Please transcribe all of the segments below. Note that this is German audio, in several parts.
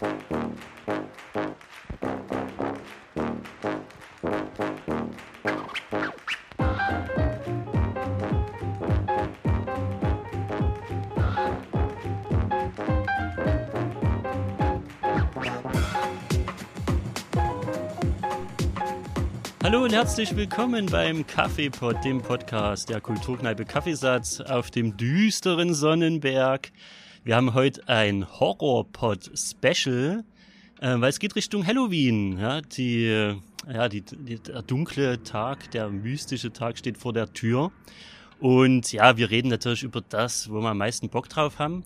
Hallo und herzlich willkommen beim Kaffeepod, dem Podcast der Kulturkneipe Kaffeesatz auf dem düsteren Sonnenberg. Wir haben heute ein Horrorpod-Special, äh, weil es geht Richtung Halloween. Ja, die, ja, die, die, der dunkle Tag, der mystische Tag steht vor der Tür. Und ja, wir reden natürlich über das, wo wir am meisten Bock drauf haben,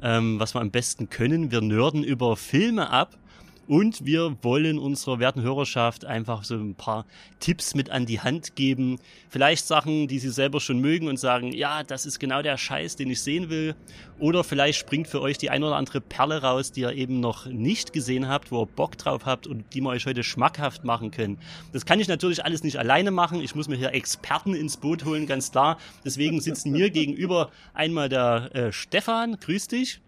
ähm, was wir am besten können. Wir nörden über Filme ab und wir wollen unserer werten Hörerschaft einfach so ein paar Tipps mit an die Hand geben. Vielleicht Sachen, die sie selber schon mögen und sagen, ja, das ist genau der Scheiß, den ich sehen will. Oder vielleicht springt für euch die ein oder andere Perle raus, die ihr eben noch nicht gesehen habt, wo ihr Bock drauf habt und die wir euch heute schmackhaft machen können. Das kann ich natürlich alles nicht alleine machen. Ich muss mir hier Experten ins Boot holen, ganz klar. Deswegen sitzen mir gegenüber einmal der äh, Stefan. Grüß dich.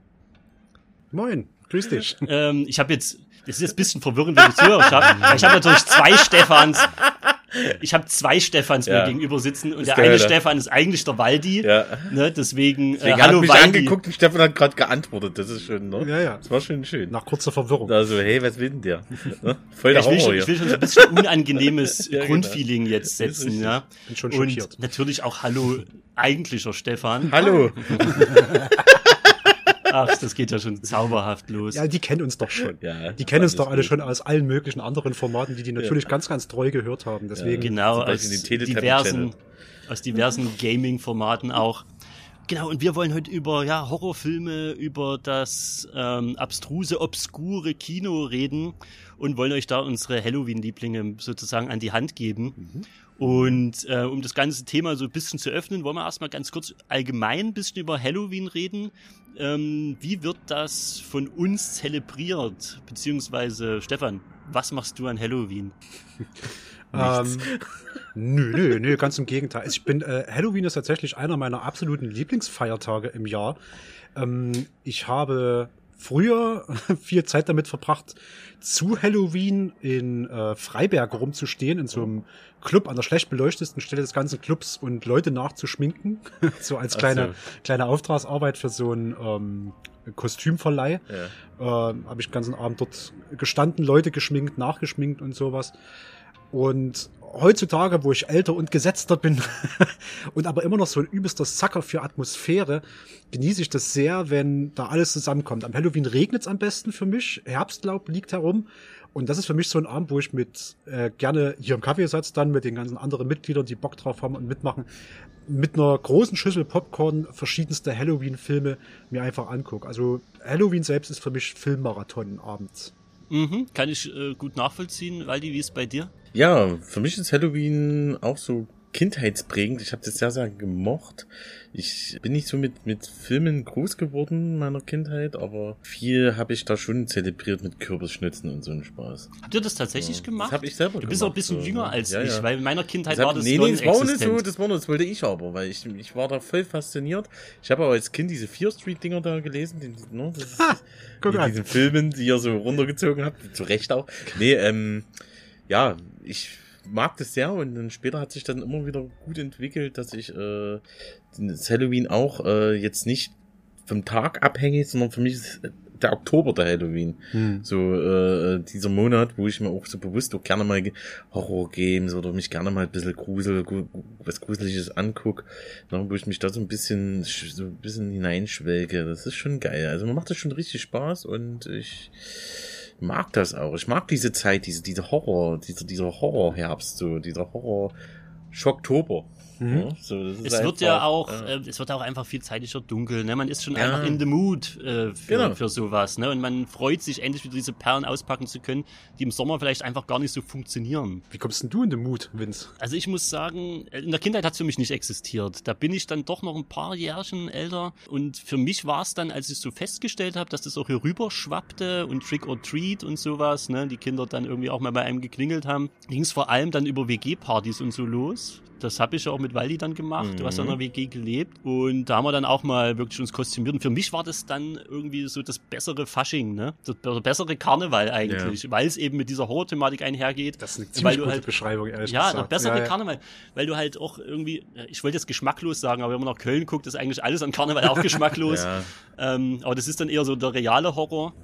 Moin. Grüß dich. Ähm, ich habe jetzt das ist jetzt ein bisschen verwirrend, wenn ich zuhöre. Ich habe natürlich zwei Stefans. Ich habe zwei Stefans ja. mir gegenüber sitzen und der eine Stefan ist eigentlich der Waldi. Ja. Ne, deswegen, äh, deswegen äh, hallo mich Waldi. angeguckt und Stefan hat gerade geantwortet. Das ist schön, ne? Ja, ja. Das war schön schön. Nach kurzer Verwirrung. Also, hey, was will denn der? Ne? Voll der ich, will schon, ich will schon so ein bisschen unangenehmes ja, genau. Grundfeeling genau. jetzt setzen. Ja. Bin schon schockiert. Und natürlich auch Hallo eigentlicher Stefan. Hallo. Ach, das geht ja schon zauberhaft los. Ja, die kennen uns doch schon. Ja, die kennen uns doch alle gut. schon aus allen möglichen anderen Formaten, die die natürlich ja. ganz, ganz treu gehört haben. Deswegen ja, genau, aus diversen, aus diversen Gaming-Formaten auch. Genau, und wir wollen heute über ja, Horrorfilme, über das ähm, abstruse, obskure Kino reden und wollen euch da unsere Halloween-Lieblinge sozusagen an die Hand geben. Mhm. Und äh, um das ganze Thema so ein bisschen zu öffnen, wollen wir erstmal ganz kurz allgemein ein bisschen über Halloween reden. Ähm, wie wird das von uns zelebriert? Beziehungsweise, Stefan, was machst du an Halloween? ähm, nö, nö, nö, ganz im Gegenteil. Also ich bin, äh, Halloween ist tatsächlich einer meiner absoluten Lieblingsfeiertage im Jahr. Ähm, ich habe früher viel Zeit damit verbracht, zu Halloween in äh, Freiberg rumzustehen, in so einem Club an der schlecht beleuchtesten Stelle des ganzen Clubs und Leute nachzuschminken. so als kleine, so. kleine Auftragsarbeit für so ein ähm, Kostümverleih. Ja. Äh, Habe ich den ganzen Abend dort gestanden, Leute geschminkt, nachgeschminkt und sowas. Und heutzutage, wo ich älter und gesetzter bin und aber immer noch so ein übelster Sacker für Atmosphäre, genieße ich das sehr, wenn da alles zusammenkommt. Am Halloween regnet es am besten für mich. Herbstlaub liegt herum. Und das ist für mich so ein Abend, wo ich mit äh, gerne hier im Kaffeesatz dann mit den ganzen anderen Mitgliedern, die Bock drauf haben und mitmachen, mit einer großen Schüssel Popcorn verschiedenste Halloween-Filme mir einfach angucke. Also Halloween selbst ist für mich Filmmarathon abends. Mhm, kann ich äh, gut nachvollziehen. Waldi, wie ist bei dir? Ja, für mich ist Halloween auch so kindheitsprägend. Ich habe das sehr, sehr gemocht. Ich bin nicht so mit, mit Filmen groß geworden in meiner Kindheit, aber viel habe ich da schon zelebriert mit Kürbisschnitzen und so einen Spaß. Habt ihr das tatsächlich ja, gemacht? Das habe ich selber Du gemacht, bist auch ein bisschen so. jünger als ja, ich, weil in meiner Kindheit hab, war das Nee, nee, das war nicht so, das war das wollte ich aber, weil ich, ich war da voll fasziniert. Ich habe aber als Kind diese Fear Street Dinger da gelesen, die, ne, das, ha, guck die, diesen Filmen, die ihr so runtergezogen habt, zu Recht auch. Nee, ähm, ja, ich mag das sehr und dann später hat sich dann immer wieder gut entwickelt, dass ich äh, das Halloween auch äh, jetzt nicht vom Tag abhängig, sondern für mich ist der Oktober der Halloween. Hm. So äh, dieser Monat, wo ich mir auch so bewusst auch gerne mal Horror-Games oder mich gerne mal ein bisschen grusel, was Gruseliges anguck, ne, wo ich mich da so ein bisschen so ein bisschen hineinschwelge. Das ist schon geil. Also man macht das schon richtig Spaß und ich mag das auch. Ich mag diese Zeit, diese, diese Horror, dieser, dieser Horrorherbst, so, dieser Horror Schocktober. Mhm. Ja, so, es einfach, wird ja auch. Äh, es wird auch einfach viel zeitlicher dunkel. Ne? Man ist schon ja. einfach in the mood äh, für, genau. für sowas. Ne? Und man freut sich endlich wieder diese Perlen auspacken zu können, die im Sommer vielleicht einfach gar nicht so funktionieren. Wie kommst denn du in the mood, Vince? Also ich muss sagen, in der Kindheit hat es für mich nicht existiert. Da bin ich dann doch noch ein paar Jährchen älter. Und für mich war es dann, als ich so festgestellt habe, dass das auch hier rüber schwappte und Trick or Treat und sowas, ne? die Kinder dann irgendwie auch mal bei einem geklingelt haben, ging es vor allem dann über WG-Partys und so los Das habe ich auch mit Waldi dann gemacht. Mhm. Du hast ja in einer WG gelebt. Und da haben wir dann auch mal wirklich uns kostümiert. Und für mich war das dann irgendwie so das bessere Fasching, ne? Das bessere Karneval eigentlich. Ja. Weil es eben mit dieser Horror-Thematik einhergeht. Das ist eine ziemlich gute halt, Beschreibung, ehrlich ja, gesagt. Der bessere ja, ja. Karneval. Weil du halt auch irgendwie, ich wollte jetzt geschmacklos sagen, aber wenn man nach Köln guckt, ist eigentlich alles an Karneval auch geschmacklos. ähm, aber das ist dann eher so der reale Horror.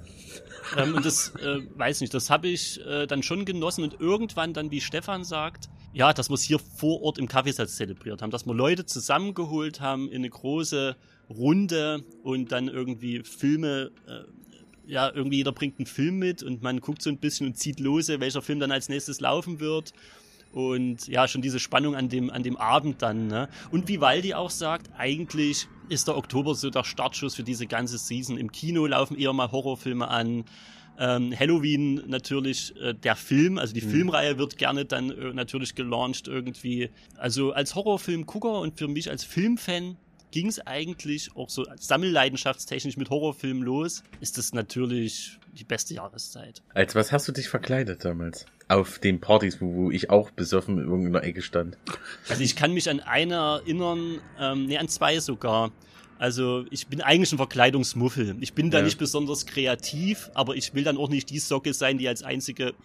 ähm, und das, äh, weiß nicht, das habe ich äh, dann schon genossen und irgendwann dann, wie Stefan sagt, ja, dass wir es hier vor Ort im Kaffeesatz zelebriert haben, dass wir Leute zusammengeholt haben in eine große Runde und dann irgendwie Filme, äh, ja, irgendwie jeder bringt einen Film mit und man guckt so ein bisschen und zieht lose, welcher Film dann als nächstes laufen wird. Und ja, schon diese Spannung an dem, an dem Abend dann. Ne? Und wie Waldi auch sagt, eigentlich ist der Oktober so der Startschuss für diese ganze Season. Im Kino laufen eher mal Horrorfilme an. Ähm, Halloween natürlich äh, der Film, also die mhm. Filmreihe wird gerne dann äh, natürlich gelauncht irgendwie. Also als Horrorfilm-Gucker und für mich als Filmfan ging es eigentlich auch so sammelleidenschaftstechnisch mit Horrorfilmen los, ist das natürlich die beste Jahreszeit. Als was hast du dich verkleidet damals? Auf den Partys, wo, wo ich auch besoffen in irgendeiner Ecke stand. Also ich kann mich an eine erinnern, ähm, nee, an zwei sogar. Also ich bin eigentlich ein Verkleidungsmuffel. Ich bin da ja. nicht besonders kreativ, aber ich will dann auch nicht die Socke sein, die als einzige,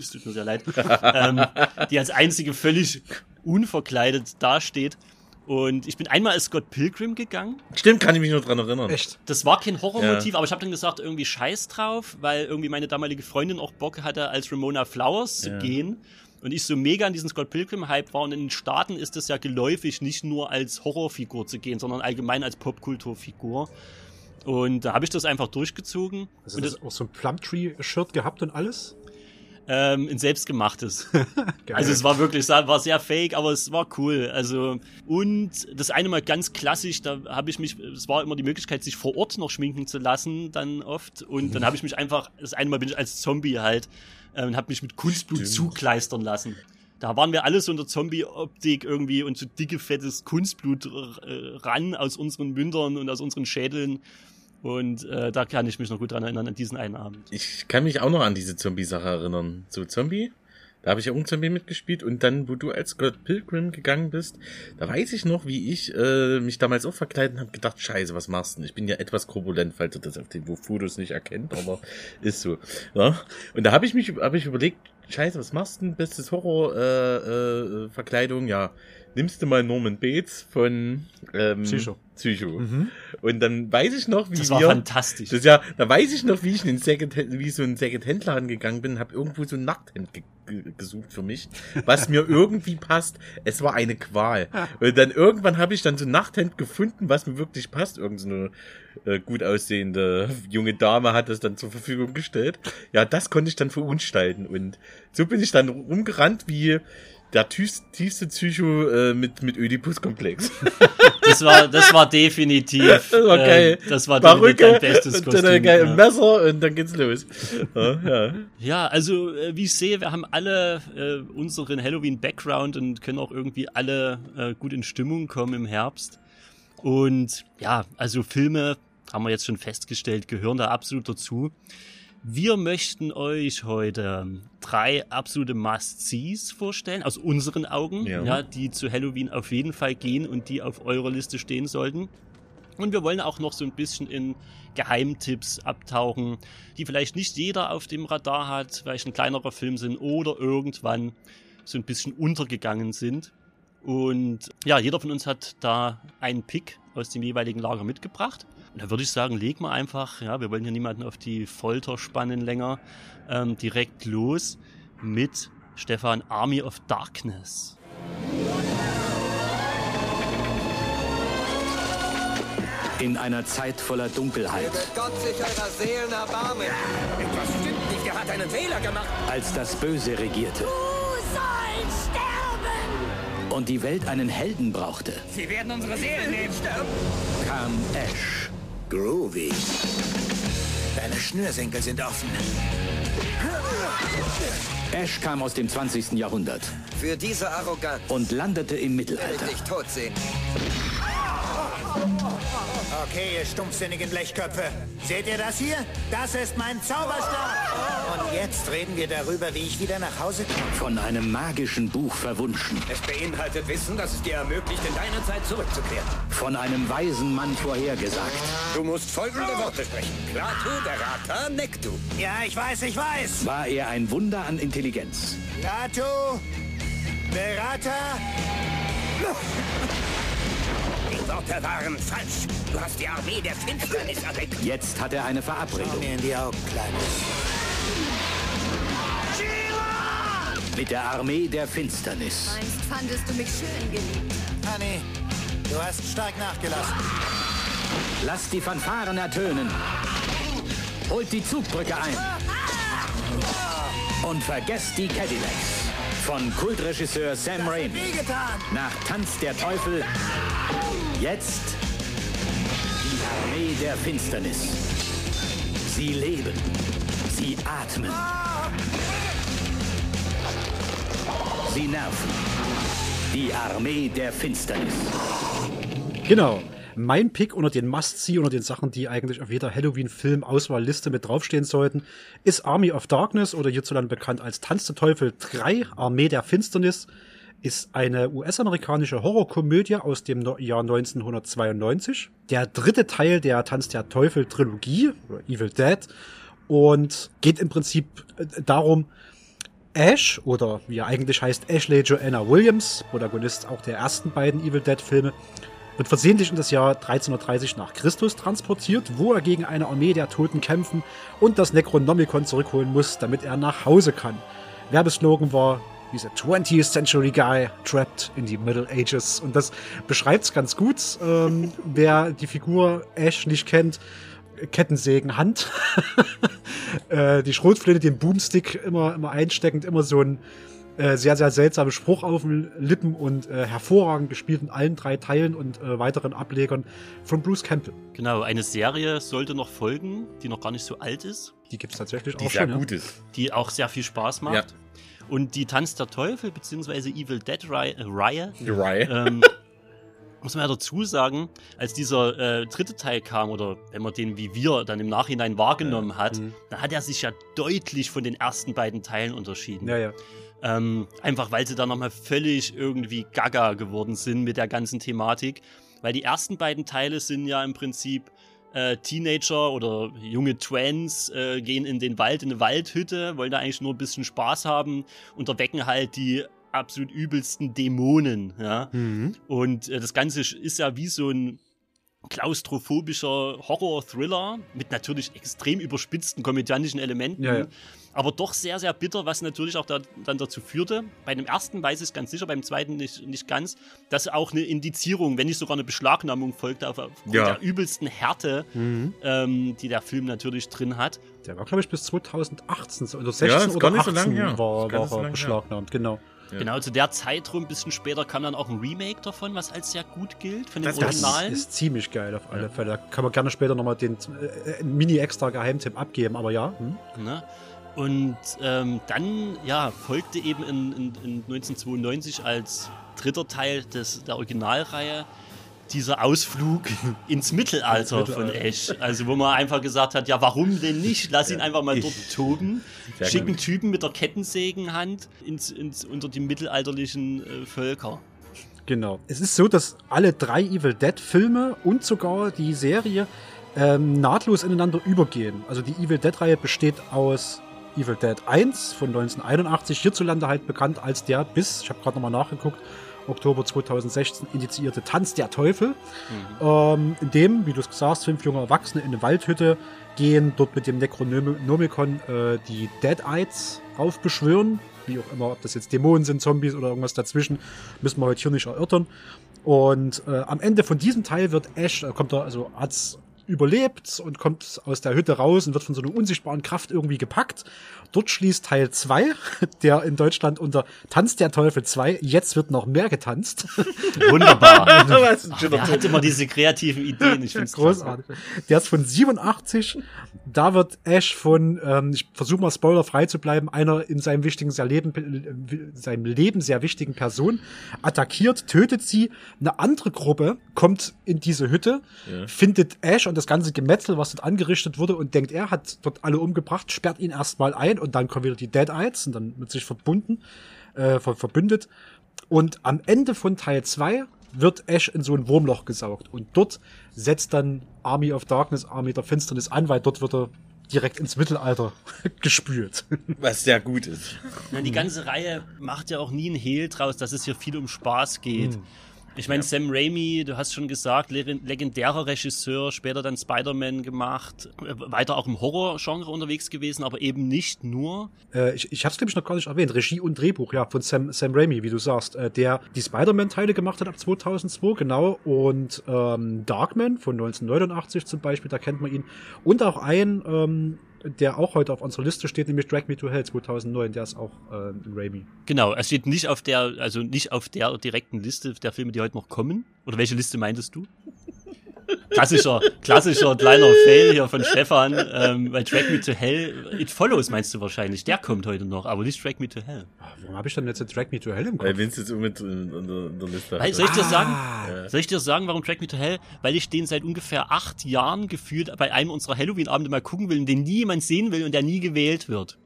es tut mir sehr leid, ähm, die als einzige völlig unverkleidet dasteht. Und ich bin einmal als Scott Pilgrim gegangen. Stimmt, kann ich mich nur dran erinnern. Echt? Das war kein Horrormotiv, ja. aber ich habe dann gesagt, irgendwie scheiß drauf, weil irgendwie meine damalige Freundin auch Bock hatte, als Ramona Flowers zu ja. gehen. Und ich so mega in diesen Scott Pilgrim-Hype war. Und in den Staaten ist es ja geläufig, nicht nur als Horrorfigur zu gehen, sondern allgemein als Popkulturfigur. Und da habe ich das einfach durchgezogen. Also und das auch so ein Plumtree-Shirt gehabt und alles? ähm, ein selbstgemachtes. also es war wirklich, war sehr fake, aber es war cool. Also und das eine Mal ganz klassisch, da habe ich mich, es war immer die Möglichkeit, sich vor Ort noch schminken zu lassen, dann oft. Und dann habe ich mich einfach, das eine Mal bin ich als Zombie halt äh, und habe mich mit Kunstblut Stimmt. zukleistern lassen. Da waren wir alle so in der Zombie-Optik irgendwie und so dicke, fettes Kunstblut äh, ran aus unseren Mündern und aus unseren Schädeln. Und äh, da kann ich mich noch gut dran erinnern, an diesen einen Abend. Ich kann mich auch noch an diese Zombie-Sache erinnern. So Zombie? Da habe ich ein Zombie mitgespielt und dann, wo du als Scott Pilgrim gegangen bist, da weiß ich noch, wie ich äh, mich damals auch verkleidet habe gedacht, scheiße, was machst du denn? Ich bin ja etwas korpulent, falls du das auf den Fotos nicht erkennt, aber ist so. Ja? Und da habe ich mich hab ich überlegt, scheiße, was machst du denn? Bestes Horror äh, äh, Verkleidung, ja nimmst du mal Norman Bates von ähm, Psycho. Psycho. Mhm. Und dann weiß ich noch, wie das war wir, fantastisch. Das ja, da weiß ich noch, wie ich in Second, wie so ein Second-Hand-Laden gegangen bin, habe irgendwo so ein Nachthemd ge gesucht für mich, was mir irgendwie passt. Es war eine Qual. Und dann irgendwann habe ich dann so ein Nachthemd gefunden, was mir wirklich passt. Irgend so eine äh, gut aussehende junge Dame hat es dann zur Verfügung gestellt. Ja, das konnte ich dann verunstalten und so bin ich dann rumgerannt wie der tiefste Psycho äh, mit, mit Oedipus-Komplex. Das war, das war definitiv. Das war geil. Äh, das war Barücke, dein bestes Kostüm. Und dann ein geiles ja. Messer und dann geht's los. Ja, ja. ja also äh, wie ich sehe, wir haben alle äh, unseren Halloween-Background und können auch irgendwie alle äh, gut in Stimmung kommen im Herbst. Und ja, also Filme, haben wir jetzt schon festgestellt, gehören da absolut dazu. Wir möchten euch heute drei absolute Must-Sees vorstellen, aus unseren Augen, ja. ja. die zu Halloween auf jeden Fall gehen und die auf eurer Liste stehen sollten. Und wir wollen auch noch so ein bisschen in Geheimtipps abtauchen, die vielleicht nicht jeder auf dem Radar hat, weil es ein kleinerer Film sind oder irgendwann so ein bisschen untergegangen sind. Und ja, jeder von uns hat da einen Pick aus dem jeweiligen Lager mitgebracht. Und da würde ich sagen, leg mal einfach, ja, wir wollen hier niemanden auf die Folter spannen länger, ähm, direkt los mit Stefan Army of Darkness. In einer Zeit voller Dunkelheit. Gott sich eurer Seelen erbarmen. Etwas stimmt nicht, er hat einen Fehler gemacht. Als das Böse regierte. Du sollst sterben! Und die Welt einen Helden brauchte. Sie werden unsere Seelen nehmen. Kam Ash. Groovy. Deine Schnürsenkel sind offen. Ash kam aus dem 20. Jahrhundert. Für diese Arroganz. Und landete im Mittelalter. Ich dich tot sehen. Okay, ihr stumpfsinnigen Blechköpfe. Seht ihr das hier? Das ist mein Zauberstab. Jetzt reden wir darüber, wie ich wieder nach Hause komme. Von einem magischen Buch verwunschen. Es beinhaltet Wissen, das es dir ermöglicht, in deine Zeit zurückzukehren. Von einem weisen Mann vorhergesagt. Du musst folgende Worte sprechen. Klaatu, Derata, Nektu. Ja, ich weiß, ich weiß. War er ein Wunder an Intelligenz. Latu, Berata, Die Worte waren falsch. Du hast die Armee der Finsternis erweckt. Jetzt hat er eine schau Verabredung. mir in die Augen, Kleines. Mit der Armee der Finsternis. Einst fandest du mich schön, geliebt. Honey, du hast stark nachgelassen. Lasst die Fanfaren ertönen. Holt die Zugbrücke ein. Und vergesst die Cadillacs. Von Kultregisseur Sam Raimi. Wehgetan. Nach Tanz der Teufel. Jetzt die Armee der Finsternis. Sie leben. Sie atmen. Sie nerven. Die Armee der Finsternis. Genau. Mein Pick unter den Must-See, unter den Sachen, die eigentlich auf jeder Halloween-Film-Auswahlliste mit draufstehen sollten, ist Army of Darkness oder hierzulande bekannt als Tanz der Teufel 3, Armee der Finsternis, ist eine US-amerikanische Horrorkomödie aus dem Jahr 1992. Der dritte Teil der Tanz der Teufel Trilogie, oder Evil Dead, und geht im Prinzip äh, darum, Ash, oder wie er eigentlich heißt, Ashley Joanna Williams, Protagonist auch der ersten beiden Evil Dead Filme, wird versehentlich in das Jahr 1330 nach Christus transportiert, wo er gegen eine Armee der Toten kämpfen und das Necronomicon zurückholen muss, damit er nach Hause kann. Werbeslogan war a 20th Century Guy trapped in the Middle Ages. Und das beschreibt's ganz gut. Ähm, wer die Figur Ash nicht kennt, Kettensägen Hand, äh, die Schrotflinte, den Boomstick immer, immer einsteckend, immer so ein äh, sehr, sehr seltsamer Spruch auf den Lippen und äh, hervorragend gespielt in allen drei Teilen und äh, weiteren Ablegern von Bruce Campbell. Genau, eine Serie sollte noch folgen, die noch gar nicht so alt ist, Die gibt's tatsächlich Die auch sehr schon. gut ist. die auch sehr viel Spaß macht. Ja. Und die Tanz der Teufel bzw. Evil Dead Ri- äh, Reihe Die Reihe. ähm, muss man ja dazu sagen, als dieser äh, dritte Teil kam, oder wenn man den wie wir dann im Nachhinein wahrgenommen hat, dann hat er sich ja deutlich von den ersten beiden Teilen unterschieden. Ja, ja. Ähm, einfach weil sie da nochmal völlig irgendwie gaga geworden sind mit der ganzen Thematik. Weil die ersten beiden Teile sind ja im Prinzip äh, Teenager oder junge Twins äh, gehen in den Wald, in eine Waldhütte, wollen da eigentlich nur ein bisschen Spaß haben und erwecken halt die absolut übelsten Dämonen. Ja? Mhm. Und äh, das Ganze ist ja wie so ein klaustrophobischer Horror-Thriller mit natürlich extrem überspitzten komödiantischen Elementen. Ja, ja. Aber doch sehr, sehr bitter, was natürlich auch da, dann dazu führte. Bei dem ersten weiß ich es ganz sicher, beim zweiten nicht, nicht ganz, dass auch eine Indizierung, wenn nicht sogar eine Beschlagnahmung folgte, auf, aufgrund Ja. der übelsten Härte, Mhm. ähm, die der Film natürlich drin hat. Der war, glaube ich, bis 2018 so- oder 16 Ja, ist oder gar nicht so 18 lang war, war so er lang beschlagnahmt, genau. Ja. Genau, zu der Zeit rum, ein bisschen später, kam dann auch ein Remake davon, was als sehr gut gilt, von dem Das- das Das Originalen. ist ziemlich geil auf alle Fälle. Da kann man gerne später nochmal den äh, mini-extra Geheimtipp abgeben, aber ja. Hm? Ne? Und ähm, dann ja, folgte eben in, in, in 1992 als dritter Teil des, der Originalreihe dieser Ausflug ins Mittelalter von. Ash. Also wo man einfach gesagt hat, ja warum denn nicht? Lass ihn einfach mal dort toben. Sehr Schicken gut. Typen mit der Kettensägenhand ins, ins, unter die mittelalterlichen äh, Völker. Genau. Es ist so, dass alle drei Evil Dead Filme und sogar die Serie ähm, nahtlos ineinander übergehen. Also die Evil Dead Reihe besteht aus Evil Dead 1 von 1981, hierzulande halt bekannt als der bis, ich habe gerade nochmal nachgeguckt, Oktober 2016 initiierte Tanz der Teufel, ähm, in dem, wie du es gesagt hast, fünf junge Erwachsene in eine Waldhütte gehen, dort mit dem Necronomicon äh, die Deadites raufbeschwören. Wie auch immer, ob das jetzt Dämonen sind, Zombies oder irgendwas dazwischen, müssen wir heute hier nicht erörtern. Und äh, am Ende von diesem Teil wird Ash, da kommt er, also als überlebt und kommt aus der Hütte raus und wird von so einer unsichtbaren Kraft irgendwie gepackt. Dort schließt Teil 2, der in Deutschland unter Tanz der Teufel 2, jetzt wird noch mehr getanzt. Wunderbar. Ach, wer hat immer diese kreativen Ideen? Ich find's großartig. Der ist von 87. Da wird Ash von, ähm, ich versuche mal spoilerfrei zu bleiben, einer in seinem wichtigen, sehr Leben, äh, seinem Leben sehr wichtigen Person attackiert, tötet sie. Eine andere Gruppe kommt in diese Hütte, ja. findet Ash und das ganze Gemetzel, was dort angerichtet wurde und denkt, er hat dort alle umgebracht, sperrt ihn erstmal ein und dann kommen wieder die Dead Eyes und dann mit sich verbunden, äh, verbündet. Und am Ende von Teil 2 wird Ash in so ein Wurmloch gesaugt. Und dort setzt dann Army of Darkness, Army der Finsternis an, weil dort wird er direkt ins Mittelalter gespült. Was sehr gut ist. Ja, die ganze Reihe macht ja auch nie ein Hehl draus, dass es hier viel um Spaß geht. Hm. Ich meine, ja. Sam Raimi, du hast schon gesagt, legendärer Regisseur, später dann Spider-Man gemacht, äh, weiter auch im Horror-Genre unterwegs gewesen, aber eben nicht nur. Äh, ich ich habe es, glaube ich, noch gar nicht erwähnt. Regie und Drehbuch, ja, von Sam, Sam Raimi, wie du sagst, äh, der die Spider-Man-Teile gemacht hat ab 2002, genau, und ähm, Darkman von 1989 zum Beispiel, da kennt man ihn. Und auch ein ähm, der auch heute auf unserer Liste steht, nämlich Drag Me to Hell 2009, der ist auch äh, Raimi. Genau, er steht nicht auf der, also nicht auf der direkten Liste der Filme, die heute noch kommen. Oder welche Liste meintest du? Klassischer, klassischer kleiner Fail hier von Stefan, ähm, bei Track Me to Hell, It Follows meinst du wahrscheinlich, der kommt heute noch, aber nicht Track Me to Hell. Ah, warum habe ich dann jetzt Track Me to Hell im Kopf? Weil Vince jetzt mit in, in, der, in der Liste Weil, Soll ich dir sagen, ah. soll ich dir sagen, warum Track Me to Hell? Weil ich den seit ungefähr acht Jahren gefühlt bei einem unserer Halloween-Abende mal gucken will und den nie jemand sehen will und der nie gewählt wird.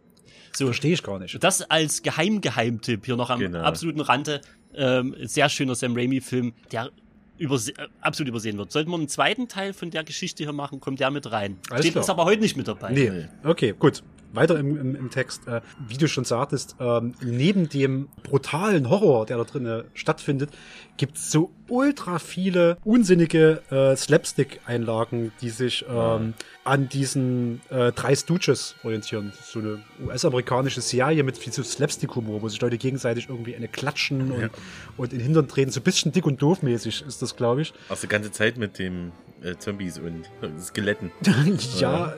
So, Verstehe ich gar nicht. Das als Geheim-Geheimtipp hier noch am genau. absoluten Rande. Ähm, sehr schöner Sam Raimi-Film, der überse äh, absolut übersehen wird. Sollten wir einen zweiten Teil von der Geschichte hier machen, kommt der mit rein. Alles Steht klar. ist aber heute nicht mit dabei. Nee. Okay, gut weiter im, im, im Text, äh, wie du schon sagtest, ähm, neben dem brutalen Horror, der da drinnen stattfindet, gibt's so ultra viele unsinnige äh, Slapstick-Einlagen, die sich ähm, an diesen äh, drei Stooges orientieren. So eine US-amerikanische Serie mit viel so Slapstick-Humor, wo sich Leute gegenseitig irgendwie eine klatschen und, ja. und in den Hintern treten. So ein bisschen dick und doof mäßig ist das, glaube ich. Auch die ganze Zeit mit dem äh, Zombies und Skeletten. ja,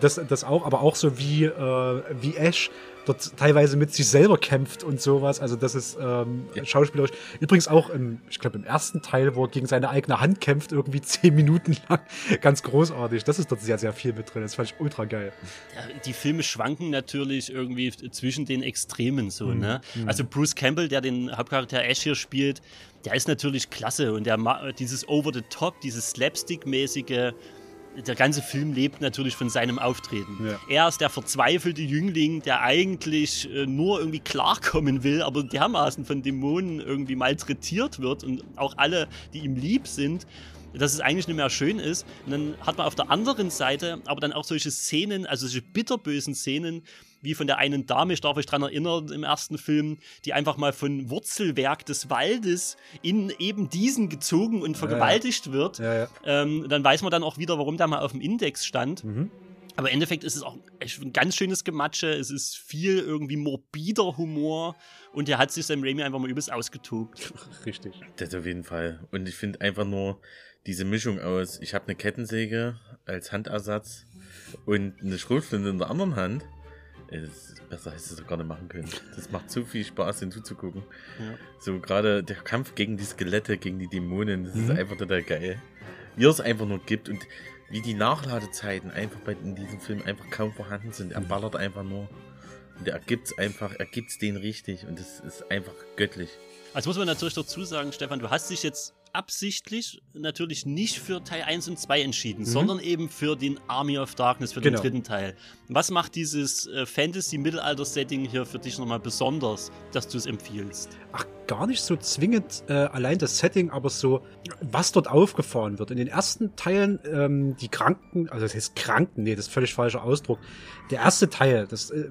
das, das auch, aber auch so wie, äh, wie Ash dort teilweise mit sich selber kämpft und sowas. Also das ist ähm, ja. schauspielerisch. Übrigens auch im, ich glaube, im ersten Teil, wo er gegen seine eigene Hand kämpft, irgendwie zehn Minuten lang. Ganz großartig. Das ist dort sehr, sehr viel mit drin. Das fand ich ultra geil. Ja, die Filme schwanken natürlich irgendwie zwischen den Extremen so, mhm. ne? Mhm. Also Bruce Campbell, der den Hauptcharakter Ash hier spielt, der ist natürlich klasse und der dieses over the top, dieses slapstick-mäßige, der ganze Film lebt natürlich von seinem Auftreten. Ja. Er ist der verzweifelte Jüngling, der eigentlich äh, nur irgendwie klarkommen will, aber dermaßen von Dämonen irgendwie malträtiert wird und auch alle, die ihm lieb sind, dass es eigentlich nicht mehr schön ist. Und dann hat man auf der anderen Seite aber dann auch solche Szenen, also solche bitterbösen Szenen, wie von der einen Dame, ich darf euch daran erinnern, im ersten Film, die einfach mal von Wurzelwerk des Waldes in eben diesen gezogen und vergewaltigt ja, ja. wird. Ja, ähm, dann weiß man dann auch wieder, warum der mal auf dem Index stand. Mhm. Aber im Endeffekt ist es auch ein ganz schönes Gematsche. Es ist viel irgendwie morbider Humor. Und der hat sich Sam Raimi einfach mal übelst ausgetobt. Richtig. Das auf jeden Fall. Und ich finde einfach nur diese Mischung aus, ich habe eine Kettensäge als Handersatz und eine Schrotflinte in der anderen Hand. Besser hättest du es doch gar nicht machen können. Das macht zu viel Spaß, den zuzugucken. Ja. So gerade der Kampf gegen die Skelette, gegen die Dämonen, das mhm. ist einfach total geil. Wie er es einfach nur gibt und wie die Nachladezeiten einfach bei in diesem Film einfach kaum vorhanden sind. Er mhm. ballert einfach nur. Und er gibt's einfach, er gibt's den richtig und es ist einfach göttlich. Also muss man natürlich dazu sagen, Stefan, du hast dich jetzt absichtlich natürlich nicht für Teil 1 und 2 entschieden, mhm. sondern eben für den Army of Darkness, für genau. den dritten Teil. Was macht dieses äh, Fantasy-Mittelalter-Setting hier für dich nochmal besonders, dass du es empfiehlst? Ach, gar nicht so zwingend äh, allein das Setting, aber so, was dort aufgefahren wird. In den ersten Teilen, ähm, die Kranken, also das heißt Kranken, nee, das ist völlig falscher Ausdruck. Der erste Teil, das äh,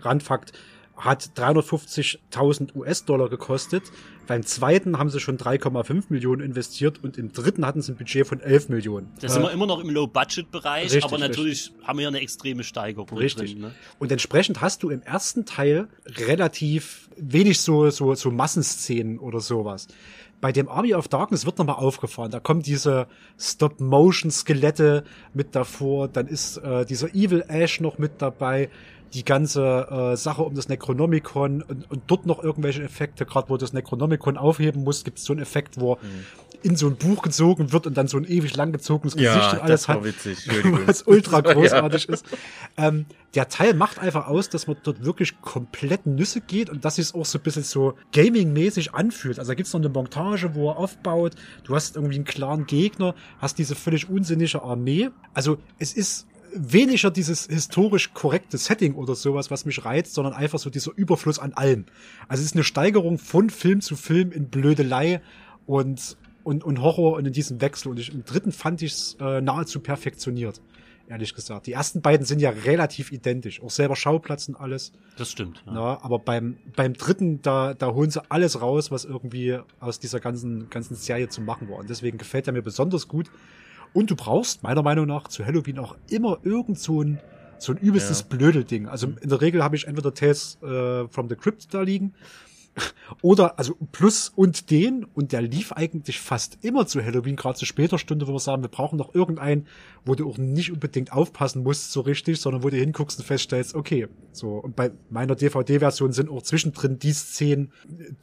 Randfakt, hat 350.000 US-Dollar gekostet. Beim zweiten haben sie schon 3,5 Millionen investiert und im dritten hatten sie ein Budget von 11 Millionen. Da sind wir immer noch im Low-Budget-Bereich, aber natürlich richtig. haben wir ja eine extreme Steigerung richtig. drin. Ne? Und entsprechend hast du im ersten Teil relativ wenig so, so, so Massenszenen oder sowas. bei dem Army of Darkness wird nochmal aufgefahren. Da kommen diese Stop-Motion-Skelette mit davor, dann ist äh, dieser Evil Ash noch mit dabei, die ganze äh, Sache um das Necronomicon und, und dort noch irgendwelche Effekte, gerade wo das Necronomicon aufheben muss, gibt es so einen Effekt, wo mhm. in so ein Buch gezogen wird und dann so ein ewig langgezogenes Gesicht ja, und alles das hat, witzig. was ultra großartig ja. ist. Ähm, der Teil macht einfach aus, dass man dort wirklich komplett Nüsse geht und dass es auch so ein bisschen so Gaming-mäßig anfühlt. Also da gibt's noch eine Montage, wo er aufbaut, du hast irgendwie einen klaren Gegner, hast diese völlig unsinnige Armee. Also es ist weniger dieses historisch korrekte Setting oder sowas, was mich reizt, sondern einfach so dieser Überfluss an allem. Also es ist eine Steigerung von Film zu Film in Blödelei und, und, und Horror und in diesem Wechsel. Und ich, im dritten fand ich es äh, nahezu perfektioniert, ehrlich gesagt. Die ersten beiden sind ja relativ identisch, auch selber Schauplatz und alles. Das stimmt. Ja. ja. aber beim, beim dritten, da, da holen sie alles raus, was irgendwie aus dieser ganzen, ganzen Serie zu machen war. Und deswegen gefällt er mir besonders gut. Und du brauchst meiner Meinung nach zu Halloween auch immer irgend so ein, so ein übelstes ja. Blödelding. Also in der Regel habe ich entweder Tales äh, from the Crypt da liegen oder, also Plus und den, und der lief eigentlich fast immer zu Halloween, gerade zu später Stunde, wo wir sagen, wir brauchen noch irgendeinen, wo du auch nicht unbedingt aufpassen musst so richtig, sondern wo du hinguckst und feststellst, okay, so. Und bei meiner DVD-Version sind auch zwischendrin die Szenen,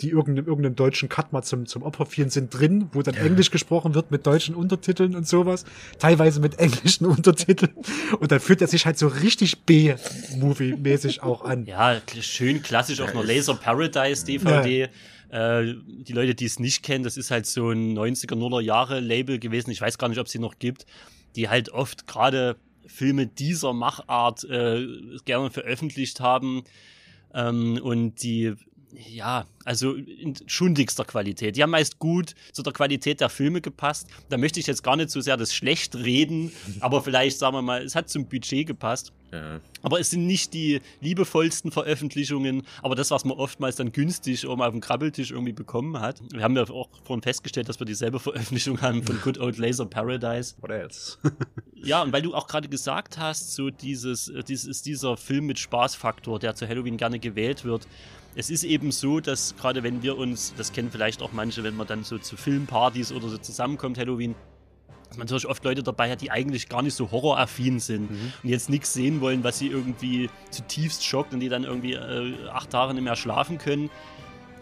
die irgendeinem, irgendeinem deutschen Cut mal zum, zum Opfer fielen, sind drin, wo dann ja. Englisch gesprochen wird mit deutschen Untertiteln und sowas. Teilweise mit englischen Untertiteln. Und dann fühlt er sich halt so richtig B-Movie-mäßig auch an. Ja, schön klassisch auf einer Laser Paradise DVD. Ja. Äh, die Leute, die es nicht kennen, das ist halt so ein 90er, 0er Jahre Label gewesen. Ich weiß gar nicht, ob es sie noch gibt, die halt oft gerade Filme dieser Machart äh, gerne veröffentlicht haben. Ähm, und die ja, also in schundigster Qualität. Die haben meist gut zu der Qualität der Filme gepasst. Da möchte ich jetzt gar nicht so sehr das schlecht reden, aber vielleicht sagen wir mal, es hat zum Budget gepasst. Ja. Aber es sind nicht die liebevollsten Veröffentlichungen, aber das, was man oftmals dann günstig oben auf dem Krabbeltisch irgendwie bekommen hat. Wir haben ja auch vorhin festgestellt, dass wir dieselbe Veröffentlichung haben von Good Old Laser Paradise. What else? ja, und weil du auch gerade gesagt hast, so dieses, äh, dieses ist dieser Film mit Spaßfaktor, der zu Halloween gerne gewählt wird es ist eben so, dass gerade wenn wir uns, das kennen vielleicht auch manche, wenn man dann so zu Filmpartys oder so zusammenkommt, Halloween, dass man natürlich oft Leute dabei hat, die eigentlich gar nicht so horroraffin sind mhm. und jetzt nichts sehen wollen, was sie irgendwie zutiefst schockt und die dann irgendwie äh, acht Tage nicht mehr schlafen können.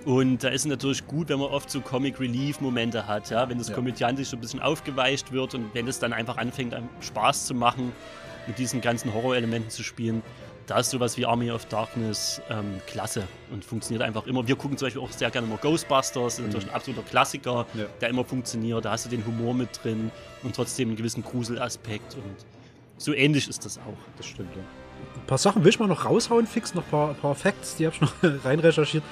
Und da ist es natürlich gut, wenn man oft so Comic Relief Momente hat, ja, wenn das ja. komödiantisch so ein bisschen aufgeweicht wird und wenn es dann einfach anfängt, Spaß zu machen, mit diesen ganzen Horrorelementen zu spielen da ist sowas wie Army of Darkness ähm, klasse und funktioniert einfach immer. Wir gucken zum Beispiel auch sehr gerne mal Ghostbusters, das ist natürlich ein absoluter Klassiker, ja. der immer funktioniert. Da hast du den Humor mit drin und trotzdem einen gewissen Gruselaspekt und so ähnlich ist das auch. Das stimmt, ja. Ein paar Sachen will ich mal noch raushauen, fix, noch ein paar, paar Facts, die habe ich noch rein recherchiert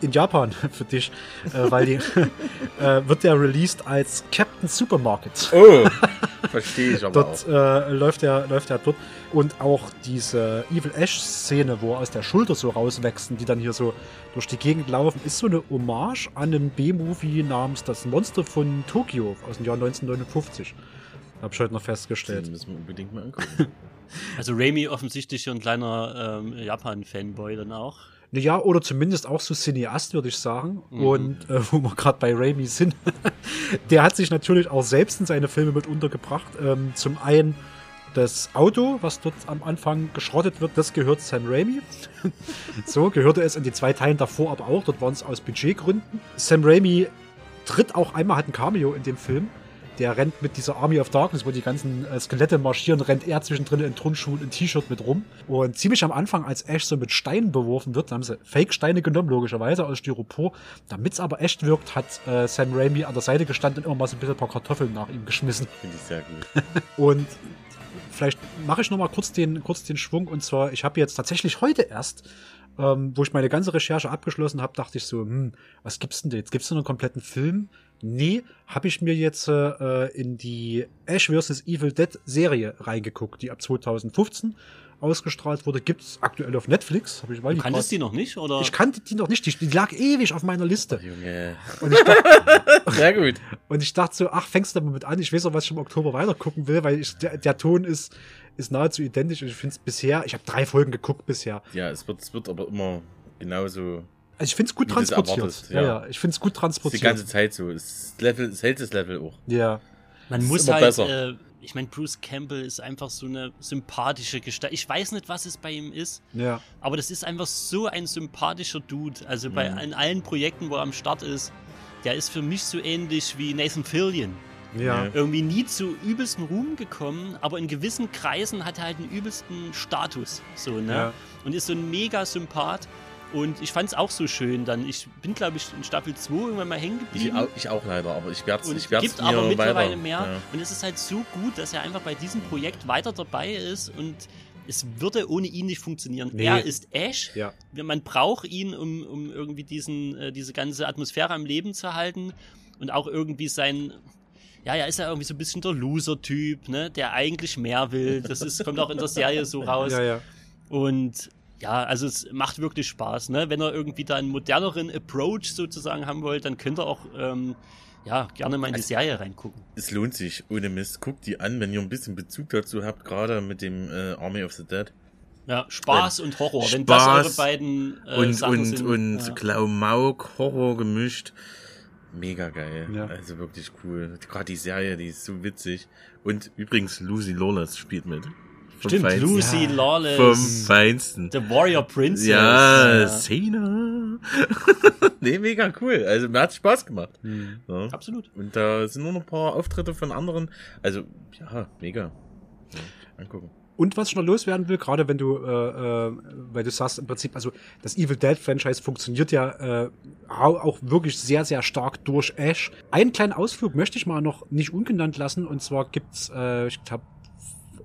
in Japan für dich, äh, weil die äh, wird der released als Captain Supermarket. Oh, verstehe ich aber dort, auch. Äh, läuft er läuft er dort und auch diese Evil Ash Szene, wo er aus der Schulter so rauswächst die dann hier so durch die Gegend laufen, ist so eine Hommage an einen B-Movie namens Das Monster von Tokio aus dem Jahr 1959. Habe ich heute noch festgestellt. Den müssen wir unbedingt mal angucken. Also Raimi offensichtlich ein kleiner ähm, Japan-Fanboy dann auch. Ja, oder zumindest auch so Cineast, würde ich sagen. Mhm. Und äh, wo wir gerade bei Raimi sind, der hat sich natürlich auch selbst in seine Filme mit untergebracht. Ähm, zum einen das Auto, was dort am Anfang geschrottet wird, das gehört Sam Raimi. so gehörte es in die zwei Teilen davor aber auch. Dort waren es aus Budgetgründen. Sam Raimi tritt auch einmal, hat ein Cameo in dem Film der rennt mit dieser Army of Darkness, wo die ganzen äh, Skelette marschieren, rennt er zwischendrin in Turnschuhen und T-Shirt mit rum. Und ziemlich am Anfang, als Ash so mit Steinen beworfen wird, haben sie Fake-Steine genommen, logischerweise aus Styropor. Damit es aber echt wirkt, hat äh, Sam Raimi an der Seite gestanden und immer mal so ein bisschen ein paar Kartoffeln nach ihm geschmissen. Finde ich sehr gut. und vielleicht mache ich noch mal kurz den, kurz den Schwung. Und zwar, ich habe jetzt tatsächlich heute erst ähm, wo ich meine ganze Recherche abgeschlossen habe, dachte ich so, hm, was gibt's denn da jetzt? Gibt's da einen kompletten Film Nee, habe ich mir jetzt äh, in die Ash vs. Evil Dead Serie reingeguckt, die ab 2015 ausgestrahlt wurde. Gibt's aktuell auf Netflix. Hab ich, du kanntest die noch nicht? oder? Ich kannte die noch nicht. Die, die lag ewig auf meiner Liste. Oh, Junge. Und ich dachte, Sehr gut. Und ich dachte so, ach, fängst du damit an? Ich weiß auch, was ich im Oktober weiter gucken will, weil ich, der, der Ton ist, ist nahezu identisch. Und ich finde es bisher, ich habe drei Folgen geguckt bisher. Ja, es wird, es wird aber immer genauso Also ich finde es gut transportiert. Erwartest, ja. ja. ich finde es gut transportiert. Die ganze Zeit so. Das Level, das hält das Level auch. Ja. Man das muss halt, äh, ich meine, Bruce Campbell ist einfach so eine sympathische Gestalt. Ich weiß nicht, was es bei ihm ist, ja. aber das ist einfach so ein sympathischer Dude. Also bei mhm. in allen Projekten, wo er am Start ist, der ist für mich so ähnlich wie Nathan Fillion. Ja. Irgendwie nie zu übelsten Ruhm gekommen, aber in gewissen Kreisen hat er halt einen übelsten Status. So, ne? Ja. Und ist so ein mega Sympath. Und ich fand es auch so schön dann. Ich bin, glaube ich, in Staffel 2 irgendwann mal hängen geblieben. Ich auch, ich auch leider, aber ich werde es ich werd's gibt aber mittlerweile weiter. mehr. Ja. Und es ist halt so gut, dass er einfach bei diesem Projekt weiter dabei ist und es würde ohne ihn nicht funktionieren. Nee. Er ist Ash. Ja. Man braucht ihn, um, um irgendwie diesen, äh, diese ganze Atmosphäre am Leben zu halten und auch irgendwie sein, ja, er ist ja irgendwie so ein bisschen der Loser-Typ, ne, der eigentlich mehr will. Das ist, kommt auch in der Serie so raus. Ja, ja. Und ja, also es macht wirklich Spaß, ne? Wenn ihr irgendwie da einen moderneren Approach sozusagen haben wollt, dann könnt ihr auch ähm, ja, gerne mal in die also, Serie reingucken. Es lohnt sich, ohne Mist. Guckt die an, wenn ihr ein bisschen Bezug dazu habt, gerade mit dem äh, Army of the Dead. Ja, Spaß und Horror, Spaß wenn das eure beiden äh, und, Sachen und, sind. Und ja. Klamauk, Horror gemischt. Mega geil. Ja. Also wirklich cool. Gerade die Serie, die ist so witzig. Und übrigens, Lucy Lawless spielt mit. Stimmt, Feinsten. Lucy ja. Lawless. Vom Feinsten. The Warrior Princess. Ja, ja. Cena. nee, mega cool. Also mir hat Spaß gemacht. Mhm. Ja. Absolut. Und da sind nur noch ein paar Auftritte von anderen. Also, ja, mega. Ja, angucken. Und was ich noch loswerden will, gerade wenn du, äh, äh, weil du sagst im Prinzip, also das Evil Dead Franchise funktioniert ja äh, auch wirklich sehr, sehr stark durch Ash. Einen kleinen Ausflug möchte ich mal noch nicht ungenannt lassen, und zwar gibt's, äh, ich glaube,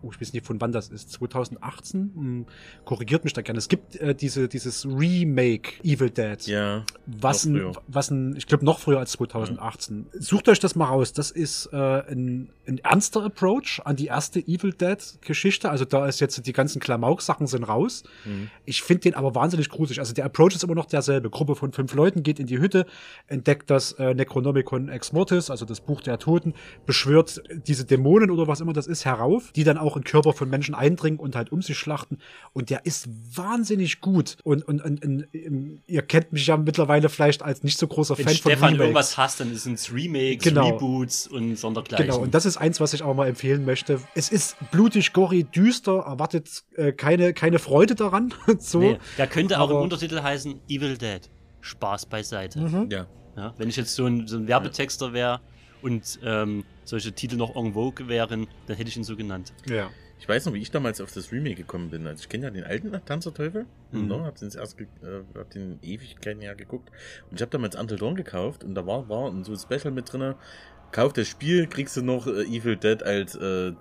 oh, ich weiß nicht von wann das ist, 2018, hm, korrigiert mich da gerne. Es gibt äh, diese, dieses Remake Evil Dead. Ja. Was ein, was ein, ich glaube noch früher als 2018. Ja. Sucht euch das mal raus. Das ist äh, ein, ein ernster Approach an die erste Evil Dead Geschichte. Also da ist jetzt die ganzen Klamauk-Sachen sind raus. Mhm. Ich finde den aber wahnsinnig gruselig. Also der Approach ist immer noch derselbe. Gruppe von fünf Leuten geht in die Hütte, entdeckt das äh, Necronomicon Ex Mortis, also das Buch der Toten, beschwört diese Dämonen oder was immer das ist herauf, die dann auch in Körper von Menschen eindringen und halt um sich schlachten. Und der ist wahnsinnig gut. Und, und, und, und ihr kennt mich ja mittlerweile vielleicht als nicht so großer Wenn Fan Stefan von Remakes. irgendwas hasst, dann sind es Remakes, genau. Reboots und sondergleichen. Genau, und das ist eins, was ich auch mal empfehlen möchte. Es ist blutig, gory, düster, erwartet äh, keine, keine Freude daran. so. Nee, der könnte auch im Untertitel heißen Evil Dead. Spaß beiseite. Mhm. Ja. ja. Wenn ich jetzt so ein, so ein Werbetexter wäre und ähm, solche Titel noch en vogue wären, dann hätte ich ihn so genannt. Ja. Ich weiß noch, wie ich damals auf das Remake gekommen bin. Also ich kenne ja den alten Tanzerteufel. Mhm. No, hab den erst äh, hab den Ewigkeiten ja geguckt. Und ich habe damals Until Dawn gekauft und da war, war so ein Special mit drin. Kauf das Spiel, kriegst du noch äh, Evil Dead als äh,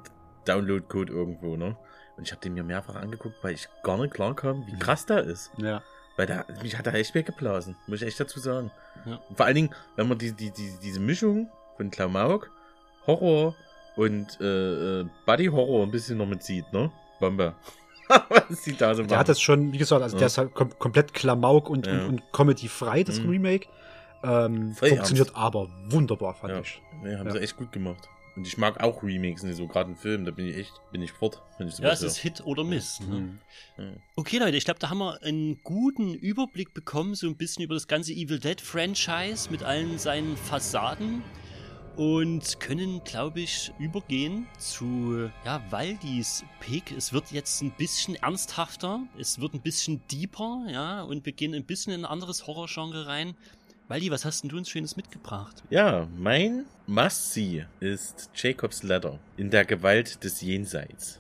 Download-Code irgendwo, ne? Und ich habe den mir mehrfach angeguckt, weil ich gar nicht klar kam, wie mhm. krass da ist. Ja. Weil da, mich hat er echt weggeblasen, muss ich echt dazu sagen. Ja. Vor allen Dingen, wenn man die, die, die, diese Mischung von Klamauk, Horror und äh, äh, Buddy Horror ein bisschen noch mitzieht, ne? Bombe. Was die da so Der hat das schon, wie gesagt, also ja. der ist halt kom komplett Klamauk und, ja. und, und Comedy-frei, das mhm. Remake. Ähm, funktioniert aber wunderbar, fand ja. ich. Ja, haben sie echt gut gemacht. Und ich mag auch Remakes, so gerade in Filmen, da bin ich echt, bin ich fort. Ich ja, es ist Hit oder Miss. Ne? Mhm. Okay, Leute, ich glaube, da haben wir einen guten Überblick bekommen, so ein bisschen über das ganze Evil Dead Franchise mit allen seinen Fassaden und können, glaube ich, übergehen zu ja, Waldis Pick. Es wird jetzt ein bisschen ernsthafter, es wird ein bisschen deeper, ja, und wir gehen ein bisschen in ein anderes Horrorgenre rein. Waldi, was hast denn du uns Schönes mitgebracht? Ja, mein Must-See ist Jacob's Ladder in der Gewalt des Jenseits.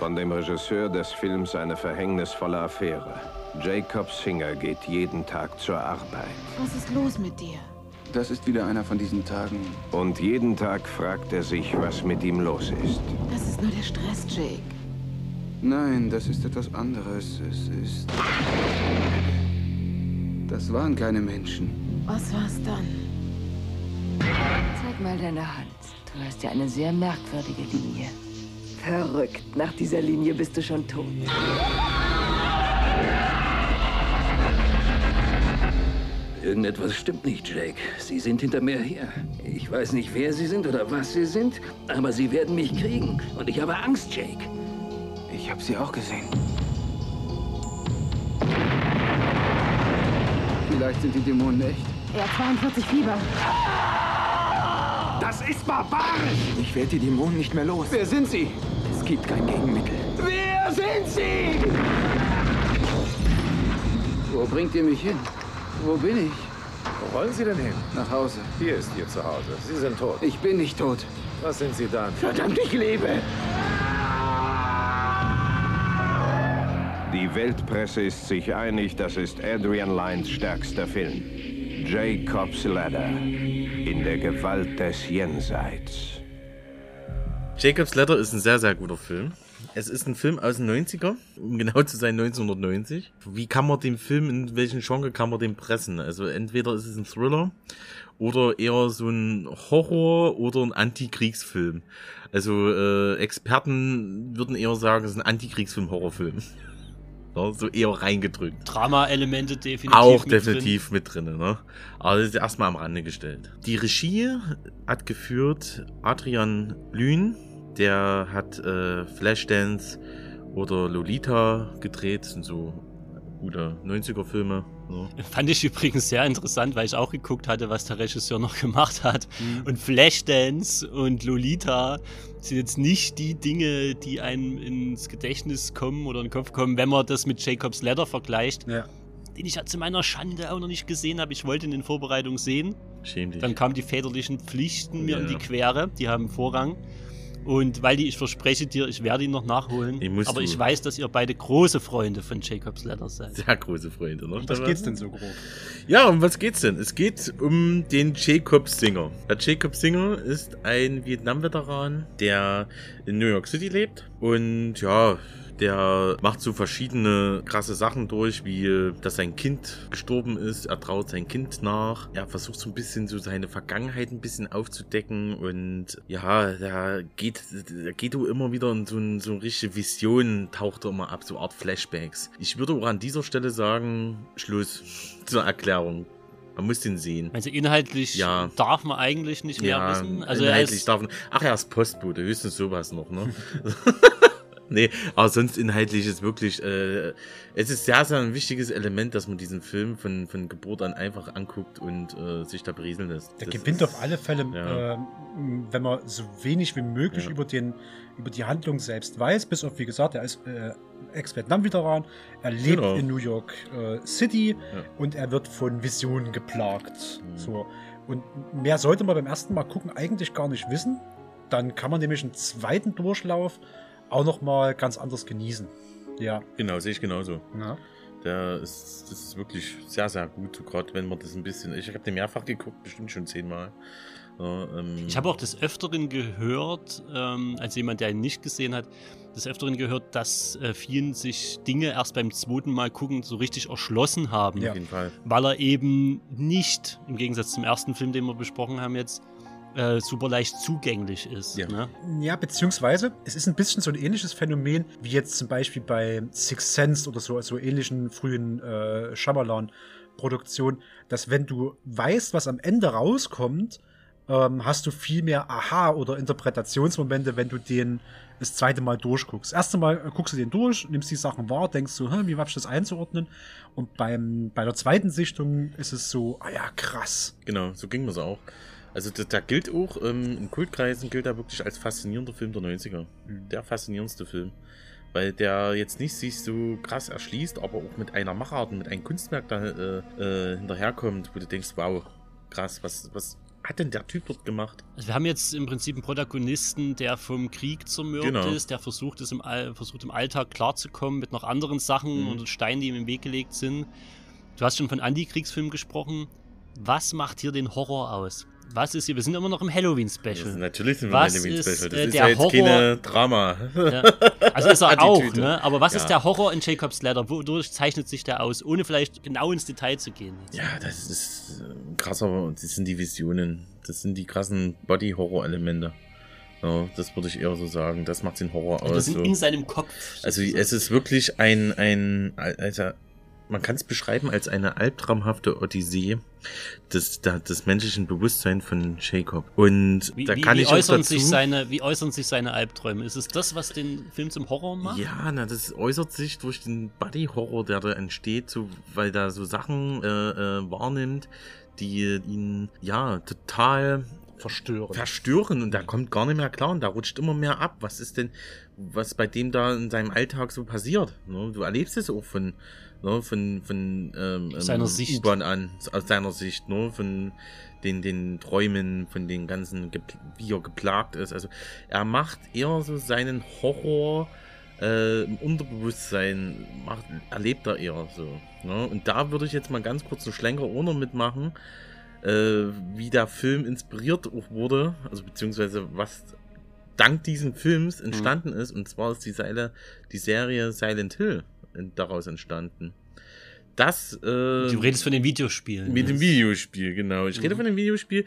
Von dem Regisseur des Films eine verhängnisvolle Affäre. Jacob Singer geht jeden Tag zur Arbeit. Was ist los mit dir? Das ist wieder einer von diesen Tagen. Und jeden Tag fragt er sich, was mit ihm los ist. Das ist nur der Stress, Jake. Nein, das ist etwas anderes. Es ist... Das waren keine Menschen. Was war's dann? Zeig mal deine Hand. Du hast ja eine sehr merkwürdige Linie. Verrückt. Nach dieser Linie bist du schon tot. Irgendetwas stimmt nicht, Jake. Sie sind hinter mir her. Ich weiß nicht, wer Sie sind oder was Sie sind, aber Sie werden mich kriegen. Und ich habe Angst, Jake. Ich habe Sie auch gesehen. Vielleicht sind die Dämonen echt. Er hat 42 Fieber. Das ist barbarisch! Ich werde die Dämonen nicht mehr los. Wer sind Sie? Es gibt kein Gegenmittel. Wer sind Sie? Wo bringt ihr mich hin? Wo bin ich? Wo wollen Sie denn hin? Nach Hause. Hier ist Ihr Zuhause. Sie sind tot. Ich bin nicht tot. Was sind Sie dann? Verdammt, ich lebe! Die Weltpresse ist sich einig, das ist Adrian Lynes stärkster Film. Jacob's Ladder. In der Gewalt des Jenseits. Jacob's Ladder ist ein sehr, sehr guter Film. Es ist ein Film aus den 90er, um genau zu sein 1990. Wie kann man den Film, in welchen Genre kann man den pressen? Also entweder ist es ein Thriller oder eher so ein Horror oder ein Antikriegsfilm. Also äh, Experten würden eher sagen, es ist ein Antikriegsfilm-Horrorfilm. Ja, so eher reingedrückt. Drama-Elemente definitiv. Auch mit definitiv drin. mit drin, ne? Aber das ist erstmal am Rande gestellt. Die Regie hat geführt Adrian Lühn, der hat äh, Flashdance oder Lolita gedreht, das sind so gute 90er-Filme. So. Fand ich übrigens sehr interessant, weil ich auch geguckt hatte, was der Regisseur noch gemacht hat. Mhm. Und Flashdance und Lolita sind jetzt nicht die Dinge, die einem ins Gedächtnis kommen oder in den Kopf kommen, wenn man das mit Jacob's Ladder vergleicht. Ja. Den ich ja zu meiner Schande auch noch nicht gesehen habe. Ich wollte ihn in Vorbereitung sehen. Schäm dich. Dann kamen die väterlichen Pflichten mir Ja. in die Quere. Die haben Vorrang. Und weil die, ich verspreche dir, ich werde ihn noch nachholen. Musst aber du. ich weiß, dass ihr beide große Freunde von Jacob's Ladder seid. Sehr große Freunde, ne? Um was geht's denn so grob? Ja, um was geht's denn? Es geht um den Jacob Singer. Der Jacob Singer ist ein Vietnam-Veteran, der in New York City lebt und ja, der macht so verschiedene krasse Sachen durch, wie dass sein Kind gestorben ist. Er traut sein Kind nach. Er versucht so ein bisschen so seine Vergangenheit ein bisschen aufzudecken und ja, da geht, da geht du immer wieder in so, ein, so eine richtige Vision, taucht er immer ab, so Art Flashbacks. Ich würde auch an dieser Stelle sagen, Schluss zur Erklärung. Man muss den sehen. Also inhaltlich Ja. darf man eigentlich nicht mehr Ja, wissen. Also inhaltlich ist, darf man, ach, er ist Postbote, höchstens sowas noch, ne? nee, aber sonst inhaltlich ist wirklich, äh, es ist sehr, sehr ein wichtiges Element, dass man diesen Film von, von Geburt an einfach anguckt und äh, sich da berieseln lässt. Der Das gewinnt ist- auf alle Fälle, Ja. ähm, wenn man so wenig wie möglich Ja. über, den, über die Handlung selbst weiß, bis auf, wie gesagt, er ist äh, Ex-Vietnam-Veteran, er lebt Genau. in New York äh, City Ja. und er wird von Visionen geplagt. Mhm. So. Und mehr sollte man beim ersten Mal gucken eigentlich gar nicht wissen. Dann kann man nämlich einen zweiten Durchlauf auch noch mal ganz anders genießen. Ja. Genau, sehe ich genauso. ja. Der ist, das ist wirklich sehr, sehr gut, gerade wenn man das ein bisschen, ich habe den mehrfach geguckt, bestimmt schon zehnmal. Ja, ähm, ich habe auch des Öfteren gehört, ähm, als jemand, der ihn nicht gesehen hat, des Öfteren gehört, dass äh, vielen sich Dinge erst beim zweiten Mal gucken so richtig erschlossen haben. auf jeden Fall. Weil er eben nicht, im Gegensatz zum ersten Film, den wir besprochen haben jetzt, äh, super leicht zugänglich ist. Ja. Ne? Ja, beziehungsweise es ist ein bisschen so ein ähnliches Phänomen wie jetzt zum Beispiel bei Six Sense oder so, so ähnlichen frühen äh, Shyamalan-Produktionen, dass wenn du weißt, was am Ende rauskommt, ähm, hast du viel mehr Aha- oder Interpretationsmomente, wenn du den das zweite Mal durchguckst. Das erste Mal äh, guckst du den durch, nimmst die Sachen wahr, denkst so, hm, wie hab ich das einzuordnen? Und beim, bei der zweiten Sichtung ist es so, ah ja, krass. Genau, so ging mir's auch. Also da, da gilt auch, ähm, in Kultkreisen gilt er wirklich als faszinierender Film der 90er. Mhm. Der faszinierendste Film. Weil der jetzt nicht sich so krass erschließt, aber auch mit einer Machart und mit einem Kunstwerk da äh, äh, hinterherkommt, wo du denkst, wow, krass, was, was hat denn der Typ dort gemacht? Also wir haben jetzt im Prinzip einen Protagonisten, der vom Krieg zermürbt Genau. ist, der versucht, es im, All versucht im Alltag klarzukommen mit noch anderen Sachen Mhm. und Steinen, die ihm im Weg gelegt sind. Du hast schon von Antikriegsfilmen gesprochen. Was macht hier den Horror aus? Was ist hier? Wir sind immer noch im Halloween-Special. Natürlich sind wir Was in Halloween ist, Special. Das äh, ist ja jetzt Horror- keine Drama. Ja. Also ist er auch, ne? Aber was Ja. ist der Horror in Jacob's Ladder? Wodurch zeichnet sich der aus? Ohne vielleicht genau ins Detail zu gehen. jetzt. Ja, das ist äh, krasser, das sind die Visionen. Das sind die krassen Body-Horror-Elemente. Ja, das würde ich eher so sagen. Das macht den Horror aus. das sind so. in seinem Kopf. Also es ist wirklich ein, ein, also man kann es beschreiben als eine albtraumhafte Odyssee des, des menschlichen Bewusstseins von Jacob. Und Wie, da wie, kann wie, ich auch äußern dazu, sich seine, wie äußern sich seine Albträume? Ist es das, was den Film zum Horror macht? Ja, na, das äußert sich durch den Body-Horror, der da entsteht, so, weil da so Sachen äh, äh, wahrnimmt, die ihn ja total Verstören. verstören und da kommt gar nicht mehr klar und da rutscht immer mehr ab. Was ist denn, was bei dem da in seinem Alltag so passiert? Ne? Du erlebst es auch von, ne, von, von ähm, Aus seiner ähm, Sicht. U-Bahn an, aus seiner Sicht, ne? von den, den Träumen, von den ganzen, wie er geplagt ist. Also er macht eher so seinen Horror äh, im Unterbewusstsein, macht, erlebt er eher so. Ne? Und da würde ich jetzt mal ganz kurz einen Schlenker ohne mitmachen äh, wie der Film inspiriert auch wurde, also beziehungsweise was dank diesen Films entstanden ist, und zwar ist die, Seile, die Serie Silent Hill daraus entstanden. Das, äh, Du redest von den Videospielen. mit dem Videospiel, genau. Ich rede Mhm. von dem Videospiel,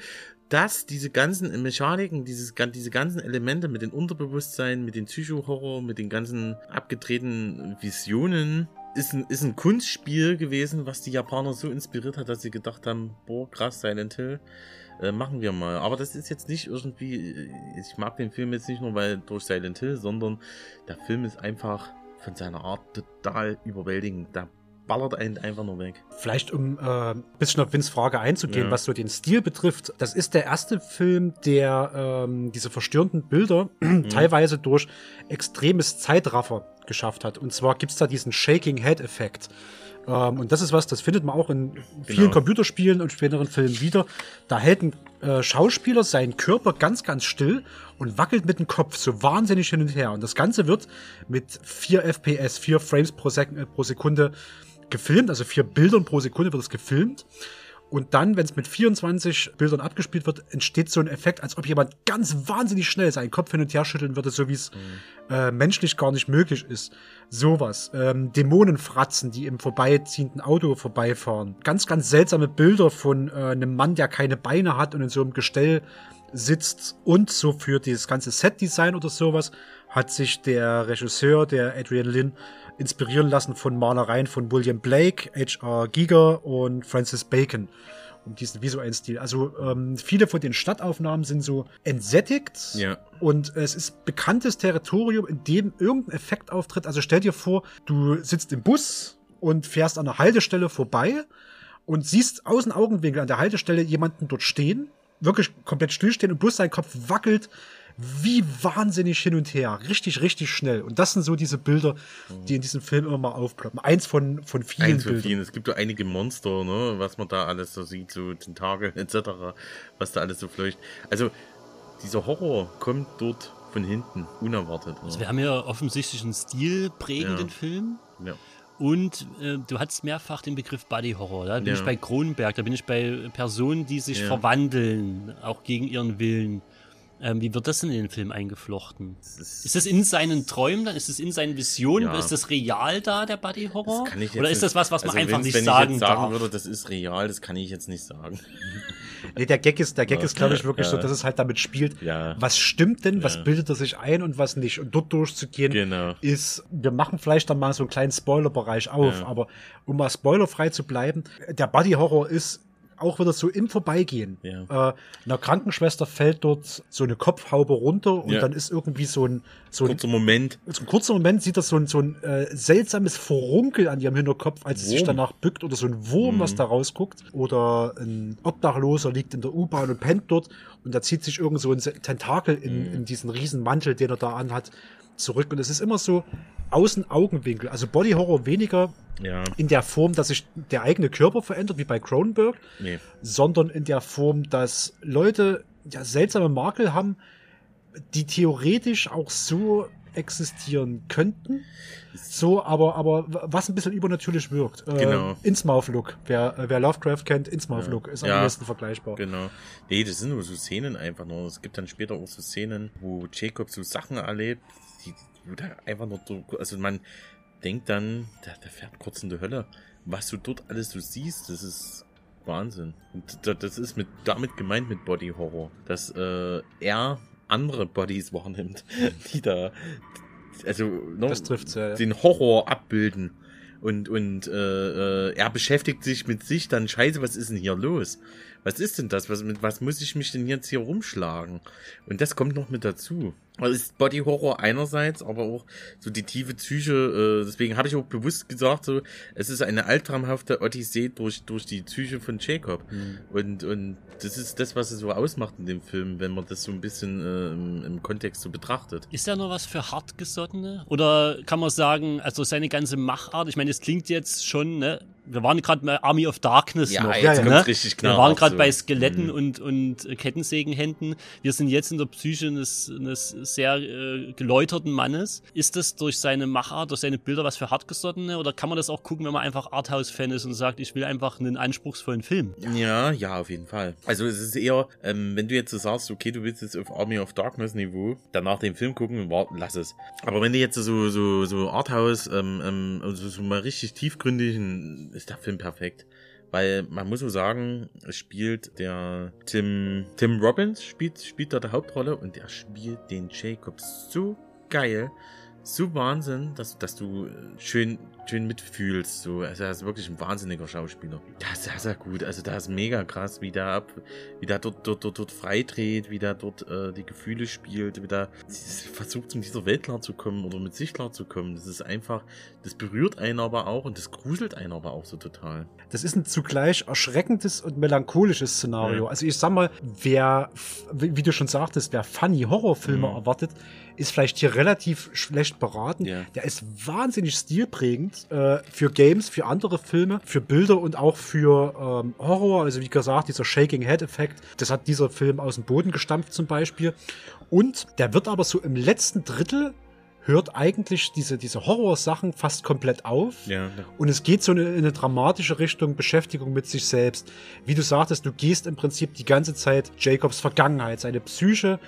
dass diese ganzen Mechaniken, dieses, diese ganzen Elemente mit den Unterbewusstsein, mit den Psycho-Horror, mit den ganzen abgedrehten Visionen, ist ein, ist ein Kunstspiel gewesen, was die Japaner so inspiriert hat, dass sie gedacht haben, boah, krass, Silent Hill, äh, machen wir mal. Aber das ist jetzt nicht irgendwie, äh, ich mag den Film jetzt nicht nur weil durch Silent Hill, sondern der Film ist einfach von seiner Art total überwältigend. Da ballert einen einfach nur weg. Vielleicht um äh, ein bisschen auf Vins Frage einzugehen, Ja. was so den Stil betrifft. Das ist der erste Film, der ähm, diese verstörenden Bilder Mhm. teilweise durch extremes Zeitraffer geschafft hat. Und zwar gibt's da diesen Shaking Head Effekt. Ähm, und das ist was, das findet man auch in vielen Genau. Computerspielen und späteren Filmen wieder. Da hält ein äh, Schauspieler seinen Körper ganz, ganz still und wackelt mit dem Kopf so wahnsinnig hin und her. Und das Ganze wird mit 4 FPS, 4 Frames pro, Sek äh, pro Sekunde gefilmt, also vier Bildern pro Sekunde wird es gefilmt. Und dann, wenn es mit 24 Bildern abgespielt wird, entsteht so ein Effekt, als ob jemand ganz wahnsinnig schnell seinen Kopf hin und her schütteln würde, so wie es äh, menschlich gar nicht möglich ist. Sowas. Ähm, Dämonenfratzen, die im vorbeiziehenden Auto vorbeifahren. Ganz, ganz seltsame Bilder von äh, einem Mann, der keine Beine hat und in so einem Gestell sitzt. Und so für dieses ganze Set-Design oder sowas hat sich der Regisseur, der Adrian Lin, inspirieren lassen von Malereien von William Blake, H.R. Giger und Francis Bacon um diesen visuellen Stil. Also ähm, viele von den Stadtaufnahmen sind so entsättigt Ja. und es ist bekanntes Territorium, in dem irgendein Effekt auftritt. Also stell dir vor, du sitzt im Bus und fährst an einer Haltestelle vorbei und siehst aus dem Augenwinkel an der Haltestelle jemanden dort stehen, wirklich komplett stillstehen und bloß sein Kopf wackelt wie wahnsinnig hin und her. Richtig, richtig schnell. Und das sind so diese Bilder, die in diesem Film immer mal aufploppen. Eins von, von vielen Eins von Bildern. vielen. Es gibt ja einige Monster, ne, was man da alles so sieht, so Tentakel etc., was da alles so fleucht. Also, dieser Horror kommt dort von hinten, unerwartet. Ne? Also wir haben ja offensichtlich einen stilprägenden Ja. Film. Ja. Und äh, du hattest mehrfach den Begriff Body Horror. Da bin Ja. ich bei Kronenberg, da bin ich bei Personen, die sich Ja. verwandeln, auch gegen ihren Willen. Ähm, wie wird das denn in den Film eingeflochten? Ist, das in seinen Träumen dann? Ist das in seinen Visionen? Ja. Ist das real da, der Body Horror? Oder ist das was, was man also einfach wenn's- nicht wenn sagen ich jetzt sagen darf? würde, das ist real, das kann ich jetzt nicht sagen. Nee, der Gag ist, der Gag ist, glaube ich, wirklich so, Ja. dass es halt damit spielt, Ja. was stimmt denn, was bildet er sich ein und was nicht. Und dort durchzugehen, Genau. ist, wir machen vielleicht dann mal so einen kleinen Spoilerbereich auf, aber um mal spoilerfrei zu bleiben, der Body Horror ist auch wieder so im Vorbeigehen. Ja. Äh, einer Krankenschwester fällt dort so eine Kopfhaube runter und Ja. dann ist irgendwie so ein, so ein Kurzer Moment. so ein kurzer Moment sieht das so ein, so ein äh, seltsames Furunkel an ihrem Hinterkopf, als sie sich Wurm. danach bückt oder so ein Wurm, Mhm. was da rausguckt. Oder ein Obdachloser liegt in der U-Bahn und pennt dort und da zieht sich irgend so ein Tentakel in, Mhm. in diesen riesen Mantel, den er da anhat, zurück. Und es ist immer so Außen-Augenwinkel. Also Body Horror weniger Ja. in der Form, dass sich der eigene Körper verändert, wie bei Cronenberg, Nee. sondern in der Form, dass Leute ja seltsame Makel haben, die theoretisch auch so existieren könnten. So, aber, aber was ein bisschen übernatürlich wirkt. Äh, Genau. Innsmouth-Look. Wer, äh, wer Lovecraft kennt, Innsmouth-Look ist am Ja. besten vergleichbar. Genau. Nee, das sind nur so Szenen einfach nur. Es gibt dann später auch so Szenen, wo Jacob so Sachen erlebt, die, wo der einfach nur, so- also man denkt dann, der, der fährt kurz in die Hölle. Was du dort alles so siehst, das ist Wahnsinn. Und da- das ist mit, damit gemeint mit Body Horror, dass äh, er andere Bodies wahrnimmt, die da, also ne, Das trifft's, ja, ja. den Horror abbilden. und, und äh, äh, er beschäftigt sich mit sich, dann scheiße, was ist denn hier los? Was ist denn das? Was, mit was muss ich mich denn jetzt hier rumschlagen? Und das kommt noch mit dazu. Also ist Body Horror einerseits, aber auch so die tiefe Psyche, äh, deswegen habe ich auch bewusst gesagt, so, es ist eine albtraumhafte Odyssee durch, durch die Psyche von Jacob. Mhm. Und, und das ist das, was es so ausmacht in dem Film, wenn man das so ein bisschen äh, im, im Kontext so betrachtet. Ist da noch was für Hartgesottene? Oder kann man sagen, also seine ganze Machart, ich meine, es klingt jetzt schon, ne, wir waren gerade bei Army of Darkness ja, noch. Jetzt ne? richtig wir waren gerade so. bei Skeletten mhm. und, und Kettensägenhänden. Wir sind jetzt in der Psyche eines, eines sehr äh, geläuterten Mannes. Ist das durch seine Machart, durch seine Bilder was für Hartgesottene? Oder kann man das auch gucken, wenn man einfach Arthouse-Fan ist und sagt, ich will einfach einen anspruchsvollen Film? Ja, ja, auf jeden Fall. Also es ist eher, ähm, wenn du jetzt so sagst, okay, du willst jetzt auf Army of Darkness Niveau, danach den Film gucken, warten, lass es. Aber wenn du jetzt so, so, so Arthouse, ähm, ähm, also so mal richtig tiefgründigen ist der Film perfekt. Weil man muss so sagen, es spielt der Tim, Tim Robbins spielt, spielt da die Hauptrolle und der spielt den Jacob so geil so Wahnsinn, dass, dass du schön, schön mitfühlst. So. Also er ist wirklich ein wahnsinniger Schauspieler. Das ist sehr, sehr gut. Also da ist mega krass, wie der ab, wie der dort, dort, dort, dort freidreht, wie der dort äh, die Gefühle spielt, wie der versucht, in dieser Welt klar zu kommen oder mit sich klar zu kommen. Das ist einfach, das berührt einen aber auch und das gruselt einen aber auch so total. Das ist ein zugleich erschreckendes und melancholisches Szenario. Ja. Also ich sag mal, wer, wie du schon sagtest, wer funny Horrorfilme mhm. erwartet, ist vielleicht hier relativ schlecht beraten. Ja. Der ist wahnsinnig stilprägend äh, für Games, für andere Filme, für Bilder und auch für ähm, Horror. Also wie gesagt, dieser Shaking Head-Effekt, das hat dieser Film aus dem Boden gestampft zum Beispiel. Und der wird aber so im letzten Drittel hört eigentlich diese, diese Horrorsachen fast komplett auf. Ja, ja. Und es geht so in eine, in eine dramatische Richtung Beschäftigung mit sich selbst. Wie du sagtest, du gehst im Prinzip die ganze Zeit Jacobs Vergangenheit, seine Psyche,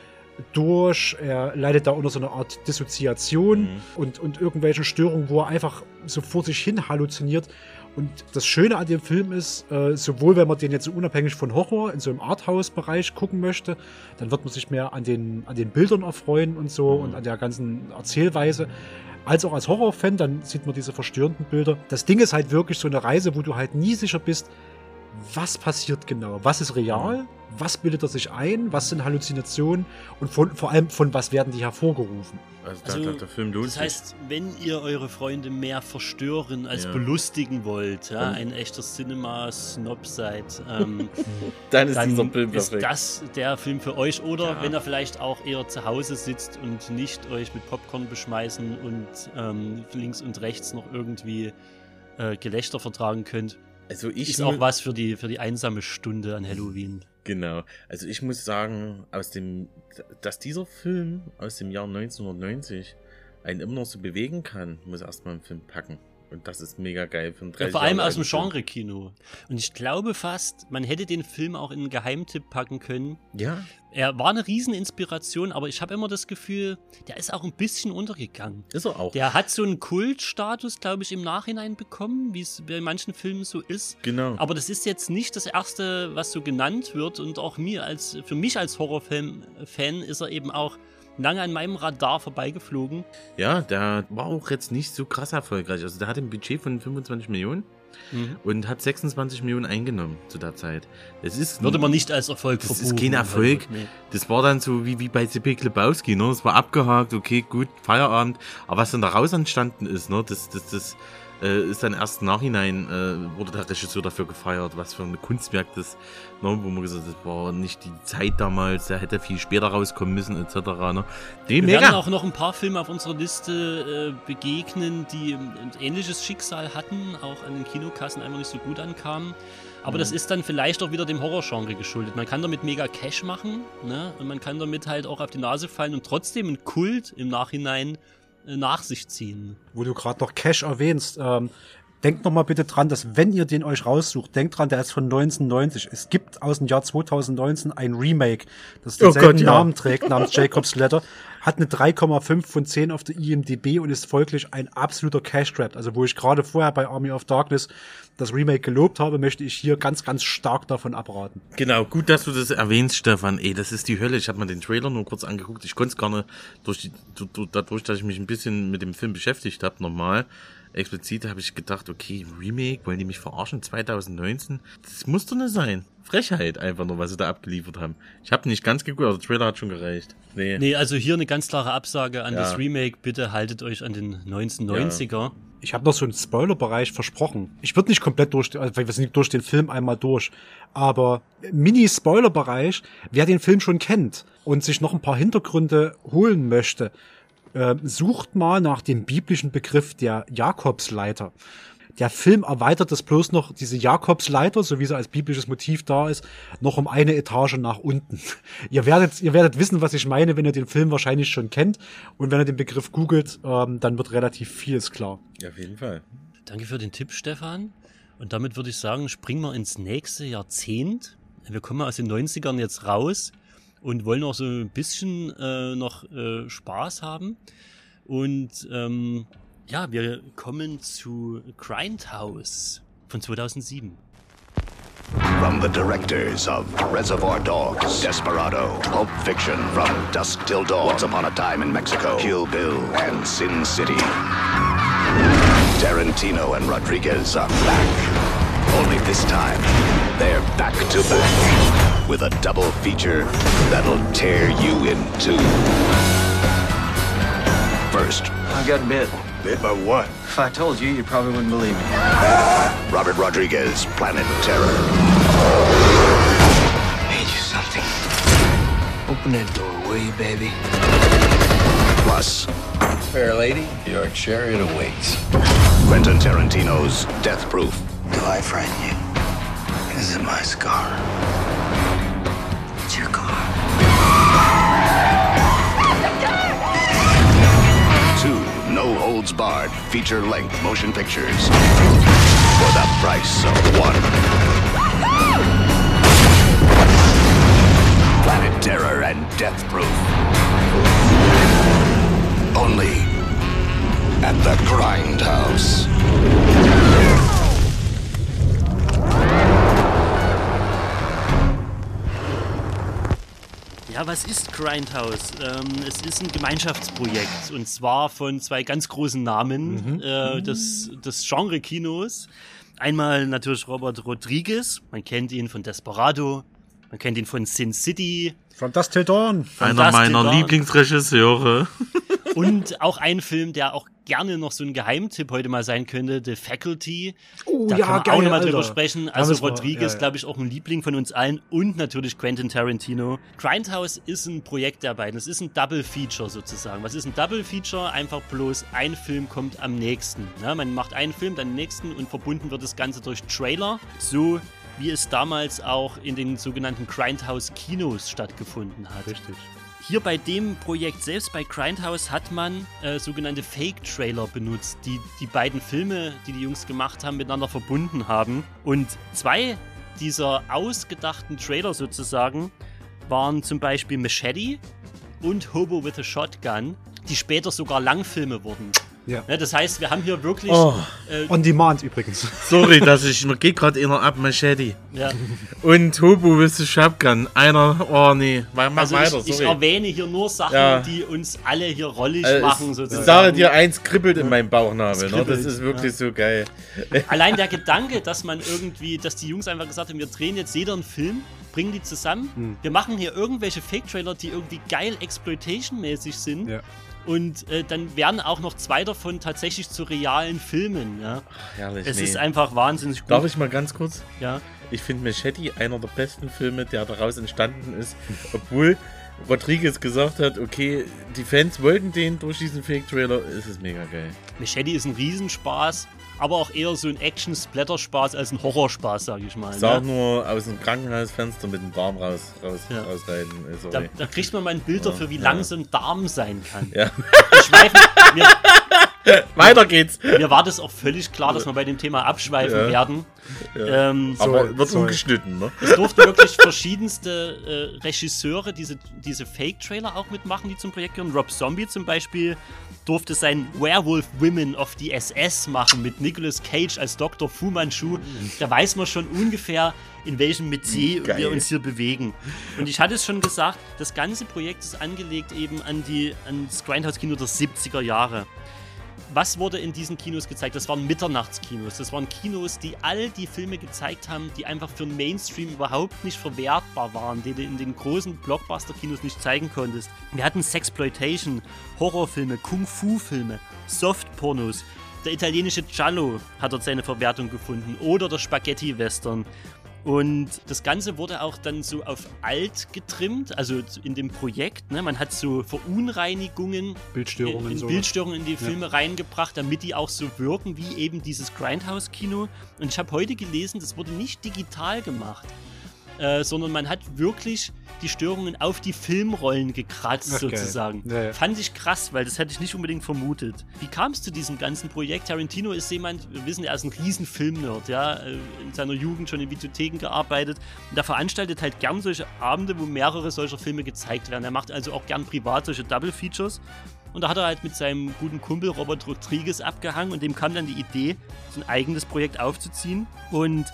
durch. Er leidet da unter so einer Art Dissoziation mhm. und, und irgendwelchen Störungen, wo er einfach so vor sich hin halluziniert. Und das Schöne an dem Film ist, äh, sowohl wenn man den jetzt so unabhängig von Horror in so einem Arthouse-Bereich gucken möchte, dann wird man sich mehr an den, an den Bildern erfreuen und so mhm. und an der ganzen Erzählweise. Als auch als Horrorfan, dann sieht man diese verstörenden Bilder. Das Ding ist halt wirklich so eine Reise, wo du halt nie sicher bist, was passiert genau? Was ist real? Was bildet er sich ein? Was sind Halluzinationen? Und von, vor allem, von was werden die hervorgerufen? Also, also der, der, Film lohnt Das heißt, wenn ihr eure Freunde mehr verstören als ja. belustigen wollt, ja, ein echter Cinema-Snob seid, ähm, dann ist dann dieser Film ist das der Film für euch. Oder ja. wenn ihr vielleicht auch eher zu Hause sitzt und nicht euch mit Popcorn beschmeißen und ähm, links und rechts noch irgendwie äh, Gelächter vertragen könnt, also ich ist auch was für die, für die einsame Stunde an Halloween. Genau. Also ich muss sagen, aus dem, dass dieser Film aus dem Jahr 1990 einen immer noch so bewegen kann, muss erstmal einen Film packen. Und das ist mega geil für ein 30 ja, Vor allem aus dem Genre-Kino. Und ich glaube fast, man hätte den Film auch in einen Geheimtipp packen können. Ja. Er war eine Rieseninspiration, aber ich habe immer das Gefühl, der ist auch ein bisschen untergegangen. Ist er auch. Der hat so einen Kultstatus, glaube ich, im Nachhinein bekommen, wie es bei manchen Filmen so ist. Genau. Aber das ist jetzt nicht das erste, was so genannt wird. Und auch mir als, für mich als Horrorfilm-Fan ist er eben auch lange an meinem Radar vorbeigeflogen. Ja, der war auch jetzt nicht so krass erfolgreich. Also der hat ein Budget von 25 Millionen. Mhm. Und hat 26 Millionen eingenommen zu der Zeit. Das ist Würde man nicht als Erfolg Das ist kein Erfolg. Nee. Das war dann so wie, wie bei C.P. Klebowski, ne? Das war abgehakt, okay, gut, Feierabend. Aber was dann daraus entstanden ist, ne? Das, das, das, äh, ist dann erst nachhinein, äh, wurde der Regisseur dafür gefeiert, was für ein Kunstwerk das, ne, wo man gesagt hat, das war nicht die Zeit damals, der hätte viel später rauskommen müssen, etc. Ne. Die Wir werden auch noch ein paar Filme auf unserer Liste äh, begegnen, die ein ähnliches Schicksal hatten, auch an den Kinokassen einfach nicht so gut ankamen. Aber mhm. das ist dann vielleicht auch wieder dem Horrorgenre geschuldet. Man kann damit mega Cash machen, ne? Und man kann damit halt auch auf die Nase fallen und trotzdem einen Kult im Nachhinein nach sich ziehen. Wo du gerade noch Cash erwähnst, ähm, denkt noch mal bitte dran, dass wenn ihr den euch raussucht, denkt dran, der ist von 1990. Es gibt aus dem Jahr 2019 ein Remake, das denselben oh Gott, ja. Namen trägt, namens Jacob's Letter, hat eine 3,5 von 10 auf der IMDb und ist folglich ein absoluter Cash Grab. Also wo ich gerade vorher bei Army of Darkness das Remake gelobt habe, möchte ich hier ganz, ganz stark davon abraten. Genau, gut, dass du das erwähnst, Stefan. Ey, das ist die Hölle. Ich habe mir den Trailer nur kurz angeguckt. Ich konnte es gar nicht, durch die, dadurch, dass ich mich ein bisschen mit dem Film beschäftigt habe, nochmal, explizit habe ich gedacht, okay, Remake, wollen die mich verarschen 2019? Das muss doch nicht sein. Frechheit einfach nur, was sie da abgeliefert haben. Ich habe nicht ganz geguckt, aber der Trailer hat schon gereicht. Nee. Nee, also hier eine ganz klare Absage an Ja. das Remake. Bitte haltet euch an den 1990er. Ich habe noch so einen Spoilerbereich versprochen. Ich würde nicht komplett durch, also wir sind durch den Film einmal durch, aber Mini-Spoilerbereich, wer den Film schon kennt und sich noch ein paar Hintergründe holen möchte, äh, sucht mal nach dem biblischen Begriff der Jakobsleiter. Der Film erweitert es bloß noch diese Jakobsleiter, so wie sie als biblisches Motiv da ist, noch um eine Etage nach unten. Ihr werdet, ihr werdet wissen, was ich meine, wenn ihr den Film wahrscheinlich schon kennt. Und wenn ihr den Begriff googelt, ähm, dann wird relativ vieles klar. Ja, auf jeden Fall. Danke für den Tipp, Stefan. Und damit würde ich sagen, springen wir ins nächste Jahrzehnt. Wir kommen aus den 90ern jetzt raus und wollen auch so ein bisschen äh, noch äh, Spaß haben. Und ähm, ja, wir kommen zu Grindhouse von 2007. From the directors of Reservoir Dogs, Desperado, Pulp Fiction, From Dusk Till Dawn, Once Upon a Time in Mexico, Kill Bill, and Sin City. Tarantino and Rodriguez are back. Only this time, they're back to back with a double feature that'll tear you in two. First, I got bit. Bit by what? If I told you, you probably wouldn't believe me. Robert Rodriguez, Planet Terror. Made you something. Open that door, will you, baby? Plus, Fair lady, your chariot awaits. Quentin Tarantino's Death Proof. Do I frighten you? This is my scar. It's your car. Holds barred feature length motion pictures for the price of one. Planet Terror and Death Proof. Only at the Grindhouse. Ja, was ist Grindhouse? Ähm, es ist ein Gemeinschaftsprojekt und zwar von zwei ganz großen Namen äh, des, des Genre-Kinos. Einmal natürlich Robert Rodriguez, man kennt ihn von Desperado, man kennt ihn von Sin City. From Dust Till Dawn. Von Einer meiner Dawn. Lieblingsregisseure. Und auch ein Film, der auch gerne noch so ein Geheimtipp heute mal sein könnte, The Faculty. Oh, da ja, kann man geil, auch nochmal drüber sprechen. Also wir- Rodriguez, ja, ja. glaube ich, auch ein Liebling von uns allen und natürlich Quentin Tarantino. Grindhouse ist ein Projekt der beiden. Es ist ein Double Feature sozusagen. Was ist ein Double Feature? Einfach bloß ein Film kommt am nächsten. Ja, man macht einen Film, dann den nächsten und verbunden wird das Ganze durch Trailer. So wie es damals auch in den sogenannten Grindhouse Kinos stattgefunden hat. Richtig. Hier bei dem Projekt selbst, bei Grindhouse, hat man äh, sogenannte Fake-Trailer benutzt, die die beiden Filme, die die Jungs gemacht haben, miteinander verbunden haben. Und zwei dieser ausgedachten Trailer sozusagen waren zum Beispiel Machete und Hobo with a Shotgun, die später sogar Langfilme wurden. Ja. Ne, das heißt, wir haben hier wirklich Oh. äh, On Demand übrigens. Sorry, dass ich, mir geht gerade einer ab, Machete. Ja. Und Hobo with the Shotgun. Einer, oh nee, mach, mach also weiter, ich, ich sorry. erwähne hier nur Sachen, Ja. die uns alle hier rollig Also machen sozusagen. Ich sage dir, eins kribbelt in meinem Bauchnabel. Es Ne? Das ist wirklich ja. so geil. Allein der Gedanke, dass man irgendwie, dass die Jungs einfach gesagt haben, wir drehen jetzt jeder einen Film, bringen die zusammen. Hm. Wir machen hier irgendwelche Fake-Trailer, die irgendwie geil Exploitation-mäßig sind. Und äh, dann werden auch noch zwei davon tatsächlich zu realen Filmen. Ja. Herrlich, Es nee. ist einfach wahnsinnig gut. Darf ich mal ganz kurz? Ja. Ich finde Machete einer der besten Filme, der daraus entstanden ist, obwohl Rodriguez gesagt hat, okay, die Fans wollten den durch diesen Fake-Trailer, ist es mega geil. Machete ist ein Riesenspaß, aber auch eher so ein Action-Splatter-Spaß als ein Horrorspaß, sag ich mal. Sag ne? nur aus dem Krankenhausfenster mit dem Darm raus, raus, Ja. rausreiten. äh, Da, da kriegt man mal ein Bild Ja, dafür, wie ja. lang so ein Darm sein kann. Ja. Wir schweifen, wir, Weiter geht's. Mir war das auch völlig klar, dass wir bei dem Thema abschweifen Ja. werden. Ja. Ähm, Aber wird ungeschnitten, ne? Es durften wirklich verschiedenste äh, Regisseure diese, diese Fake-Trailer auch mitmachen, die zum Projekt gehören. Rob Zombie zum Beispiel durfte sein Werewolf Women of the SS machen mit Nicolas Cage als Dr. Fu Manchu. Da weiß man schon ungefähr, in welchem Metier Geil. wir uns hier bewegen. Und ich hatte es schon gesagt, das ganze Projekt ist angelegt eben an die ans Grindhouse-Kino der 70er Jahre. Was wurde in diesen Kinos gezeigt? Das waren Mitternachtskinos. Das waren Kinos, die all die Filme gezeigt haben, die einfach für den Mainstream überhaupt nicht verwertbar waren, die du in den großen Blockbuster-Kinos nicht zeigen konntest. Wir hatten Sexploitation, Horrorfilme, Kung-Fu-Filme, Softpornos. Der italienische Giallo hat dort seine Verwertung gefunden oder der Spaghetti-Western. Und das Ganze wurde auch dann so auf alt getrimmt, also in dem Projekt. Ne? Man hat so Verunreinigungen, Bildstörungen, in, so. Bildstörungen in die Filme ja. reingebracht, damit die auch so wirken wie eben dieses Grindhouse-Kino. Und ich habe heute gelesen, das wurde nicht digital gemacht. Äh, sondern man hat wirklich die Störungen auf die Filmrollen gekratzt, Ach, sozusagen. Ja, ja. Fand ich krass, weil das hätte ich nicht unbedingt vermutet. Wie kam es zu diesem ganzen Projekt? Tarantino ist jemand, wir wissen, er ist ein riesen Filmnerd, ja, äh, in seiner Jugend schon in Videotheken gearbeitet. Und er veranstaltet halt gern solche Abende, wo mehrere solcher Filme gezeigt werden. Er macht also auch gern privat solche Double Features. Und da hat er halt mit seinem guten Kumpel Robert Rodriguez abgehangen und dem kam dann die Idee, so ein eigenes Projekt aufzuziehen. Und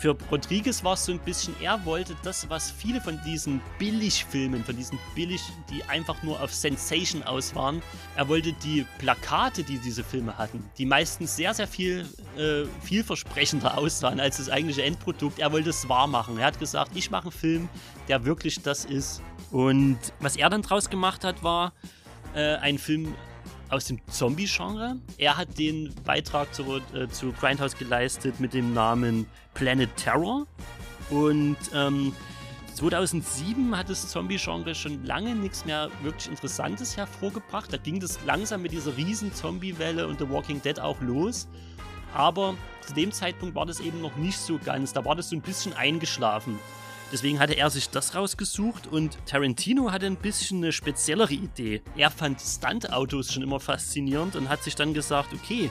für Rodriguez war es so ein bisschen, er wollte das, was viele von diesen Billigfilmen, von diesen Billig, die einfach nur auf Sensation aus waren, er wollte die Plakate, die diese Filme hatten, die meistens sehr, sehr viel äh, vielversprechender aussahen als das eigentliche Endprodukt, er wollte es wahr machen. Er hat gesagt, ich mache einen Film, der wirklich das ist. Und was er dann draus gemacht hat, war äh, ein Film aus dem Zombie-Genre. Er hat den Beitrag zu, äh, zu Grindhouse geleistet mit dem Namen Planet Terror. Und ähm, 2007 hat das Zombie-Genre schon lange nichts mehr wirklich Interessantes hervorgebracht. Da ging das langsam mit dieser riesen Zombie-Welle und The Walking Dead auch los. Aber zu dem Zeitpunkt war das eben noch nicht so ganz. Da war das so ein bisschen eingeschlafen. Deswegen hatte er sich das rausgesucht und Tarantino hatte ein bisschen eine speziellere Idee. Er fand Stunt-Autos schon immer faszinierend und hat sich dann gesagt, okay,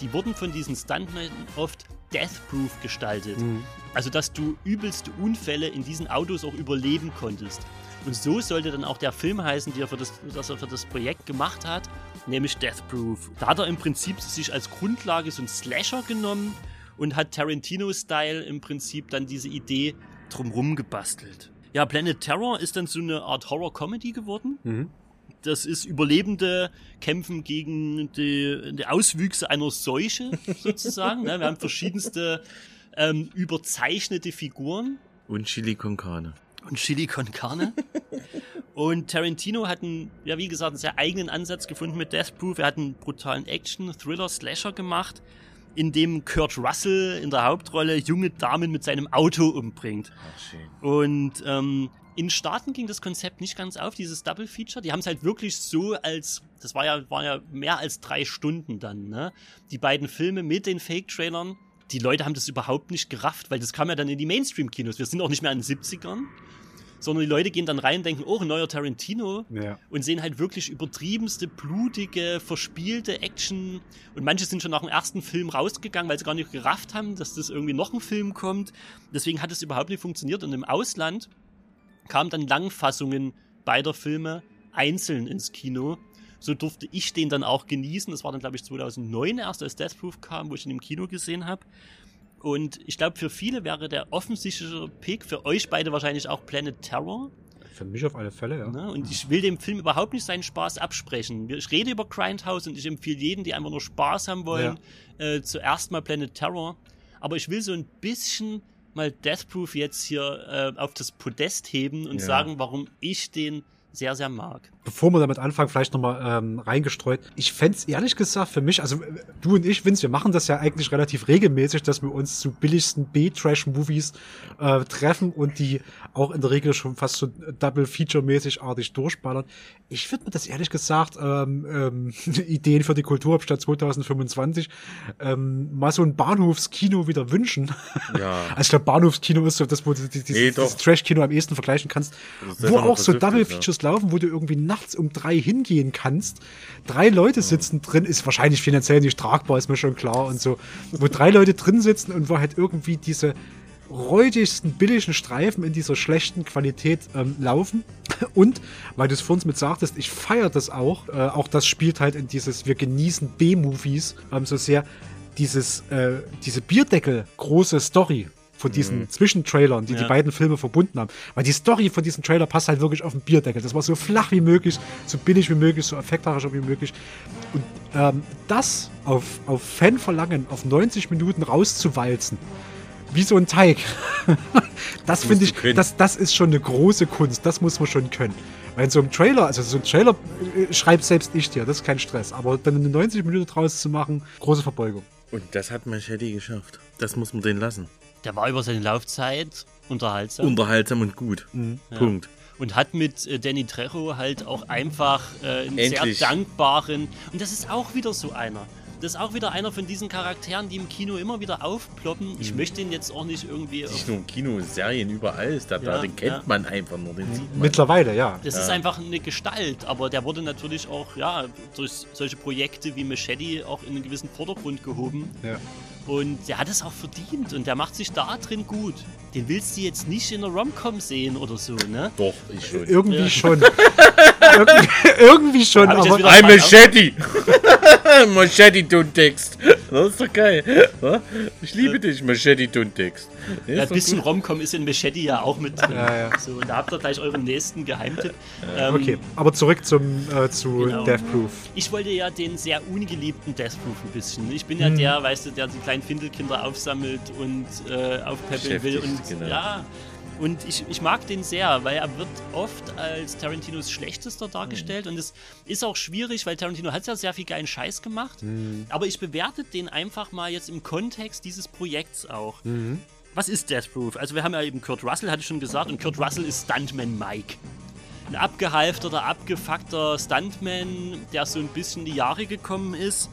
die wurden von diesen Stuntmen oft death-proof gestaltet. Mhm. Also, dass du übelste Unfälle in diesen Autos auch überleben konntest. Und so sollte dann auch der Film heißen, den er für das, das er für das Projekt gemacht hat, nämlich Death Proof. Da hat er im Prinzip sich als Grundlage so einen Slasher genommen und hat Tarantino-Style im Prinzip dann diese Idee drumrum gebastelt. Ja, Planet Terror ist dann so eine Art Horror-Comedy geworden. Mhm. Das ist Überlebende kämpfen gegen die, die Auswüchse einer Seuche sozusagen. Ne? Wir haben verschiedenste ähm, überzeichnete Figuren. Und Chili con Carne. Und Chili con Carne. Und Tarantino hat einen, ja wie gesagt, einen sehr eigenen Ansatz gefunden mit Death Proof. Er hat einen brutalen Action, Thriller, Slasher gemacht in dem Kurt Russell in der Hauptrolle junge Damen mit seinem Auto umbringt. Ach, Und ähm, in Staaten ging das Konzept nicht ganz auf, dieses Double Feature. Die haben es halt wirklich so als, das war ja, war ja mehr als drei Stunden dann, ne? Die beiden Filme mit den Fake-Trailern. Die Leute haben das überhaupt nicht gerafft, weil das kam ja dann in die Mainstream-Kinos. Wir sind auch nicht mehr in den 70ern sondern die Leute gehen dann rein und denken, oh, ein neuer Tarantino ja. und sehen halt wirklich übertriebenste, blutige, verspielte Action und manche sind schon nach dem ersten Film rausgegangen, weil sie gar nicht gerafft haben, dass das irgendwie noch ein Film kommt. Deswegen hat es überhaupt nicht funktioniert und im Ausland kamen dann Langfassungen beider Filme einzeln ins Kino. So durfte ich den dann auch genießen. Das war dann, glaube ich, 2009 erst, als Death Proof kam, wo ich ihn im Kino gesehen habe. Und ich glaube, für viele wäre der offensichtliche Pick, für euch beide wahrscheinlich auch Planet Terror. Für mich auf alle Fälle, ja. Ne? Und ich will dem Film überhaupt nicht seinen Spaß absprechen. Ich rede über Grindhouse und ich empfehle jeden, die einfach nur Spaß haben wollen, ja. äh, zuerst mal Planet Terror. Aber ich will so ein bisschen mal Death Proof jetzt hier äh, auf das Podest heben und ja. sagen, warum ich den sehr, sehr mag. Bevor wir damit anfangen, vielleicht nochmal ähm, reingestreut. Ich fände ehrlich gesagt für mich, also du und ich, Vince, wir machen das ja eigentlich relativ regelmäßig, dass wir uns zu billigsten B-Trash-Movies äh, treffen und die auch in der Regel schon fast so Double-Feature-mäßig artig durchballern. Ich würde mir das ehrlich gesagt, ähm, ähm, Ideen für die Kulturhauptstadt 2025, ähm, mal so ein Bahnhofskino wieder wünschen. Ja. also ich glaube, Bahnhofskino ist so das, wo du dieses, nee, dieses Trash-Kino am ehesten vergleichen kannst, wo auch so Double-Features ja. laufen, wo du irgendwie nachts um drei hingehen kannst. Drei Leute sitzen drin, ist wahrscheinlich finanziell nicht tragbar, ist mir schon klar und so. Wo drei Leute drin sitzen und wo halt irgendwie diese räudigsten billigen Streifen in dieser schlechten Qualität ähm, laufen. Und, weil du es vorhin mit sagtest, ich feiere das auch. Äh, auch das spielt halt in dieses, wir genießen B-Movies ähm, so sehr. Dieses, äh, diese Bierdeckel große Story von diesen Zwischentrailern, die Ja. die beiden Filme verbunden haben. Weil die Story von diesem Trailer passt halt wirklich auf den Bierdeckel. Das war so flach wie möglich, so billig wie möglich, so effekthascher wie möglich. Und ähm, das auf, auf Fanverlangen auf 90 Minuten rauszuwalzen, wie so ein Teig. das finde ich, das, das ist schon eine große Kunst. Das muss man schon können. Weil in so einem Trailer, also so ein Trailer äh, schreibt selbst ich dir, das ist kein Stress. Aber dann eine 90 Minuten draus zu machen, große Verbeugung. Und das hat Machete geschafft. Das muss man den lassen. Der war über seine Laufzeit unterhaltsam. Unterhaltsam und gut. Ja. Punkt. Und hat mit äh, Danny Trejo halt auch einfach äh, einen Endlich. sehr dankbaren. Und das ist auch wieder so einer. Das ist auch wieder einer von diesen Charakteren, die im Kino immer wieder aufploppen. Ich Mhm. möchte ihn jetzt auch nicht irgendwie. Nicht nur im Kino, Serien, überall ist der Ja, da. Den kennt ja. man einfach nur. Den sieht man. Mittlerweile, ja. Das Ja. ist einfach eine Gestalt, aber der wurde natürlich auch ja, durch solche Projekte wie Machete auch in einen gewissen Vordergrund gehoben. Ja. Und der hat es auch verdient und der macht sich da drin gut. Den willst du jetzt nicht in einer Rom-Com sehen oder so, ne? Doch, ich schon. Irgendwie Ja. schon. irgendwie, irgendwie schon, aber. I'm Machete! Machete Tuntext. Das ist doch geil. Ich liebe dich, Machete Tuntext. Ja, ein bisschen Rom-Com ist in Machete ja auch mit drin. Ja, ja. So, und da habt ihr gleich euren nächsten Geheimtipp. Ähm, Okay, aber zurück zum, äh, zu Genau. Death Proof. Ich wollte ja den sehr ungeliebten Death Proof ein bisschen. Ich bin ja Hm. der, weißt du, der die kleinen Findelkinder aufsammelt und äh, aufpäppeln will. Und genau. ja, und ich, ich mag den sehr, weil er wird oft als Tarantinos schlechtester dargestellt. Und es ist auch schwierig, weil Tarantino hat ja sehr viel geilen Scheiß gemacht. Hm. Aber ich bewerte den einfach mal jetzt im Kontext dieses Projekts auch. Mhm. Was ist Death Proof? Also wir haben ja eben Kurt Russell, hatte ich schon gesagt, und Kurt Russell ist Stuntman Mike. Ein abgehalfterter, abgefuckter Stuntman, der so ein bisschen in die Jahre gekommen ist.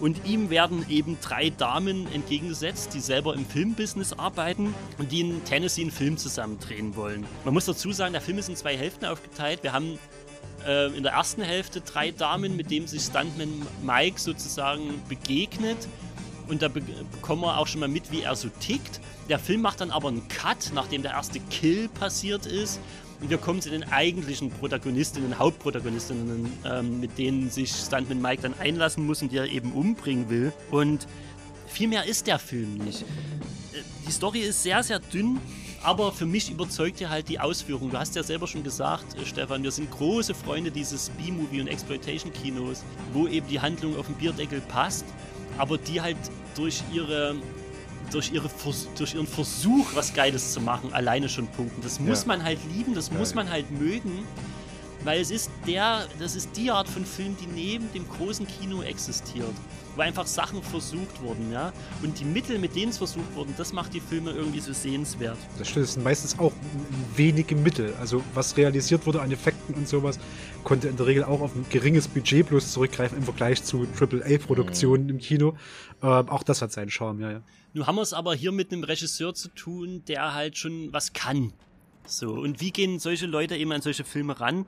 Und ihm werden eben drei Damen entgegengesetzt, die selber im Filmbusiness arbeiten und die in Tennessee einen Film zusammen drehen wollen. Man muss dazu sagen, der Film ist in zwei Hälften aufgeteilt. Wir haben äh, in der ersten Hälfte drei Damen, mit denen sich Stuntman Mike sozusagen begegnet. Und da be bekommen wir auch schon mal mit, wie er so tickt. Der Film macht dann aber einen Cut, nachdem der erste Kill passiert ist. Und wir kommen zu den eigentlichen Protagonistinnen, Hauptprotagonistinnen, ähm, mit denen sich Stuntman Mike dann einlassen muss und die er eben umbringen will. Und viel mehr ist der Film nicht. Äh, Die Story ist sehr, sehr dünn, aber für mich überzeugt ja halt die Ausführung. Du hast ja selber schon gesagt, äh, Stefan, wir sind große Freunde dieses B-Movie- und Exploitation-Kinos, wo eben die Handlung auf den Bierdeckel passt, aber die halt durch ihre durch, ihre Vers durch ihren Versuch, was Geiles zu machen, alleine schon punkten. Das muss Ja. man halt lieben, das muss man halt mögen, weil es ist der, das ist die Art von Film, die neben dem großen Kino existiert. Wo einfach Sachen versucht wurden, ja. Und die Mittel, mit denen es versucht wurden, das macht die Filme irgendwie so sehenswert. Das stimmt, es sind meistens auch wenige Mittel. Also was realisiert wurde an Effekten und sowas, konnte in der Regel auch auf ein geringes Budget bloß zurückgreifen im Vergleich zu AAA-Produktionen im Kino. Ähm, auch das hat seinen Charme, ja, ja. Nun haben wir es aber hier mit einem Regisseur zu tun, der halt schon was kann. So, und wie gehen solche Leute eben an solche Filme ran?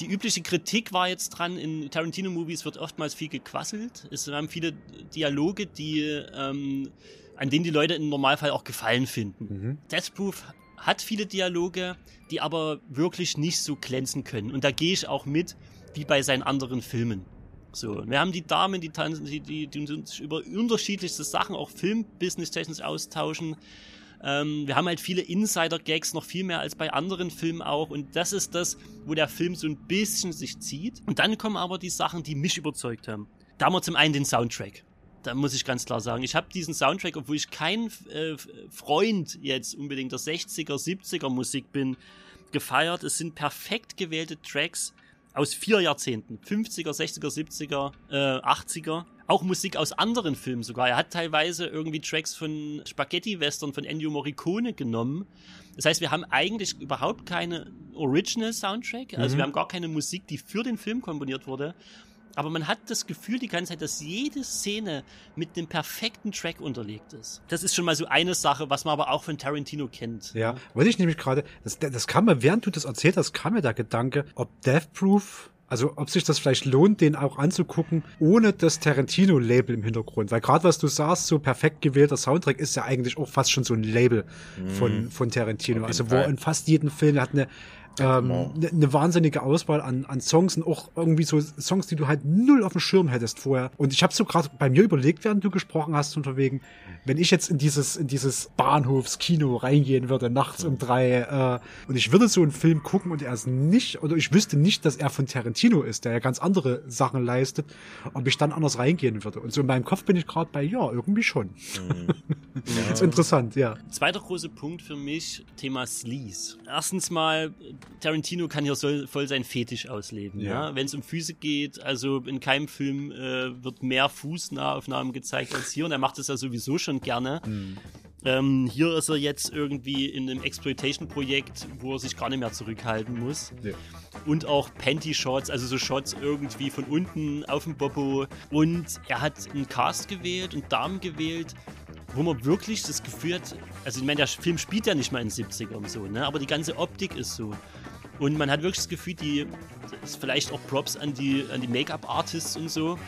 Die übliche Kritik war jetzt dran, in Tarantino-Movies wird oftmals viel gequasselt. Es haben viele Dialoge, die, ähm, an denen die Leute im Normalfall auch Gefallen finden. Death Proof hat viele Dialoge, die aber wirklich nicht so glänzen können. Und da gehe ich auch mit, wie bei seinen anderen Filmen. So, wir haben die Damen, die tanzen, die, die, die uns über unterschiedlichste Sachen, auch Filmbusiness-technisch austauschen. Ähm, wir haben halt viele Insider-Gags, noch viel mehr als bei anderen Filmen auch. Und das ist das, wo der Film so ein bisschen sich zieht. Und dann kommen aber die Sachen, die mich überzeugt haben. Da haben wir zum einen den Soundtrack. Da muss ich ganz klar sagen, ich habe diesen Soundtrack, obwohl ich kein äh, Freund jetzt unbedingt der 60er, 70er Musik bin, gefeiert. Es sind perfekt gewählte Tracks aus vier Jahrzehnten. 50er, 60er, 70er, äh, 80er. Auch Musik aus anderen Filmen sogar. Er hat teilweise irgendwie Tracks von Spaghetti-Western von Ennio Morricone genommen. Das heißt, wir haben eigentlich überhaupt keine Original-Soundtrack. Also Mhm. wir haben gar keine Musik, die für den Film komponiert wurde. Aber man hat das Gefühl die ganze Zeit, dass jede Szene mit einem perfekten Track unterlegt ist. Das ist schon mal so eine Sache, was man aber auch von Tarantino kennt. Ja, wollte ich nämlich gerade, das, das kam mir, während du das erzählt hast, kam mir der Gedanke, ob Death Proof, also ob sich das vielleicht lohnt, den auch anzugucken, ohne das Tarantino-Label im Hintergrund. Weil gerade was du sagst, so perfekt gewählter Soundtrack ist ja eigentlich auch fast schon so ein Label von, Mhm. von Tarantino. Also wo Fall. in fast jedem Film hat eine Ähm, eine genau. ne wahnsinnige Auswahl an, an Songs und auch irgendwie so Songs, die du halt null auf dem Schirm hättest vorher. Und ich habe so gerade bei mir überlegt, während du gesprochen hast, unterwegs, wenn ich jetzt in dieses, in dieses Bahnhofskino reingehen würde, nachts um drei, äh, und ich würde so einen Film gucken und er ist nicht, oder ich wüsste nicht, dass er von Tarantino ist, der ja ganz andere Sachen leistet, ob ich dann anders reingehen würde. Und so in meinem Kopf bin ich gerade bei, ja, irgendwie schon. Mhm. Ja. ist interessant, ja. Zweiter großer Punkt für mich, Thema Sleaze. Erstens mal, Tarantino kann hier soll, voll sein Fetisch ausleben. Ja. ja? Wenn es um Füße geht, also in keinem Film äh, wird mehr Fußnahaufnahmen gezeigt als hier und er macht das ja sowieso schon gerne. Mhm. Ähm, hier ist er jetzt irgendwie in einem Exploitation-Projekt, wo er sich gar nicht mehr zurückhalten muss. Ja. Und auch Panty-Shots, also so Shots irgendwie von unten auf dem Bobo. Und er hat einen Cast gewählt und Damen gewählt, wo man wirklich das Gefühl hat, also ich meine, der Film spielt ja nicht mal in den 70ern so, ne? aber die ganze Optik ist so. Und man hat wirklich das Gefühl, die ist vielleicht auch Props an die, an die Make-up-Artists und so.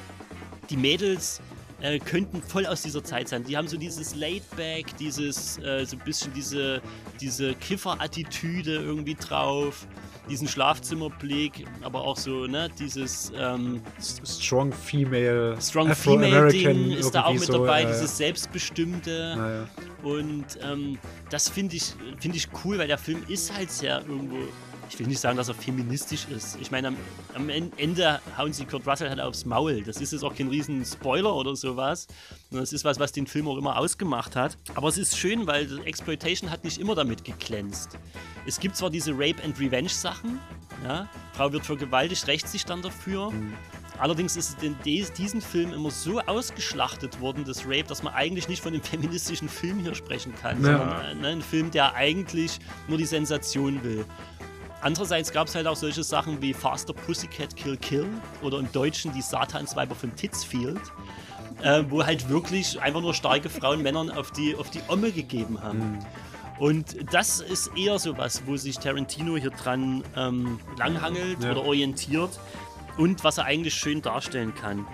Die Mädels äh, könnten voll aus dieser Zeit sein. Die haben so dieses Laid-Back, dieses, äh, so ein bisschen diese, diese Kiffer-Attitüde irgendwie drauf diesen Schlafzimmerblick, aber auch so, ne, dieses ähm, Strong Female, Strong Female Ding ist da auch mit so, dabei, äh, dieses Selbstbestimmte. Ja. Und ähm, das finde ich, finde ich cool, weil der Film ist halt sehr irgendwo ich will nicht sagen, dass er feministisch ist. Ich meine, am, am, Ende hauen sie Kurt Russell halt aufs Maul. Das ist jetzt auch kein riesen Spoiler oder sowas. Das ist was, was den Film auch immer ausgemacht hat. Aber es ist schön, weil Exploitation hat nicht immer damit geglänzt. Es gibt zwar diese Rape and Revenge Sachen, ja, Frau wird vergewaltigt, rächt sich dann dafür. Mhm. Allerdings ist es in diesem Film immer so ausgeschlachtet worden, das Rape, dass man eigentlich nicht von einem feministischen Film hier sprechen kann, ja. sondern äh, ne, ein Film, der eigentlich nur die Sensation will. Andererseits gab es halt auch solche Sachen wie Faster Pussycat Kill Kill oder im Deutschen die Satansweiber von Titsfield, äh, wo halt wirklich einfach nur starke Frauen Männern auf die, auf die Omme gegeben haben. Mhm. Und das ist eher so was, wo sich Tarantino hier dran ähm, langhangelt ja. oder orientiert und was er eigentlich schön darstellen kann.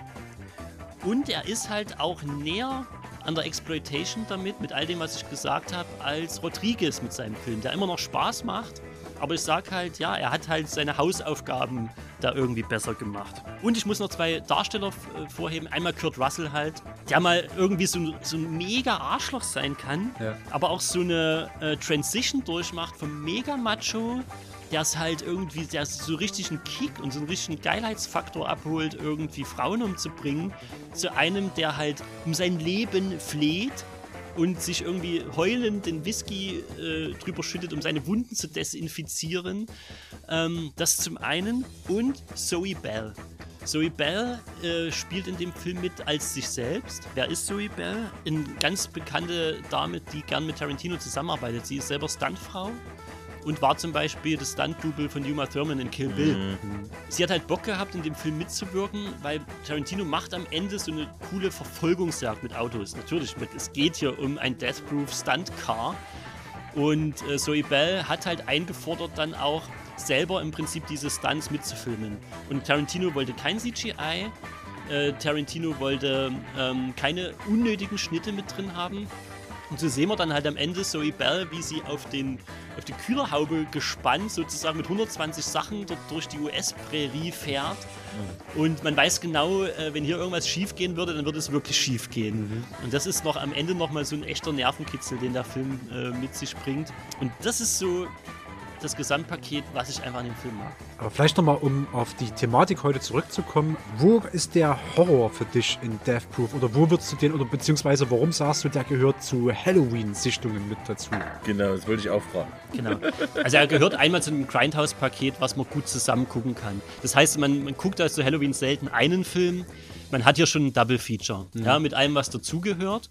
Und er ist halt auch näher an der Exploitation damit, mit all dem, was ich gesagt habe, als Rodriguez mit seinem Film, der immer noch Spaß macht aber ich sag halt, ja, er hat halt seine Hausaufgaben da irgendwie besser gemacht. Und ich muss noch zwei Darsteller äh, vorheben. Einmal Kurt Russell halt, der mal irgendwie so, so ein mega Arschloch sein kann, ja. aber auch so eine äh, Transition durchmacht vom mega Macho der es halt irgendwie, der so richtig einen Kick und so einen richtigen Geilheitsfaktor abholt, irgendwie Frauen umzubringen, zu einem, der halt um sein Leben fleht und sich irgendwie heulend den Whisky äh, drüber schüttet, um seine Wunden zu desinfizieren. Ähm, das zum einen. Und Zoe Bell. Zoe Bell äh, spielt in dem Film mit als sich selbst. Wer ist Zoe Bell? Eine ganz bekannte Dame, die gern mit Tarantino zusammenarbeitet. Sie ist selber Stuntfrau und war zum Beispiel das Stunt-Double von Uma Thurman in Kill Bill. Mhm. Sie hat halt Bock gehabt, in dem Film mitzuwirken, weil Tarantino macht am Ende so eine coole Verfolgungsjagd mit Autos. Natürlich, es geht hier um ein Death-Proof Stunt-Car. Und äh, Zoe Bell hat halt eingefordert, dann auch selber im Prinzip diese Stunts mitzufilmen. Und Tarantino wollte kein CGI. Äh, Tarantino wollte ähm, keine unnötigen Schnitte mit drin haben. Und so sehen wir dann halt am Ende Zoe Bell, wie sie auf, den, auf die Kühlerhaube gespannt, sozusagen mit 120 Sachen dort durch die US-Prärie fährt. Mhm. Und man weiß genau, äh, wenn hier irgendwas schief gehen würde, dann würde es wirklich schief gehen. Mhm. Und das ist noch am Ende nochmal so ein echter Nervenkitzel, den der Film äh, mit sich bringt. Und das ist so das Gesamtpaket, was ich einfach an dem Film mag. Aber vielleicht nochmal, um auf die Thematik heute zurückzukommen. Wo ist der Horror für dich in Death Proof? Oder wo würdest du den, oder beziehungsweise warum sagst du, der gehört zu Halloween-Sichtungen mit dazu? Genau, das wollte ich auch fragen. Genau. Also er gehört einmal zu einem Grindhouse-Paket, was man gut zusammen gucken kann. Das heißt, man, man guckt also Halloween selten einen Film. Man hat hier schon ein Double Feature, mhm. ja, mit allem, was dazugehört.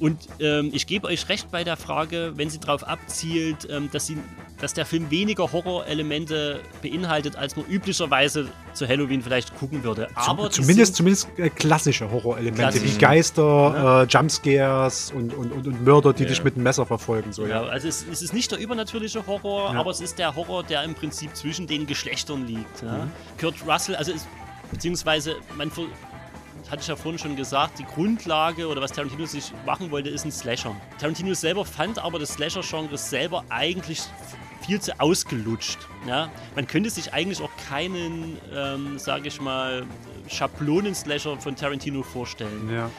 Und ähm, ich gebe euch recht bei der Frage, wenn sie darauf abzielt, ähm, dass, sie, dass der Film weniger Horrorelemente beinhaltet, als man üblicherweise zu Halloween vielleicht gucken würde. Aber zumindest, zumindest äh, klassische Horrorelemente klassisch. wie Geister, ja. äh, Jumpscares und, und, und, und, Mörder, die ja. dich mit einem Messer verfolgen. So, ja. ja. Also es, es, ist nicht der übernatürliche Horror, aber es ist der Horror, der im Prinzip zwischen den Geschlechtern liegt. Mhm. Kurt Russell, also es, beziehungsweise man hatte ich ja vorhin schon gesagt, die Grundlage oder was Tarantino sich machen wollte, ist ein Slasher. Tarantino selber fand aber das Slasher-Genre selber eigentlich viel zu ausgelutscht. Ja? Man könnte sich eigentlich auch keinen, ähm, sage ich mal, Schablonen-Slasher von Tarantino vorstellen. Ja.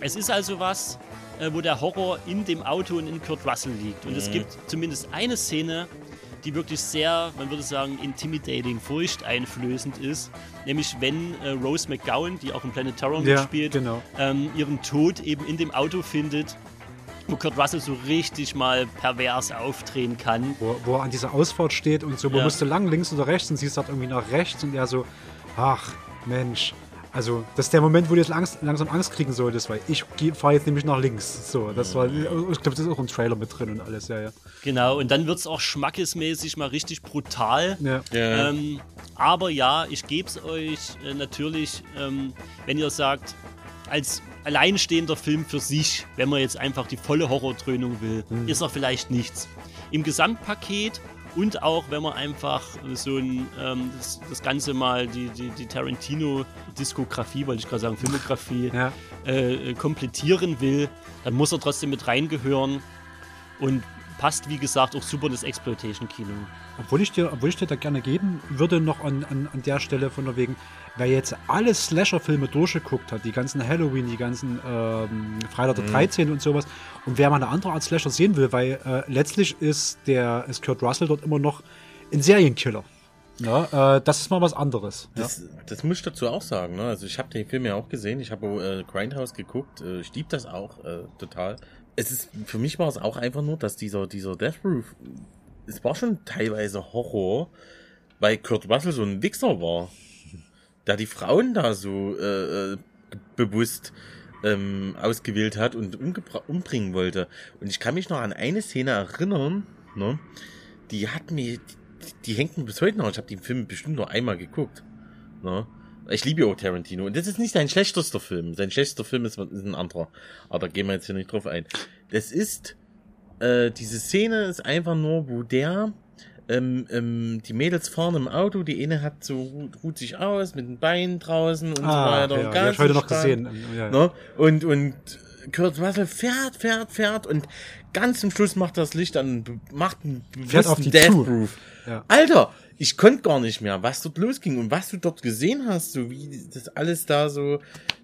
Es ist also was, äh, wo der Horror in dem Auto und in Kurt Russell liegt. Und es Mhm. gibt zumindest eine Szene, die wirklich sehr, man würde sagen, intimidating, furchteinflößend ist. Nämlich wenn äh, Rose McGowan, die auch in Planet Terror Ja, mitspielt, genau. ähm, ihren Tod eben in dem Auto findet, wo Kurt Russell so richtig mal pervers aufdrehen kann. Wo, wo er an dieser Ausfahrt steht und so, wo Ja. musst du lang links oder rechts und sie sagt irgendwie nach rechts und er so, ach Mensch. Also, das ist der Moment, wo du jetzt Angst, langsam Angst kriegen solltest, weil ich fahre jetzt nämlich nach links. So, das war, ich glaube, das ist auch im Trailer mit drin und alles, ja, ja. Genau, und dann wird es auch schmackesmäßig mal richtig brutal. Ja. Ja. Ähm, aber ja, ich gebe es euch äh, natürlich, ähm, wenn ihr sagt, als alleinstehender Film für sich, wenn man jetzt einfach die volle Horrordröhnung will, Mhm. ist er vielleicht nichts. Im Gesamtpaket und auch wenn man einfach so ein, ähm, das, das Ganze mal, die, die, die Tarantino-Diskografie, wollte ich gerade sagen, Filmografie, Ja. äh, äh, komplettieren will, dann muss er trotzdem mit reingehören und passt, wie gesagt, auch super in das Exploitation-Kino. Obwohl ich dir, obwohl ich dir da gerne geben würde, noch an, an, an der Stelle von der wegen, wer jetzt alle Slasher-Filme durchgeguckt hat, die ganzen Halloween, die ganzen ähm, Freitag der Mhm. 13. und sowas, und wer mal eine andere Art Slasher sehen will, weil äh, letztlich ist der ist Kurt Russell dort immer noch ein Serienkiller. Ja, äh, das ist mal was anderes. Ja. Das, das muss ich dazu auch sagen. Ne? Also ich habe den Film ja auch gesehen. Ich habe äh, Grindhouse geguckt. Äh, ich lieb das auch äh, total. Es ist für mich war es auch einfach nur, dass dieser dieser Death Proof, es war schon teilweise Horror, weil Kurt Russell so ein Wichser war, der die Frauen da so äh, äh, bewusst ähm, ausgewählt hat und umbringen wollte. Und ich kann mich noch an eine Szene erinnern, ne? die hat mir, die, die hängt mir bis heute noch. Ich habe den Film bestimmt nur einmal geguckt. Ne? Ich liebe ja auch Tarantino. Und das ist nicht sein schlechtester Film. Sein schlechtester Film ist, ist ein anderer. Aber da gehen wir jetzt hier nicht drauf ein. Das ist, äh, diese Szene ist einfach nur, wo der, ähm, ähm, die Mädels fahren im Auto, die eine hat so, ruht, sich aus mit den Beinen draußen und Ah, so weiter. ja, und hab ich heute noch gesehen. Ja, ja. Ne? Und, und Kurt Russell fährt, fährt, fährt und ganz zum Schluss macht das Licht an, macht einen Fährt auf die Death. Proof. Ja. Alter, ich konnte gar nicht mehr, was dort losging und was du dort gesehen hast, so wie das alles da so.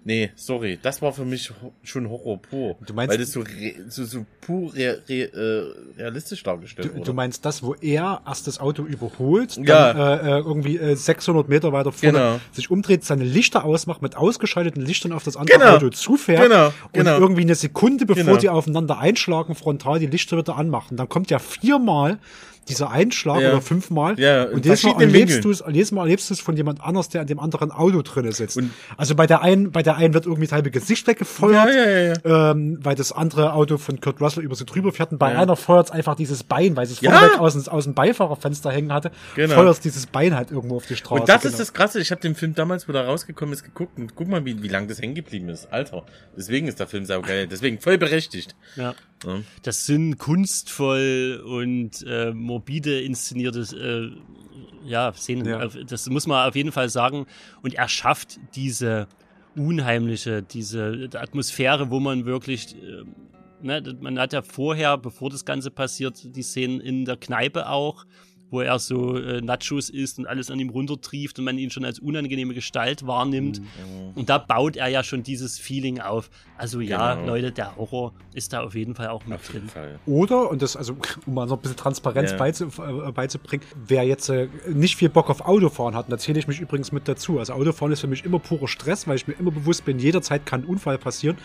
Nee, sorry, das war für mich ho- schon Horror pur. Du meinst- weil das so, re, so, so pur re, re, äh, realistisch dargestellt Du, wurde. du meinst das, wo er erst das Auto überholt, dann Ja. äh, äh, irgendwie äh, 600 Meter weiter vorne Genau. sich umdreht, seine Lichter ausmacht, mit ausgeschalteten Lichtern auf das andere Genau. Auto zufährt Genau, und genau. irgendwie eine Sekunde, bevor Genau. die aufeinander einschlagen, frontal die Lichter wieder anmachen. Dann kommt ja viermal dieser Einschlag Ja. oder fünfmal Ja, und jedes Mal, erlebst du es, jedes Mal erlebst du es von jemand anders, der an dem anderen Auto drinne sitzt. also bei der einen, bei der einen wird irgendwie das halbe Gesicht weggefeuert, Ja, ja, ja, Ähm, weil das andere Auto von Kurt Russell über sie drüber fährt und bei Ja. einer feuert einfach dieses Bein, weil sie es Ja. vorneweg aus, dem- aus dem Beifahrerfenster hängen hatte, Genau. feuert dieses Bein halt irgendwo auf die Straße. Und das genau. ist das Krasse. Ich habe den Film damals, wo der rausgekommen ist, geguckt und guck mal, wie, wie lang das hängen geblieben ist. Alter. Deswegen ist der Film saugeil. Deswegen voll berechtigt. Ja. Ja. Das sind kunstvoll und äh, morbide inszenierte äh, ja, Szenen. Ja. Das muss man auf jeden Fall sagen. Und er schafft diese unheimliche, diese Atmosphäre, wo man wirklich, äh, ne, man hat ja vorher, bevor das Ganze passiert, die Szenen in der Kneipe auch, wo er so äh, Nachos isst und alles an ihm runtertrieft und man ihn schon als unangenehme Gestalt wahrnimmt. Mhm. Und da baut er ja schon dieses Feeling auf. Also ja, Genau. Leute, der Horror ist da auf jeden Fall auch mit Auf drin. Fall. Oder, und das, also, um mal so ein bisschen Transparenz Ja. beizu, äh, beizubringen, wer jetzt äh, nicht viel Bock auf Autofahren hat, und da zähle ich mich übrigens mit dazu. Also Autofahren ist für mich immer purer Stress, weil ich mir immer bewusst bin, jederzeit kann ein Unfall passieren.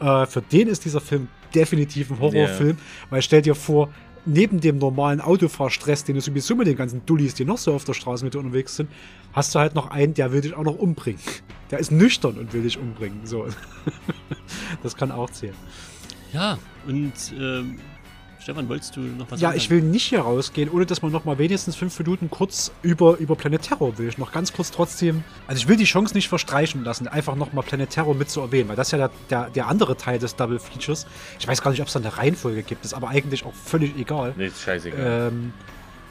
Äh, für den ist dieser Film definitiv ein Horrorfilm, weil stell dir vor, neben dem normalen Autofahrstress, den du sowieso mit den ganzen Dullis, die noch so auf der Straße mit dir unterwegs sind, hast du halt noch einen, der will dich auch noch umbringen. Der ist nüchtern und will dich umbringen. So. das kann auch zählen. Ja, und ähm, Stefan, wolltest du noch was Ja, sagen? ich will nicht hier rausgehen, ohne dass man noch mal wenigstens fünf Minuten kurz über, über Planet Terror will ich noch ganz kurz trotzdem. Also ich will die Chance nicht verstreichen lassen, einfach noch mal Planet Terror mit zu erwähnen, weil das ist ja der, der, der andere Teil des Double Features. Ich weiß gar nicht, ob es da eine Reihenfolge gibt, ist aber eigentlich auch völlig egal. Nee, ist scheißegal. Ähm,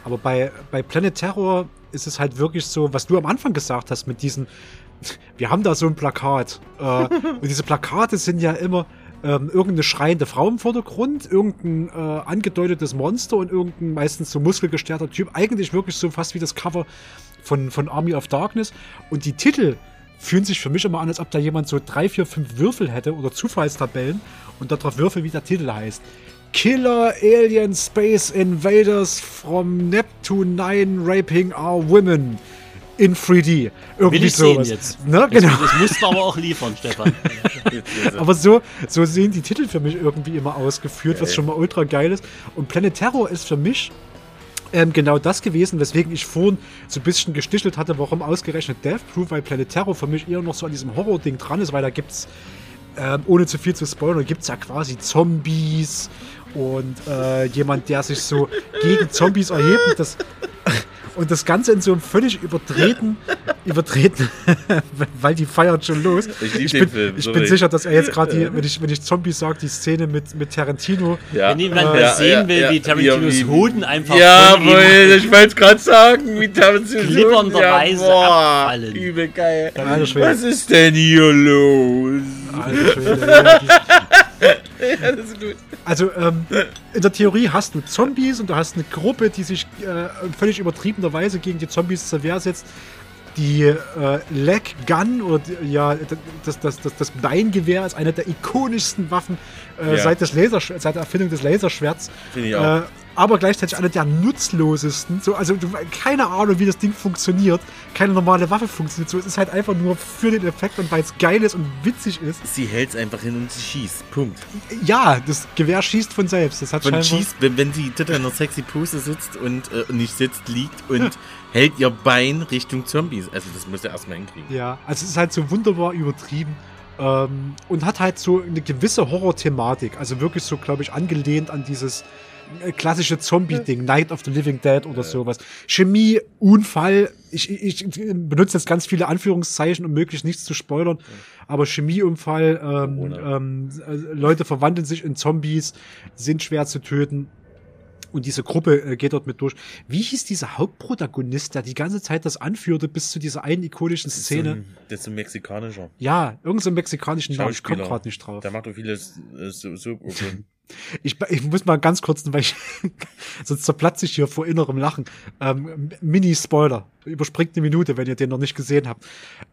aber bei, bei Planet Terror ist es halt wirklich so, was du am Anfang gesagt hast mit diesen, wir haben da so ein Plakat. Äh, und diese Plakate sind ja immer ähm, irgendeine schreiende Frau im Vordergrund, irgendein äh, angedeutetes Monster und irgendein meistens so muskelgestärkter Typ. Eigentlich wirklich so fast wie das Cover von, von Army of Darkness. Und die Titel fühlen sich für mich immer an, als ob da jemand so drei, vier, fünf Würfel hätte oder Zufallstabellen und darauf Würfel, wie der Titel heißt. Killer Alien Space Invaders from Neptune 9 Raping Our Women in 3D. Irgendwie Will ich sowas. sehen jetzt. Ne? Das, Genau. das musst du aber auch liefern, Stefan. Aber so, so sehen die Titel für mich irgendwie immer ausgeführt, was Geil. schon mal ultra geil ist. Und Planet Terror ist für mich ähm, genau das gewesen, weswegen ich vorhin so ein bisschen gestichelt hatte, warum ausgerechnet Death Proof, weil Planet Terror für mich eher noch so an diesem Horror-Ding dran ist, weil da gibt's, ähm, ohne zu viel zu spoilern, gibt's ja quasi Zombies und äh, jemand, der sich so gegen Zombies erhebt das, und das Ganze in so einem völlig übertreten, übertreten, weil die feiert schon los. Ich lieb ich den bin, Film, ich bin sicher, dass er jetzt gerade, wenn ich, wenn ich Zombies sage, die Szene mit, mit Tarantino. Wenn jemand äh, mal sehen will, wie Tarantinos wie- Hoden einfach Ja, von ihm wohl, ich wollte es gerade sagen, wie Tarantinos Klippernderweise ja, abfallen. Übel geil. Was ist denn hier los? Alter Schwede, ja, das ist gut. Also ähm, in der Theorie hast du Zombies und du hast eine Gruppe, die sich äh, in völlig übertriebenerweise gegen die Zombies zur Wehr setzt. Die äh, Leg Gun oder die, ja das, das, das, das Beingewehr ist eine der ikonischsten Waffen äh, Ja. seit, des seit der Erfindung des Laserschwerts. Finde ich auch. Aber gleichzeitig eine der nutzlosesten. So, also du, keine Ahnung, wie das Ding funktioniert. Keine normale Waffe funktioniert. So, es ist halt einfach nur für den Effekt und weil es geil ist und witzig ist. Sie hält es einfach hin und sie schießt. Punkt. Ja, das Gewehr schießt von selbst. Das hat Von schießt, wenn, wenn sie in einer sexy Pose sitzt und äh, nicht sitzt, liegt und hält ihr Bein Richtung Zombies. Also das muss er erstmal hinkriegen. Ja, also es ist halt so wunderbar übertrieben ähm, und hat halt so eine gewisse Horror-Thematik. Also wirklich so, glaube ich, angelehnt an dieses klassische Zombie-Ding, Night of the Living Dead oder sowas. Chemie, Unfall. Ich, ich, ich benutze jetzt ganz viele Anführungszeichen, um möglichst nichts zu spoilern. Aber Chemieunfall, ähm, ähm, äh, Leute verwandeln sich in Zombies, sind schwer zu töten. Und diese Gruppe äh, geht dort mit durch. Wie hieß dieser Hauptprotagonist, der die ganze Zeit das anführte bis zu dieser einen ikonischen Szene? So ein, das ist so ein mexikanischer. Ja, irgendein so mexikanischen Namen, ich komme Schauspieler. gerade nicht drauf. Der macht doch vieles äh, so, so okay. Ich, ich muss mal ganz kurz, weil ich, sonst zerplatze ich hier vor innerem Lachen. Ähm, Mini-Spoiler. Überspringt eine Minute, wenn ihr den noch nicht gesehen habt.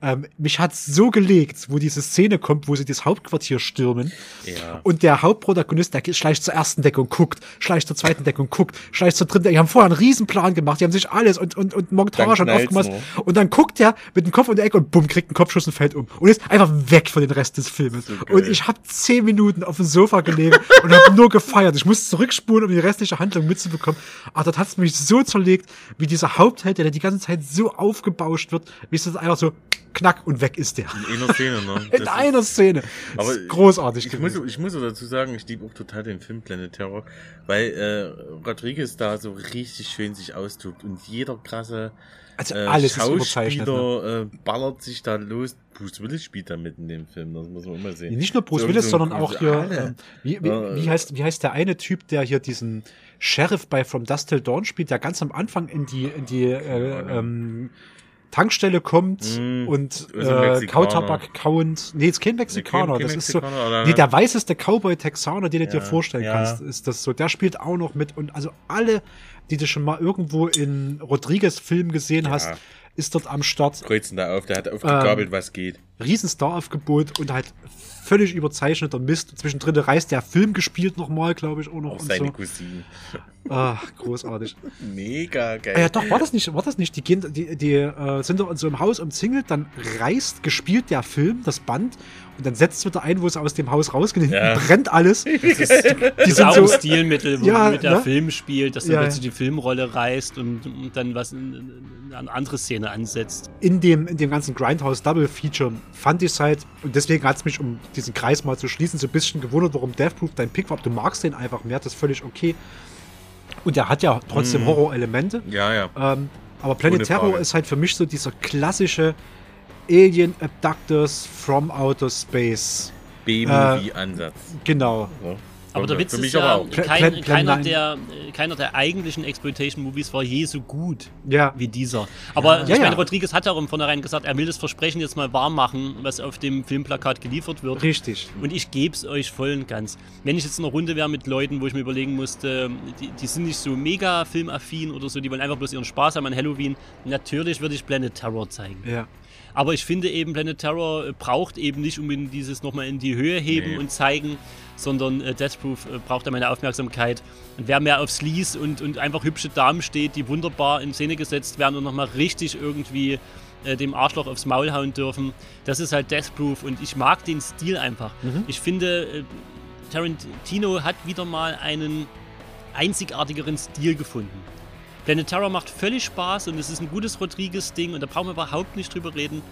Ähm, mich hat's so gelegt, wo diese Szene kommt, wo sie das Hauptquartier stürmen. Ja. Und der Hauptprotagonist, der schleicht zur ersten Deckung, guckt, schleicht zur zweiten Deckung, guckt, schleicht zur dritten Deckung. Die haben vorher einen Riesenplan gemacht, die haben sich alles und, und, und Montage und aufgemacht. nur. Und dann guckt er mit dem Kopf um die Ecke und bumm, kriegt einen Kopfschuss und fällt um. Und ist einfach weg von den Rest des Filmes. und ich habe zehn Minuten auf dem Sofa gelegen und habe nur gefeiert. Ich musste zurückspulen, um die restliche Handlung mitzubekommen. Aber das hat's mich so zerlegt, wie dieser Hauptheld, der die ganze Zeit so aufgebauscht wird, wie es das einfach so knack und weg ist der. In einer Szene, ne? In Das einer Szene. Aber ist großartig Ich muss, gewesen. ich muss dazu sagen, ich liebe auch total den Film Planet Terror, weil äh, Rodriguez da so richtig schön sich austobt und jeder krasse Also äh, alles ist überzeichnet, ne? Schauspieler äh, ballert sich da los. Bruce Willis spielt da mit in dem Film, das muss man immer sehen. Nicht nur Bruce So- Willis, so sondern auch hier, ähm, wie, wie, Äh, wie, heißt, wie heißt der eine Typ, der hier diesen Sheriff bei From Dust Till Dawn spielt, der ganz am Anfang in die, in die äh, ähm, Tankstelle kommt Mm, und äh. Kautabak kauend. Nee, ist kein Mexikaner. kein das ist so. Oder? Nee, der weißeste Cowboy-Texaner, den du dir Ja, vorstellen ja. kannst, ist das so. Der spielt auch noch mit. Und also alle, die du schon mal irgendwo in Rodriguez-Filmen gesehen Ja. hast, ist dort am Start. Kreuzen da auf, der hat aufgegabelt, Ähm, was geht. Riesenstar-Aufgebot und halt völlig überzeichneter Mist. Zwischendrin reißt der Film gespielt nochmal, glaube ich, auch noch. Auch und seine so. Cousine. Ach, großartig. Mega geil. Ja, doch, war das nicht, war das nicht? Die, gehen, die, die äh, sind doch in so einem Haus umzingelt, dann reißt gespielt der Film, das Band, und dann setzt es wieder ein, wo sie aus dem Haus rausgehen, Ja. brennt alles. Das ist, das ist auch ein Stilmittel, womit der ne? Film spielt, dass dann Ja, plötzlich die Filmrolle reißt und, und dann was in, in eine andere Szene ansetzt. in dem, in dem ganzen Grindhouse Double Feature fand ich es halt, und deswegen hat es mich, um diesen Kreis mal zu schließen, so ein bisschen gewundert, warum Death Proof dein Pick war. Du magst den einfach mehr, das ist völlig okay. Und der hat ja trotzdem Mhm. Horror-Elemente. Ja, ja. Ähm, aber Planet Terror ist halt für mich so dieser klassische Alien Abductors from Outer Space. B-Movie-Ansatz. Genau. Ja. Aber der Witz Für ist mich ja, kein, Plan keiner, 9. der, äh, keiner der eigentlichen Exploitation-Movies war je so gut Ja. wie dieser. Aber Ja, ich meine, ja. Rodriguez hat ja auch im Vornherein gesagt, er will das Versprechen jetzt mal wahr machen, was auf dem Filmplakat geliefert wird. Richtig. Und ich gebe es euch voll und ganz. Wenn ich jetzt in einer Runde wäre mit Leuten, wo ich mir überlegen musste, die, die sind nicht so mega filmaffin oder so, die wollen einfach bloß ihren Spaß haben an Halloween, natürlich würde ich Planet Terror zeigen. Ja. Aber ich finde eben, Planet Terror äh, braucht eben nicht unbedingt dieses nochmal in die Höhe heben Nee. und zeigen, sondern äh, Death Proof äh, braucht da meine Aufmerksamkeit. Und wer mehr auf Sleaze und, und einfach hübsche Damen steht, die wunderbar in Szene gesetzt werden und nochmal richtig irgendwie äh, dem Arschloch aufs Maul hauen dürfen, das ist halt Death Proof und ich mag den Stil einfach. Ich finde, äh, Tarantino hat wieder mal einen einzigartigeren Stil gefunden. Planet Terror macht völlig Spaß und es ist ein gutes Rodriguez-Ding und da brauchen wir überhaupt nicht drüber reden.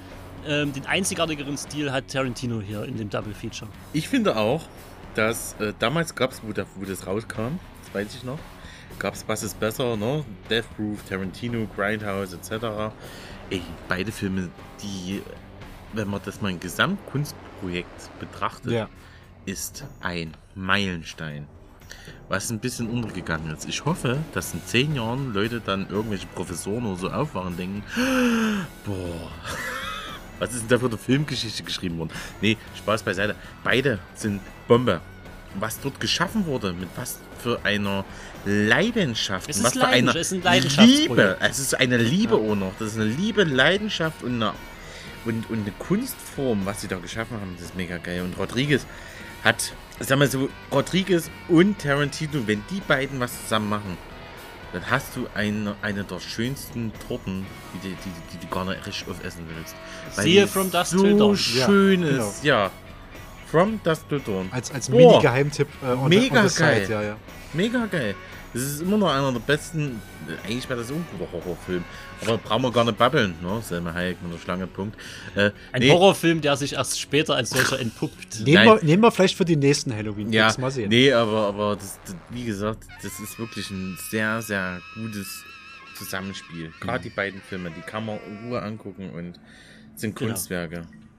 Ähm, den einzigartigeren Stil hat Tarantino hier in dem Double Feature. Ich finde auch, dass äh, damals gab es, wo, wo das rauskam, das weiß ich noch, gab es Was ist besser, ne? Death Proof, Tarantino, Grindhouse etc. Ey, beide Filme, die, wenn man das mal ein Gesamtkunstprojekt betrachtet, Ja. ist ein Meilenstein. Was ein bisschen untergegangen ist. Ich hoffe, dass in zehn Jahren Leute dann irgendwelche Professoren oder so aufwachen und denken, boah, was ist denn da für eine Filmgeschichte geschrieben worden? Nee, Spaß beiseite. Beide sind Bombe. Was dort geschaffen wurde, mit was für einer Leidenschaft, Es und ist was für einer ein. Liebe. Es ist eine Liebe auch noch. Das ist eine Liebe, Leidenschaft und eine, und, und eine Kunstform, was sie da geschaffen haben. Das ist mega geil. Und Rodriguez hat, sag mal so, Rodriguez und Tarantino, wenn die beiden was zusammen machen, dann hast du eine, eine der schönsten Torten, die, die, die, die du gar nicht richtig aufessen willst. Weil Siehe From Dusk so Till Dawn. schön Ja, ist. Ja. From Dusk Till Dawn. Als, als. Mini-Geheimtipp äh, the- Mega the side, geil. ja, ja. Mega geil. Das ist immer noch einer der besten. Eigentlich wäre das auch ein guter Horrorfilm. Aber brauchen wir gar nicht babbeln, ne? Selma Hayek mit der Schlange, Punkt. Äh, Ein nee, Horrorfilm, der sich erst später als solcher entpuppt. Nehmen wir, nehmen wir vielleicht für die nächsten Halloween. Ja, mal sehen. nee, aber, aber das, das, wie gesagt, das ist wirklich ein sehr, sehr gutes Zusammenspiel. Gerade die beiden Filme, die kann man in Ruhe angucken und sind Genau.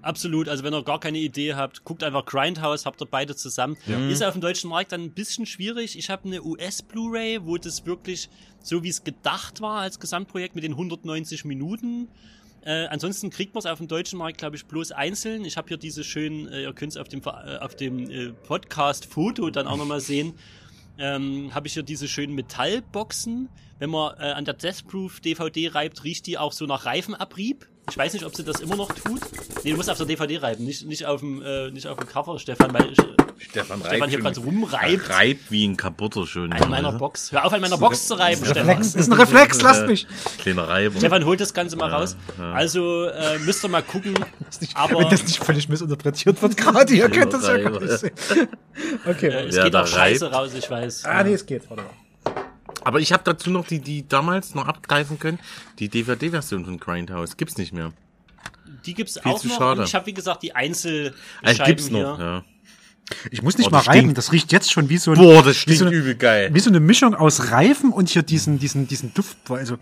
Absolut, also wenn ihr gar keine Idee habt, guckt einfach Grindhouse, habt ihr beide zusammen. Ist auf dem deutschen Markt dann ein bisschen schwierig. Ich habe eine US-Blu-ray, wo das wirklich so wie es gedacht war als Gesamtprojekt mit den 190 Minuten. Äh, ansonsten kriegt man es auf dem deutschen Markt, glaube ich, bloß einzeln. Ich habe hier diese schönen, äh, ihr könnt es auf dem, äh, auf dem äh, Podcast-Foto dann auch nochmal sehen, ähm, habe ich hier diese schönen Metallboxen. Wenn man äh, an der Death Proof DVD reibt, riecht die auch so nach Reifenabrieb. Ich weiß nicht, ob sie das immer noch tut. Nee, du musst auf der DVD reiben, nicht, nicht, auf, dem, äh, nicht auf dem Cover, Stefan, weil ich, Stefan, Stefan hier gerade so rumreibt. Reibt wie ein kaputter schon. An meiner Box. Hör auf, an meiner Box zu reiben, Stefan. Reflex, ist ein Reflex, lasst mich. Kleiner Reiber. Stefan holt das Ganze mal Ja, raus. ja. Also äh, müsst ihr mal gucken. Wenn Aber das nicht völlig missinterpretiert wird gerade, ihr könnt das ja gar nicht sehen. Okay. äh, es Ja, geht da auch scheiße reibt. raus, ich weiß. Ah, nee, es geht. Warte mal. Aber ich habe dazu noch die, die damals noch abgreifen können. Die DVD-Version von Grindhouse gibt's nicht mehr. Die gibt's Viel auch zu noch. schade. Und ich habe, wie gesagt, die Einzel Also gibt's hier. noch, ja. Ich muss nicht Oh, mal das reiben, stinkt. das riecht jetzt schon wie so ein, Boah, das wie so stinkt eine, übel geil. wie so eine Mischung aus Reifen und hier diesen, diesen, diesen Duft, also,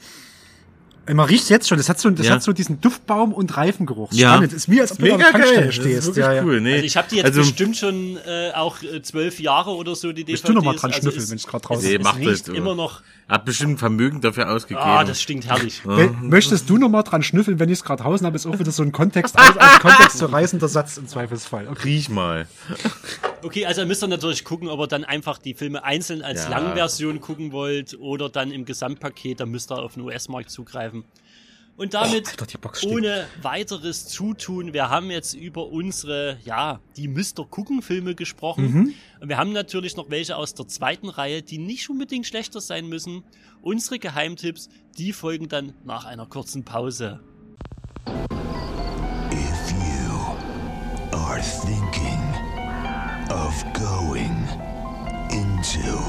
man riecht jetzt schon, das hat so, das Ja. hat so diesen Duftbaum und Reifengeruch. Ja. Spannend. Ist mir, als ob du Mega an der geil. Tankstelle Das ist stehst. wirklich Ja, ja. cool. Nee. Also ich habe die jetzt Also- bestimmt schon äh, auch äh, zwölf Jahre oder so, die DVDs. Willst du noch mal dran also schnüffeln, es- wenn ich's grad draußen- es, Nee, es macht riecht das. immer noch. Hat bestimmt ein Vermögen dafür ausgegeben. Ah, das stinkt herrlich. Möchtest du noch mal dran schnüffeln, wenn ich es gerade draußen habe, ist auch wieder so ein Kontext, als, als Kontext zu reißender Satz im Zweifelsfall. Okay. Riech mal. Okay, also müsst ihr natürlich gucken, ob ihr dann einfach die Filme einzeln als Ja. Langversion gucken wollt oder dann im Gesamtpaket, dann müsst ihr auf den US-Markt zugreifen. Und damit Alter, die Box stinkt. ohne weiteres Zutun, wir haben jetzt über unsere, ja, die Müsster gucken Filme gesprochen. Und wir haben natürlich noch welche aus der zweiten Reihe, die nicht unbedingt schlechter sein müssen. Unsere Geheimtipps, die folgen dann nach einer kurzen Pause. If you are thinking of going into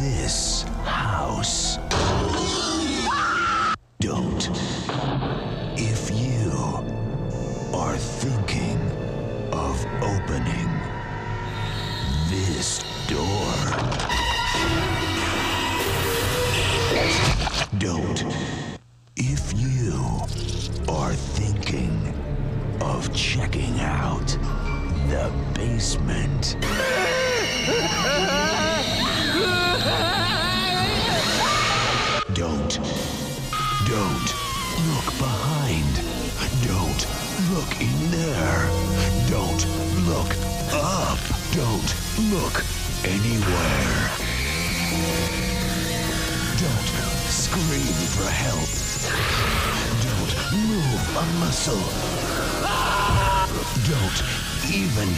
this house, don't. If you are thinking of opening this door, don't. If you are thinking of checking out the basement, don't. Don't look behind. Don't look in there. Don't look up. Don't look anywhere. Don't scream for help. Don't move a muscle. Don't even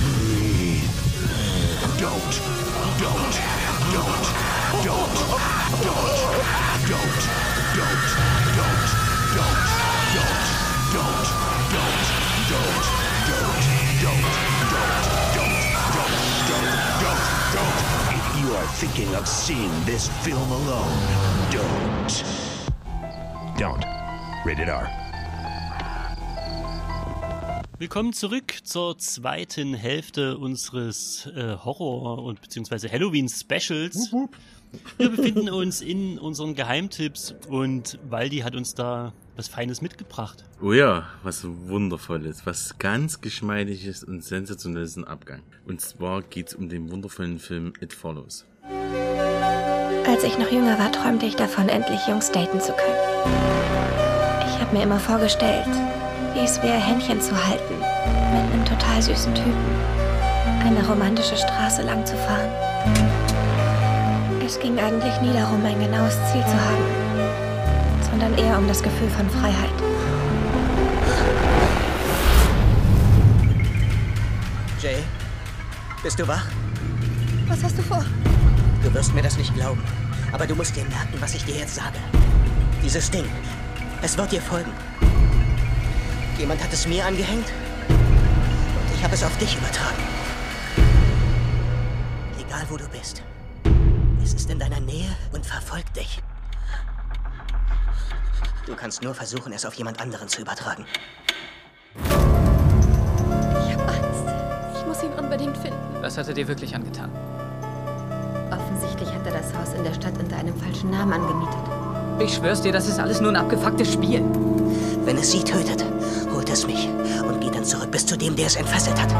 breathe. Don't, don't, don't, don't, don't, don't. Thinking of seeing this film alone, don't. Don't. Rated R. Willkommen zurück zur zweiten Hälfte unseres äh, Horror- und beziehungsweise Halloween-Specials. Wir befinden uns in unseren Geheimtipps und Waldi hat uns da was Feines mitgebracht. Oh ja, was Wundervolles, was ganz Geschmeidiges und Sensationelles im Abgang. Und zwar geht's um den wundervollen Film It Follows. Als ich noch jünger war, träumte ich davon, endlich Jungs daten zu können. Ich habe mir immer vorgestellt, wie es wäre, Händchen zu halten, mit einem total süßen Typen, eine romantische Straße lang zu fahren. Es ging eigentlich nie darum, ein genaues Ziel zu haben, sondern eher um das Gefühl von Freiheit. Jay, bist du wach? Was hast du vor? Du wirst mir das nicht glauben. Aber du musst dir merken, was ich dir jetzt sage. Dieses Ding, es wird dir folgen. Jemand hat es mir angehängt und ich habe es auf dich übertragen. Egal wo du bist. Es ist in deiner Nähe und verfolgt dich. Du kannst nur versuchen, es auf jemand anderen zu übertragen. Ich habe Angst. Ich muss ihn unbedingt finden. Was hat er dir wirklich angetan? Offensichtlich hat er das Haus in der Stadt unter einem falschen Namen angemietet. Ich schwör's dir, das ist alles nur ein abgefucktes Spiel. Wenn es sie tötet, holt es mich und geht dann zurück bis zu dem, der es entfesselt hat.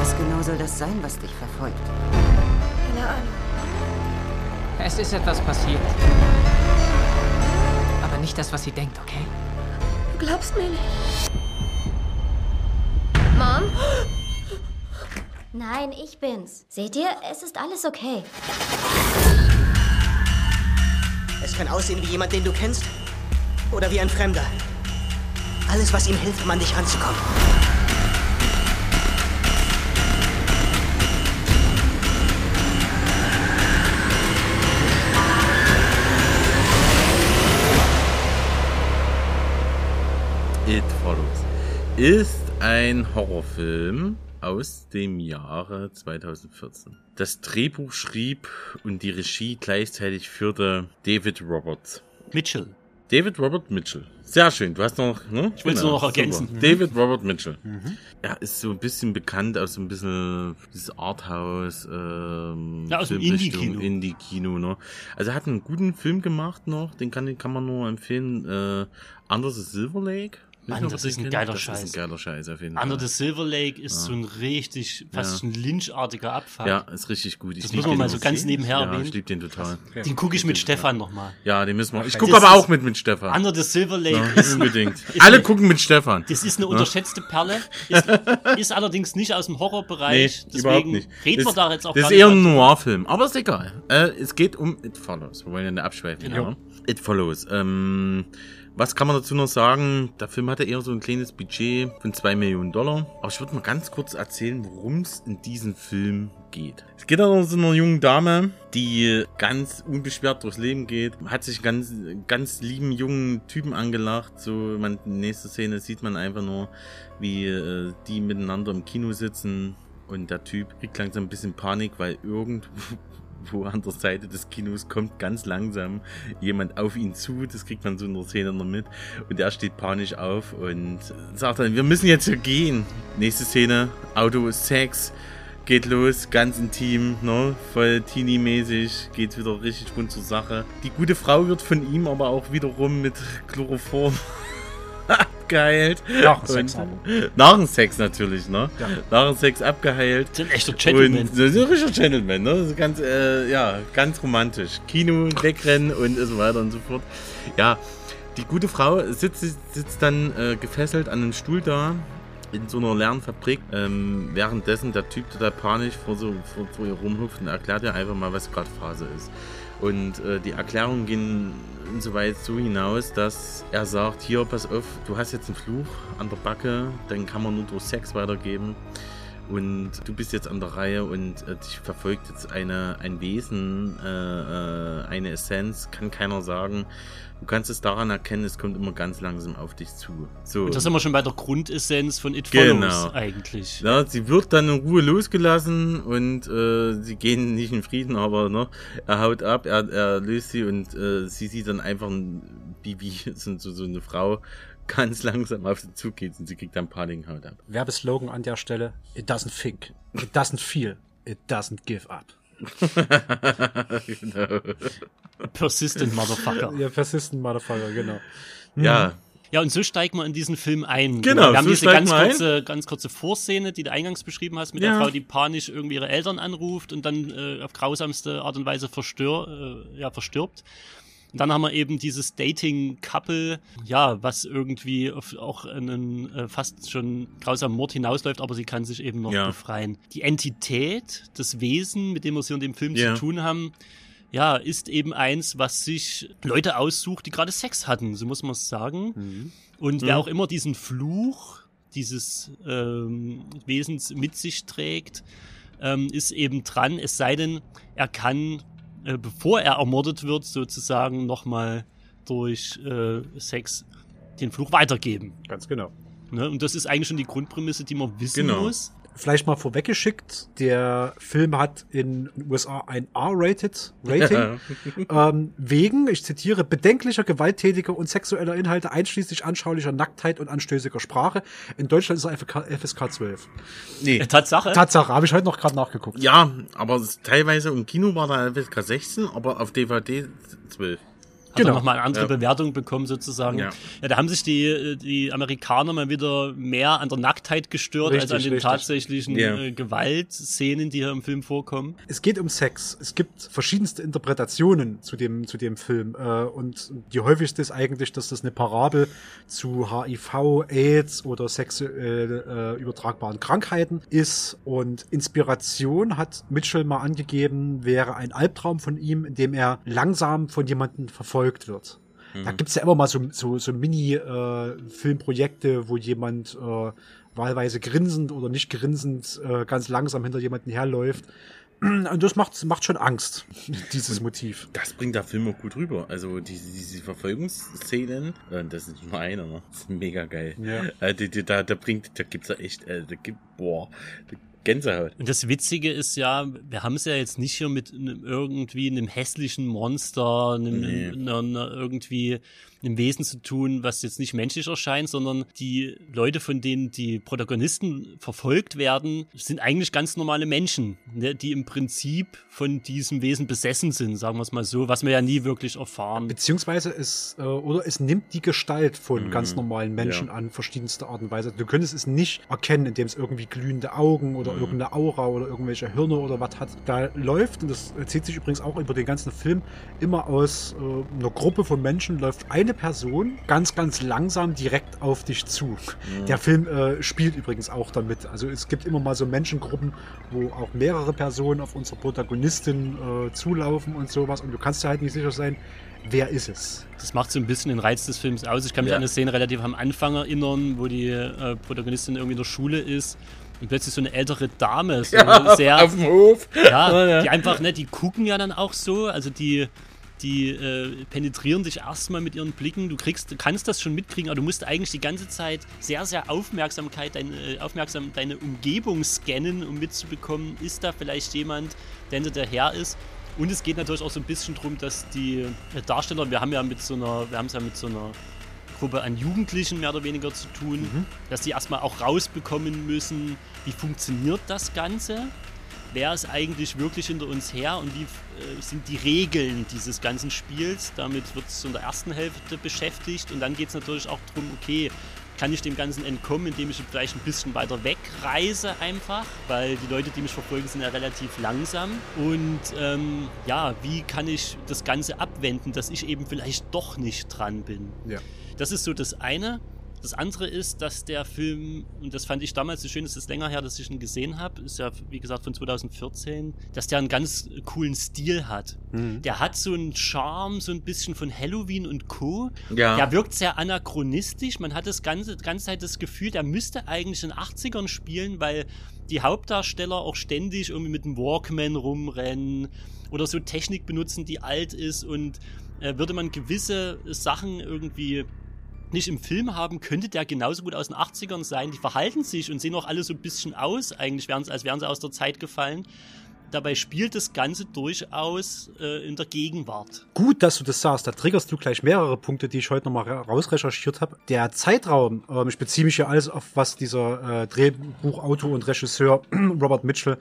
Was genau soll das sein, was dich verfolgt? Ahnung. Es ist etwas passiert. Aber nicht das, was sie denkt, okay? Du glaubst mir nicht. Mom? Nein, ich bin's. Seht ihr, es ist alles okay. Es kann aussehen wie jemand, den du kennst. Oder wie ein Fremder. Alles, was ihm hilft, um an dich ranzukommen. It Follows ist ein Horrorfilm aus dem Jahre 2014. Das Drehbuch schrieb und die Regie gleichzeitig führte David Roberts. Mitchell. David Robert Mitchell. Sehr schön. Du hast noch, ne? Ich will's nur noch ergänzen. Super. David Robert Mitchell. Mhm. Ja, ist so ein bisschen bekannt aus so ein bisschen dieses Arthouse, ähm, Ja, aus dem Indie-Kino. Indie-Kino, ne? Also er hat einen guten Film gemacht noch, den kann, den kann man nur empfehlen, äh, Under the Silver Lake. Mann, das ist ein geiler das Scheiß. ist ein geiler Scheiß auf jeden Under Fall. the Silver Lake ist Ja. so ein richtig, fast Ja. ein lynchartiger Abfuck. Ja, ist richtig gut. Ich das muss man den mal so ganz nebenher ja, erwähnen. ich lieb den total. Den gucke ich mit Stefan nochmal. Ja, den müssen wir. Ich Das gucke aber auch mit mit Stefan. Under the Silver Lake Ja, ist unbedingt. ist Alle eine- gucken mit Stefan. Das ist eine Ja. unterschätzte Perle. Ist, ist allerdings nicht aus dem Horrorbereich. Nee, deswegen nicht. reden das, wir da jetzt auch Das ist eher ein. Noir-Film, aber ist egal. Äh, es geht um It Follows. Wir wollen ja nicht abschweifen. Genau. Ja. It Follows. Ähm, was kann man dazu noch sagen? Der Film hatte eher so ein kleines Budget von 2 Millionen Dollar. Aber ich würde mal ganz kurz erzählen, worum es in diesem Film geht. Es geht um so einer jungen Dame, die ganz unbeschwert durchs Leben geht, hat sich ganz, ganz lieben jungen Typen angelacht. So, man, nächsten Szene sieht man einfach nur, wie äh, die miteinander im Kino sitzen und der Typ kriegt langsam ein bisschen Panik, weil irgendwo wo an der Seite des Kinos kommt ganz langsam jemand auf ihn zu. Das kriegt man so in der Szene noch mit. Und er steht panisch auf und sagt dann, wir müssen jetzt hier gehen. Nächste Szene, Auto, Sex, geht los, ganz intim, ne? voll teenie-mäßig, geht wieder richtig rund zur Sache. Die gute Frau wird von ihm aber auch wiederum mit Chloroform abgeheilt. Nach dem Sex aber. Nach dem Sex natürlich, ne? Ja. Nach dem Sex abgeheilt. Das ein echter Gentleman. Und, das ein richtiger Gentleman, ne? Das ist ganz, äh, ja, ganz romantisch. Kino, wegrennen und so weiter und so fort. Ja, die gute Frau sitzt, sitzt dann äh, gefesselt an einem Stuhl da in so einer Lernfabrik. Ähm, währenddessen der Typ total panisch vor so vor, vor ihr rumhüpft und erklärt ihr einfach mal, was gerade Phase ist. Und äh, die Erklärungen gehen insoweit so hinaus, dass er sagt, hier, pass auf, du hast jetzt einen Fluch an der Backe, den kann man nur durch Sex weitergeben. Und du bist jetzt an der Reihe und äh, dich verfolgt jetzt eine, ein Wesen, äh, äh, eine Essenz, kann keiner sagen. Du kannst es daran erkennen, es kommt immer ganz langsam auf dich zu. So. Und das sind wir schon bei der Grundessenz von It Follows Genau. eigentlich. Ja, sie wird dann in Ruhe losgelassen und äh, sie gehen nicht in Frieden, aber ne, er haut ab, er, er löst sie und äh, sie sieht dann einfach ein Bibi, so, so, eine Frau, ganz langsam auf sie zugeht und sie kriegt dann Panik haut ab. Werbeslogan an der Stelle. It doesn't think. It doesn't feel. It doesn't give up. Genau. Persistent Motherfucker. Ja, Persistent Motherfucker, genau. Ja. Ja, und so steigt man in diesen Film ein. Genau, Wir haben so diese ganz man ein. kurze, ganz kurze Vorszene, die du eingangs beschrieben hast, mit Ja. der Frau, die panisch irgendwie ihre Eltern anruft und dann äh, auf grausamste Art und Weise verstör, äh, ja, verstirbt. Und dann haben wir eben dieses Dating-Couple, ja, was irgendwie auf auch einen äh, fast schon grausamen Mord hinausläuft, aber sie kann sich eben noch Ja. befreien. Die Entität, das Wesen, mit dem wir es hier in dem Film Ja. zu tun haben, ja, ist eben eins, was sich Leute aussucht, die gerade Sex hatten, so muss man es sagen. Und wer Mhm. auch immer diesen Fluch dieses ähm, Wesens mit sich trägt, ähm, ist eben dran, es sei denn, er kann, äh, bevor er ermordet wird, sozusagen nochmal durch äh, Sex den Fluch weitergeben. Ganz genau. Ne? Und das ist eigentlich schon die Grundprämisse, die man wissen Genau. muss. Vielleicht mal vorweggeschickt, der Film hat in den USA ein R-Rated Rating. ähm, wegen, ich zitiere, bedenklicher, gewalttätiger und sexueller Inhalte einschließlich anschaulicher Nacktheit und anstößiger Sprache. In Deutschland ist er FK, FSK 12. Nee. Äh, Tatsache. Tatsache, habe ich heute noch gerade nachgeguckt. Ja, aber teilweise im Kino war da FSK 16, aber auf DVD 12. Hat Genau. er nochmal eine andere Ja. Bewertung bekommen sozusagen. Ja. Ja. da haben sich die, die Amerikaner mal wieder mehr an der Nacktheit gestört als an Richtig, den richtig. tatsächlichen Ja. äh, Gewaltszenen, die hier im Film vorkommen. Es geht um Sex. Es gibt verschiedenste Interpretationen zu dem, zu dem Film. Äh, und die häufigste ist eigentlich, dass das eine Parabel zu HIV, AIDS oder sexuell äh, übertragbaren Krankheiten ist. Und Inspiration hat Mitchell mal angegeben, wäre ein Albtraum von ihm, in dem er langsam von jemandem verfolgt wird. Da gibt's ja immer mal so, so, so Mini-Filmprojekte, wo jemand äh, wahlweise grinsend oder nicht grinsend äh, ganz langsam hinter jemanden herläuft. Und das macht, macht schon Angst, dieses Motiv. Das bringt der Film auch gut rüber. Also diese, diese Verfolgungsszenen, äh, das ist nur einer, ne? Das ist mega geil. Ja. Äh, die, da, da bringt, da gibt's ja echt, äh, da gibt, boah, Gänsehaut. Und das Witzige ist ja, wir haben es ja jetzt nicht hier mit einem, irgendwie einem hässlichen Monster, einem, Nee. einer, einer, irgendwie einem Wesen zu tun, was jetzt nicht menschlich erscheint, sondern die Leute, von denen die Protagonisten verfolgt werden, sind eigentlich ganz normale Menschen, ne, die im Prinzip von diesem Wesen besessen sind, sagen wir es mal so, was wir ja nie wirklich erfahren. Beziehungsweise es, äh, oder es nimmt die Gestalt von Mhm. ganz normalen Menschen Ja. an verschiedenste Art und Weise. Du könntest es nicht erkennen, indem es irgendwie glühende Augen oder Mhm. irgendeine Aura oder irgendwelche Hirne oder was hat. Da läuft, und das zieht sich übrigens auch über den ganzen Film, immer aus äh, einer Gruppe von Menschen läuft eine Person ganz, ganz langsam direkt auf dich zu. Mhm. Der Film äh, spielt übrigens auch damit. Also es gibt immer mal so Menschengruppen, wo auch mehrere Personen auf unsere Protagonistin äh, zulaufen und sowas. Und du kannst dir halt nicht sicher sein, wer ist es. Das macht so ein bisschen den Reiz des Films aus. Ich kann mich Ja. an eine Szene relativ am Anfang erinnern, wo die äh, Protagonistin irgendwie in der Schule ist und plötzlich so eine ältere Dame, so Ja, sehr auf dem Hof. Ja, Ja, ja. die einfach, ne, die gucken ja dann auch so, also die, die äh, penetrieren dich erstmal mit ihren Blicken. Du kriegst, du kannst das schon mitkriegen, aber du musst eigentlich die ganze Zeit sehr, sehr Aufmerksamkeit, deine, äh, aufmerksam deine Umgebung scannen, um mitzubekommen, ist da vielleicht jemand, der hinter der her ist. Und es geht natürlich auch so ein bisschen darum, dass die äh, Darsteller, wir haben ja mit so einer, wir haben es ja mit so einer Gruppe an Jugendlichen mehr oder weniger zu tun, dass die erstmal auch rausbekommen müssen, wie funktioniert das Ganze, wer ist eigentlich wirklich hinter uns her und wie äh, sind die Regeln dieses ganzen Spiels. Damit wird es in der ersten Hälfte beschäftigt und dann geht es natürlich auch darum, okay, kann ich dem Ganzen entkommen, indem ich vielleicht ein bisschen weiter wegreise einfach, weil die Leute, die mich verfolgen, sind ja relativ langsam. Und ähm, ja, wie kann ich das Ganze abwenden, dass ich eben vielleicht doch nicht dran bin. Ja. Das ist so das eine. Das andere ist, dass der Film, und das fand ich damals so schön, es ist länger her, dass ich ihn gesehen habe, ist ja wie gesagt von 2014, dass der einen ganz coolen Stil hat. Mhm. Der hat so einen Charme, so ein bisschen von Halloween und Co. Ja. Der wirkt sehr anachronistisch. Man hat das ganze, ganze Zeit das Gefühl, der müsste eigentlich in den 80ern spielen, weil die Hauptdarsteller auch ständig irgendwie mit dem Walkman rumrennen oder so Technik benutzen, die alt ist und äh, würde man gewisse Sachen irgendwie nicht im Film haben, könnte der genauso gut aus den 80ern sein. Die verhalten sich und sehen auch alle so ein bisschen aus, eigentlich wären, als wären sie aus der Zeit gefallen. Dabei spielt das Ganze durchaus äh, in der Gegenwart. Gut, dass du das sagst. Da triggerst du gleich mehrere Punkte, die ich heute nochmal rausrecherchiert habe. Der Zeitraum, ähm, ich beziehe mich ja alles auf, was dieser äh, Drehbuchautor und Regisseur Robert Mitchell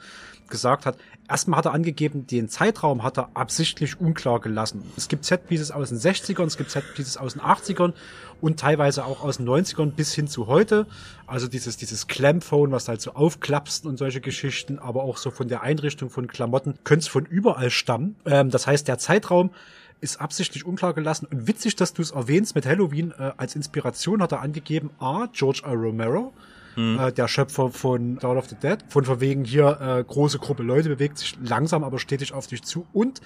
gesagt hat. Erstmal hat er angegeben, den Zeitraum hat er absichtlich unklar gelassen. Es gibt Setpieces aus den 60ern, es gibt Setpieces aus den 80ern und teilweise auch aus den 90ern bis hin zu heute. Also dieses, dieses Clamphone, was halt so aufklappst und solche Geschichten, aber auch so von der Einrichtung von Klamotten, könnte von überall stammen. Ähm, das heißt, der Zeitraum ist absichtlich unklar gelassen. Und witzig, dass du es erwähnst mit Halloween. Äh, als Inspiration hat er angegeben, A, George R. Romero, hm. äh, der Schöpfer von Dawn of the Dead. Von verwegen hier äh, große Gruppe Leute bewegt sich langsam, aber stetig auf dich zu. Und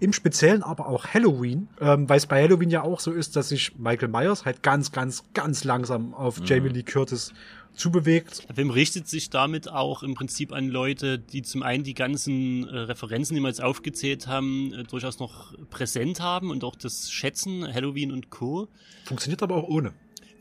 im Speziellen aber auch Halloween, ähm, weil es bei Halloween ja auch so ist, dass sich Michael Myers halt ganz, ganz, ganz langsam auf mhm. Jamie Lee Curtis zubewegt. Der Film richtet sich damit auch im Prinzip an Leute, die zum einen die ganzen äh, Referenzen, die wir jetzt aufgezählt haben, äh, durchaus noch präsent haben und auch das Schätzen, Halloween und Co. Funktioniert aber auch ohne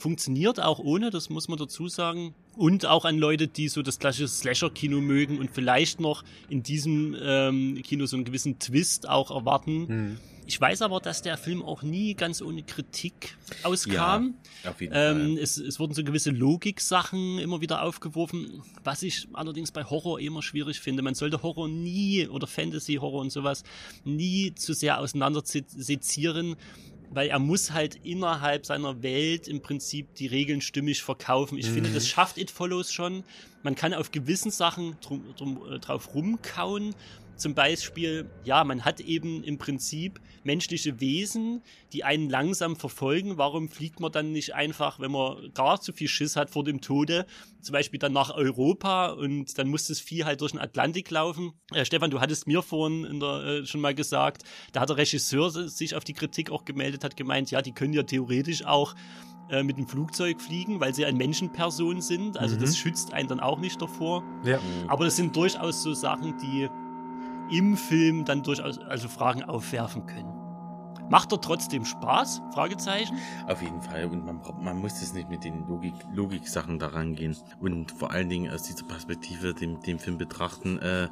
funktioniert auch ohne, das muss man dazu sagen. Und auch an Leute, die so das klassische Slasher-Kino mögen und vielleicht noch in diesem ähm, Kino so einen gewissen Twist auch erwarten. Mhm. Ich weiß aber, dass der Film auch nie ganz ohne Kritik auskam. Ja, auf jeden ähm, Fall. Es, es wurden so gewisse Logik-Sachen immer wieder aufgeworfen, was ich allerdings bei Horror immer schwierig finde. Man sollte Horror nie oder Fantasy-Horror und sowas nie zu sehr auseinander sezieren, weil er muss halt innerhalb seiner Welt im Prinzip die Regeln stimmig verkaufen. Ich mhm. finde, das schafft It Follows schon. Man kann auf gewissen Sachen drum, drum, äh, drauf rumkauen zum Beispiel, ja, man hat eben im Prinzip menschliche Wesen, die einen langsam verfolgen. Warum fliegt man dann nicht einfach, wenn man gar zu viel Schiss hat vor dem Tode, zum Beispiel dann nach Europa und dann muss das Vieh halt durch den Atlantik laufen? Äh, Stefan, du hattest mir vorhin in der, äh, schon mal gesagt, da hat der Regisseur sich auf die Kritik auch gemeldet, hat gemeint, ja, die können ja theoretisch auch äh, mit dem Flugzeug fliegen, weil sie eine Menschenperson sind. Also mhm. das schützt einen dann auch nicht davor. Ja. Aber das sind durchaus so Sachen, die im Film dann durchaus also Fragen aufwerfen können. Macht er trotzdem Spaß? Fragezeichen. Auf jeden Fall. Und man, man muss es nicht mit den Logik, Logik-Sachen daran gehen. Und vor allen Dingen aus dieser Perspektive den, den Film betrachten. Äh,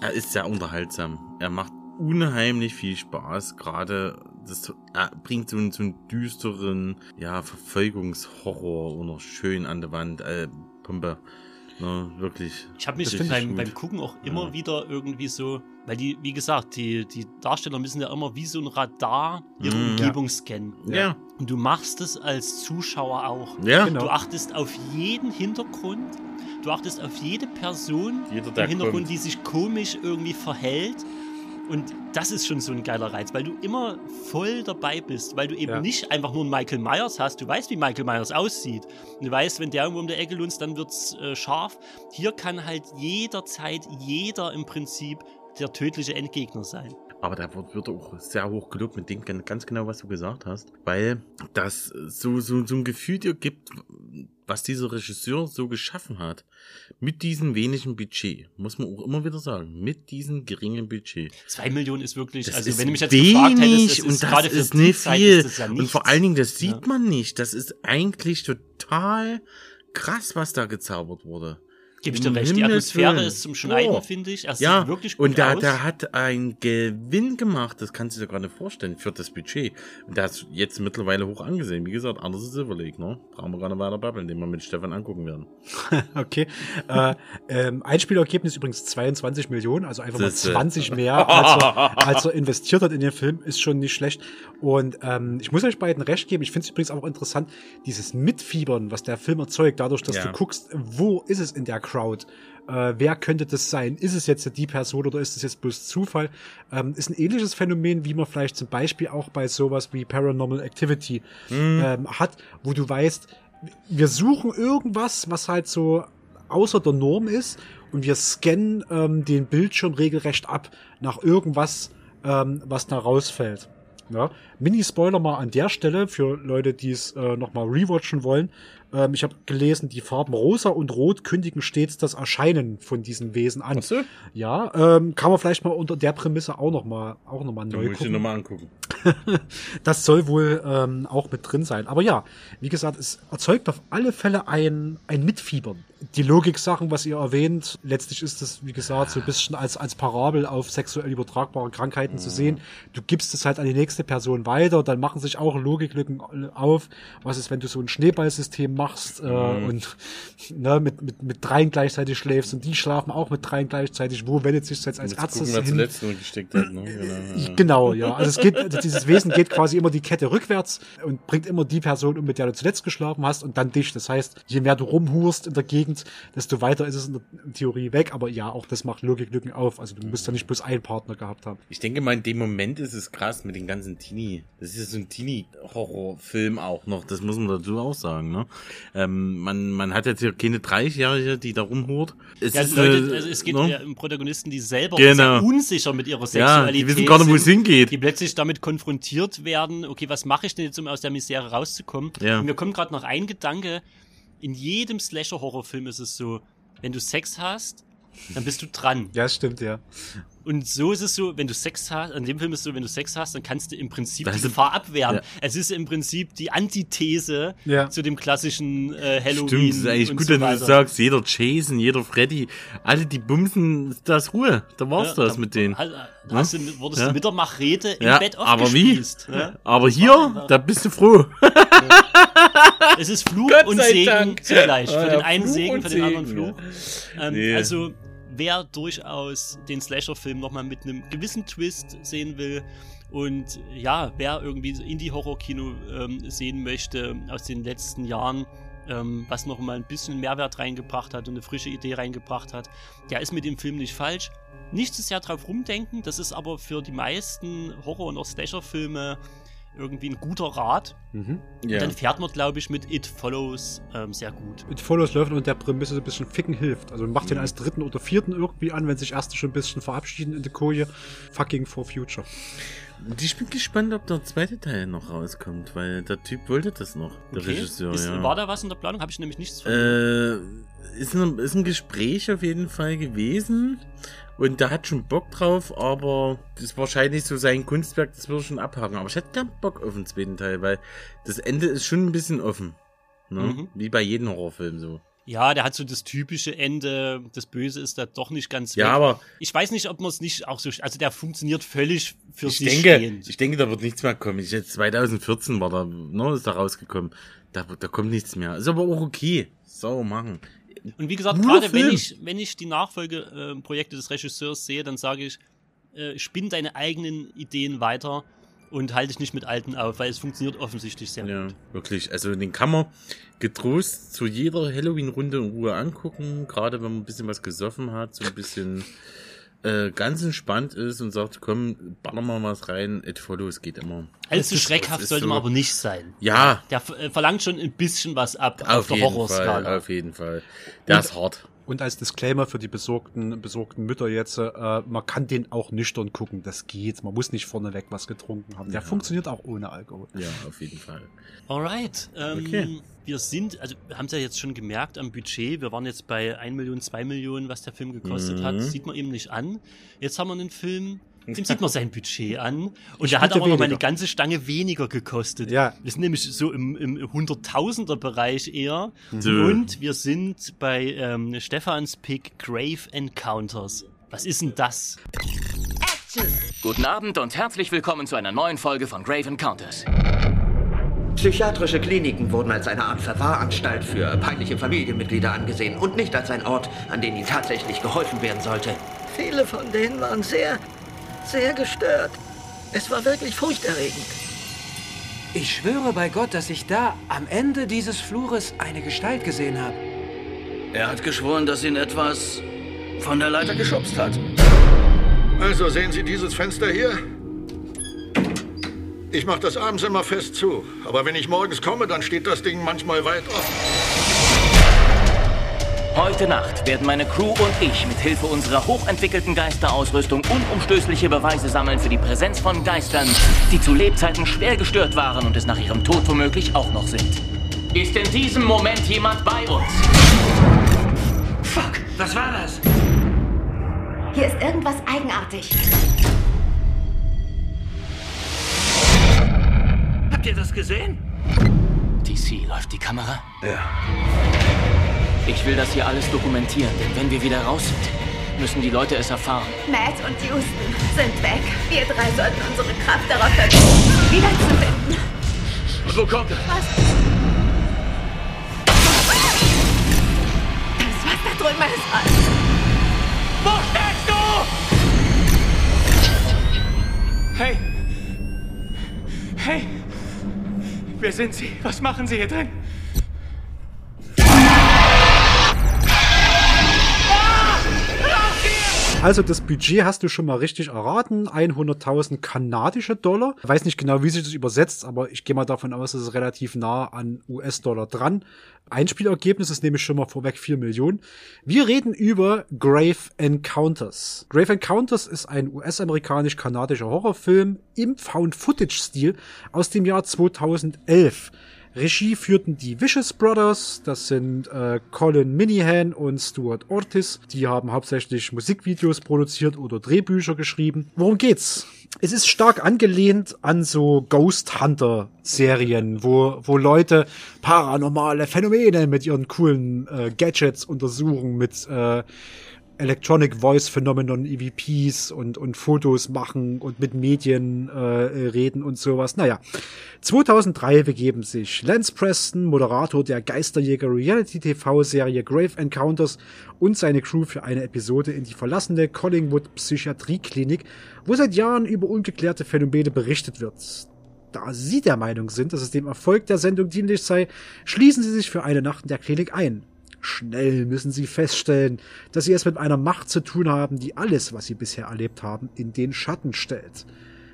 er ist sehr unterhaltsam. Er macht unheimlich viel Spaß. Gerade das er bringt so einen, so einen düsteren, ja, Verfolgungshorror oder schön an der Wand. Äh, Pumpe. Ne, wirklich. Ich habe mich beim, beim Gucken auch immer ja. wieder irgendwie so, weil die, wie gesagt, die, die Darsteller müssen ja immer wie so ein Radar ihre mm, Umgebung ja. scannen. Ja. Und du machst es als Zuschauer auch. Ja. Genau. Du achtest auf jeden Hintergrund, du achtest auf jede Person Jeder, im Hintergrund, kommt. die sich komisch irgendwie verhält. Und das ist schon so ein geiler Reiz, weil du immer voll dabei bist, weil du eben ja. nicht einfach nur einen Michael Myers hast. Du weißt, wie Michael Myers aussieht. Du weißt, wenn der irgendwo um der Ecke lunzt, dann wird's äh, scharf. Hier kann halt jederzeit jeder im Prinzip der tödliche Endgegner sein. Aber da wird auch sehr hoch gelobt mit dem ganz genau, was du gesagt hast, weil das so, so, so ein Gefühl dir gibt, was dieser Regisseur so geschaffen hat. Mit diesem wenigen Budget, muss man auch immer wieder sagen, mit diesem geringen Budget. Zwei Millionen ist wirklich, das also ist wenn du mich jetzt wenig gefragt hättest, das und ist das ist nicht Zeit viel. ist ja und vor allen Dingen, das sieht Ja. man nicht. Das ist eigentlich total krass, was da gezaubert wurde. Gebe ich dir recht. Die Atmosphäre Willen. ist zum Schneiden, Oh. finde ich. Er ja, sieht wirklich gut und da, aus. da hat ein Gewinn gemacht, das kannst du dir gar nicht vorstellen, für das Budget. Und der ist jetzt mittlerweile hoch angesehen. Wie gesagt, anders ist Silver Lake, ne? Brauchen wir gar nicht weiter babbeln, den wir mit Stefan angucken werden. okay. äh, ähm, Einspielergebnis übrigens 22 Millionen, also einfach mal Siehste. 20 mehr, als er, als er investiert hat in den Film, ist schon nicht schlecht. Und ähm, ich muss euch beiden recht geben, ich finde es übrigens auch interessant, dieses Mitfiebern, was der Film erzeugt, dadurch, dass Ja. du guckst, wo ist es in der Crowd? Äh, wer könnte das sein? Ist es jetzt die Person oder ist es jetzt bloß Zufall? Ähm, ist ein ähnliches Phänomen, wie man vielleicht zum Beispiel auch bei sowas wie Paranormal Activity Mhm. ähm, hat, wo du weißt, wir suchen irgendwas, was halt so außer der Norm ist und wir scannen ähm, den Bildschirm regelrecht ab nach irgendwas, ähm, was da rausfällt. Ja, Mini-Spoiler mal an der Stelle für Leute, die es äh, nochmal rewatchen wollen. Ähm, ich habe gelesen, die Farben rosa und rot kündigen stets das Erscheinen von diesen Wesen an. so? Ja, ähm, kann man vielleicht mal unter der Prämisse auch nochmal auch noch mal neu gucken. den nochmal angucken. das soll wohl ähm, auch mit drin sein. Aber ja, wie gesagt, es erzeugt auf alle Fälle ein, ein Mitfiebern. Die Logik-Sachen, was ihr erwähnt, letztlich ist das, wie gesagt, so ein bisschen als, als Parabel auf sexuell übertragbare Krankheiten zu sehen. Du gibst es halt an die nächste Person weiter, dann machen sich auch Logiklücken auf. Was ist, wenn du so ein Schneeballsystem machst äh, Mhm. und ne, mit, mit, mit dreien gleichzeitig schläfst und die schlafen auch mit dreien gleichzeitig. Wo wendet sich das jetzt als wer hin? hat. Ne? Genau, ja. Genau, ja. Also es geht, also dieses Wesen geht quasi immer die Kette rückwärts und bringt immer die Person um, mit der du zuletzt geschlafen hast und dann dich. Das heißt, je mehr du rumhurst in der Gegend, desto weiter ist es in der Theorie weg. Aber ja, auch das macht Logiklücken auf. Also du musst ja nicht bloß einen Partner gehabt haben. Ich denke mal, in dem Moment ist es krass mit den ganzen Teenie. Das ist ja so ein Teenie-Horrorfilm auch noch. Das muss man dazu auch sagen. Ne? Ähm, man, man hat jetzt hier keine 30-Jährige, die da rumhurt. Es Ja, ist, Leute, äh, also es geht ne? ja um Protagonisten, die selber Genau. unsicher mit ihrer Ja, Sexualität die wissen gar nicht, wo es hingeht. Die plötzlich damit konfrontiert werden, okay, was mache ich denn jetzt, um aus der Misere rauszukommen? Ja. Und mir kommt gerade noch ein Gedanke, in jedem Slasher-Horrorfilm ist es so, wenn du Sex hast, dann bist du dran. Ja, stimmt, ja. Und so ist es so, wenn du Sex hast, in dem Film ist es so, wenn du Sex hast, dann kannst du im Prinzip Das die Gefahr abwehren. ja. Es ist im Prinzip die Antithese Ja. zu dem klassischen äh, Halloween. Stimmt, das ist eigentlich gut, so wenn du das sagst. Jeder Jason, jeder Freddy, alle die bumsen, da ist Ruhe. Da war's Ja, das da- mit denen. Hast, Ne? hast du, wurdest Ja. du mit der Machete im Ja, Bett aber wie? aufgespießt. Ne? Aber hier, da bist du froh. Es ist Fluch und Segen Dank. zugleich. Für den einen Fluch Segen, für den anderen Fluch. Ähm, Nee. Also, wer durchaus den Slasher-Film nochmal mit einem gewissen Twist sehen will und ja, wer irgendwie Indie-Horror-Kino ähm, sehen möchte aus den letzten Jahren, ähm, was noch mal ein bisschen Mehrwert reingebracht hat und eine frische Idee reingebracht hat, der ist mit dem Film nicht falsch. Nicht zu sehr drauf rumdenken, das ist aber für die meisten Horror- und auch Slasher-Filme irgendwie ein guter Rat. Mhm. Ja. Und dann fährt man, glaube ich, mit It Follows ähm, sehr gut. Mit Follows läuft und der Prämisse so ein bisschen ficken hilft. Also macht den als dritten oder vierten irgendwie an, wenn sich erste schon ein bisschen verabschieden in der Koje. Fucking for future. Ich bin gespannt, ob der zweite Teil noch rauskommt, weil der Typ wollte das noch, der Okay. Regisseur, ist, ja. War da was in der Planung? Habe ich nämlich nichts von. Äh, ist, ein, ist ein Gespräch auf jeden Fall gewesen. Und der hat schon Bock drauf, aber das ist wahrscheinlich so sein Kunstwerk, das würde schon abhaken. Aber ich hätte gern Bock auf den zweiten Teil, weil das Ende ist schon ein bisschen offen. Ne? Mhm. Wie bei jedem Horrorfilm so. Ja, der hat so das typische Ende, das Böse ist da doch nicht ganz Ja, weg. aber- Ich weiß nicht, ob man es nicht auch so. Also der funktioniert völlig für Ich sich denke, stehend. ich denke, da wird nichts mehr kommen. Ich jetzt 2014 war da, ne, ist da rausgekommen. Da, da kommt nichts mehr. Ist aber auch okay. So machen. Und wie gesagt, gerade wenn ich, wenn ich die Nachfolgeprojekte des Regisseurs sehe, dann sage ich, äh, spinn deine eigenen Ideen weiter und halte dich nicht mit alten auf, weil es funktioniert offensichtlich sehr Ja, gut. wirklich. Also den kann man getrost zu jeder Halloween-Runde in Ruhe angucken, gerade wenn man ein bisschen was gesoffen hat, so ein bisschen äh, ganz entspannt ist und sagt, komm, ballern wir mal was rein, It Follows geht immer. Allzu schreckhaft sollte so- man aber nicht sein. Ja. Der äh, verlangt schon ein bisschen was ab auf, Auf der Horrorskala. auf jeden Fall. Der Und- ist hart. Und als Disclaimer für die besorgten, besorgten Mütter jetzt, äh, man kann den auch nüchtern gucken, das geht. Man muss nicht vorneweg was getrunken haben. Der Ja. funktioniert auch ohne Alkohol. Ja, auf jeden Fall. Alright. Ähm, Okay. Wir sind, also wir haben es ja jetzt schon gemerkt am Budget, wir waren jetzt bei 1 Million, 2 Millionen, was der Film gekostet hat. Mhm. Sieht man eben nicht an. Jetzt haben wir einen Film, dem sieht man sein Budget an. Und der hat aber noch mal eine ganze Stange weniger gekostet. Ja. Wir sind nämlich so im, im Hunderttausender Bereich eher. So. Und wir sind bei ähm, Stefans Pick Grave Encounters. Was ist denn das? Guten Abend und herzlich willkommen zu einer neuen Folge von Grave Encounters. Psychiatrische Kliniken wurden als eine Art Verwahranstalt für peinliche Familienmitglieder angesehen und nicht als ein Ort, an dem ihnen tatsächlich geholfen werden sollte. Viele von denen waren sehr, sehr gestört. Es war wirklich furchterregend. Ich schwöre bei Gott, dass ich da am Ende dieses Flures eine Gestalt gesehen habe. Er hat geschworen, dass ihn etwas von der Leiter geschubst hat. Also sehen Sie dieses Fenster hier? Ich mache das abends immer fest zu. Aber wenn ich morgens komme, dann steht das Ding manchmal weit offen. Heute Nacht werden meine Crew und ich mit Hilfe unserer hochentwickelten Geisterausrüstung unumstößliche Beweise sammeln für die Präsenz von Geistern, die zu Lebzeiten schwer gestört waren und es nach ihrem Tod womöglich auch noch sind. Ist in diesem Moment jemand bei uns? Fuck, was war das? Hier ist irgendwas eigenartig. Habt ihr das gesehen? DC, läuft die Kamera? Ja. Ich will das hier alles dokumentieren, denn wenn wir wieder raus sind, müssen die Leute es erfahren. Matt und Houston sind weg. Wir drei sollten unsere Kraft darauf verwenden, wiederzufinden. Und wo kommt er? Was? Das, was da drüben ist, alles. Wo steckst du? Hey! Hey! Wer sind Sie? Was machen Sie hier drin? Also das Budget hast du schon mal richtig erraten. 100.000 kanadische Dollar. Ich weiß nicht genau, wie sich das übersetzt, aber ich gehe mal davon aus, dass es relativ nah an US-Dollar dran. Einspielergebnis ist nämlich schon mal vorweg 4 Millionen. Wir reden über Grave Encounters. Grave Encounters ist ein US-amerikanisch-kanadischer Horrorfilm im Found-Footage-Stil aus dem Jahr 2011. Regie führten die Vicious Brothers, das sind äh, Colin Minihan und Stuart Ortiz. Die haben hauptsächlich Musikvideos produziert oder Drehbücher geschrieben. Worum geht's? Es ist stark angelehnt an so Ghost Hunter Serien, wo, wo Leute paranormale Phänomene mit ihren coolen äh, Gadgets untersuchen, mit äh, Electronic Voice Phenomenon, EVPs und, und Fotos machen und mit Medien äh, reden und sowas. Naja, 2003 begeben sich Lance Preston, Moderator der Geisterjäger Reality TV-Serie Grave Encounters und seine Crew für eine Episode in die verlassene Collingwood Psychiatrieklinik, wo seit Jahren über ungeklärte Phänomene berichtet wird. Da sie der Meinung sind, dass es dem Erfolg der Sendung dienlich sei, schließen sie sich für eine Nacht in der Klinik ein. Schnell müssen sie feststellen, dass sie es mit einer Macht zu tun haben, die alles, was sie bisher erlebt haben, in den Schatten stellt.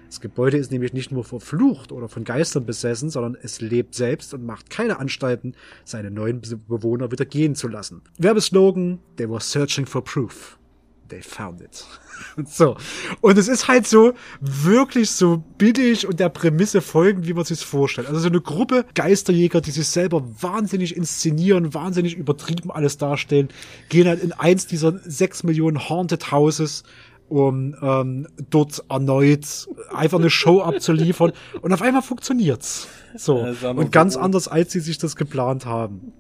Das Gebäude ist nämlich nicht nur verflucht oder von Geistern besessen, sondern es lebt selbst und macht keine Anstalten, seine neuen Bewohner wieder gehen zu lassen. Werbeslogan, they were searching for proof. They found it. so. Und es ist halt so wirklich so billig und der Prämisse folgen, wie man sich vorstellt. Also so eine Gruppe Geisterjäger, die sich selber wahnsinnig inszenieren, wahnsinnig übertrieben alles darstellen, gehen halt in eins dieser sechs Millionen Haunted Houses um ähm, dort erneut einfach eine Show abzuliefern und auf einmal funktioniert's. So. Und ganz anders, als sie sich das geplant haben.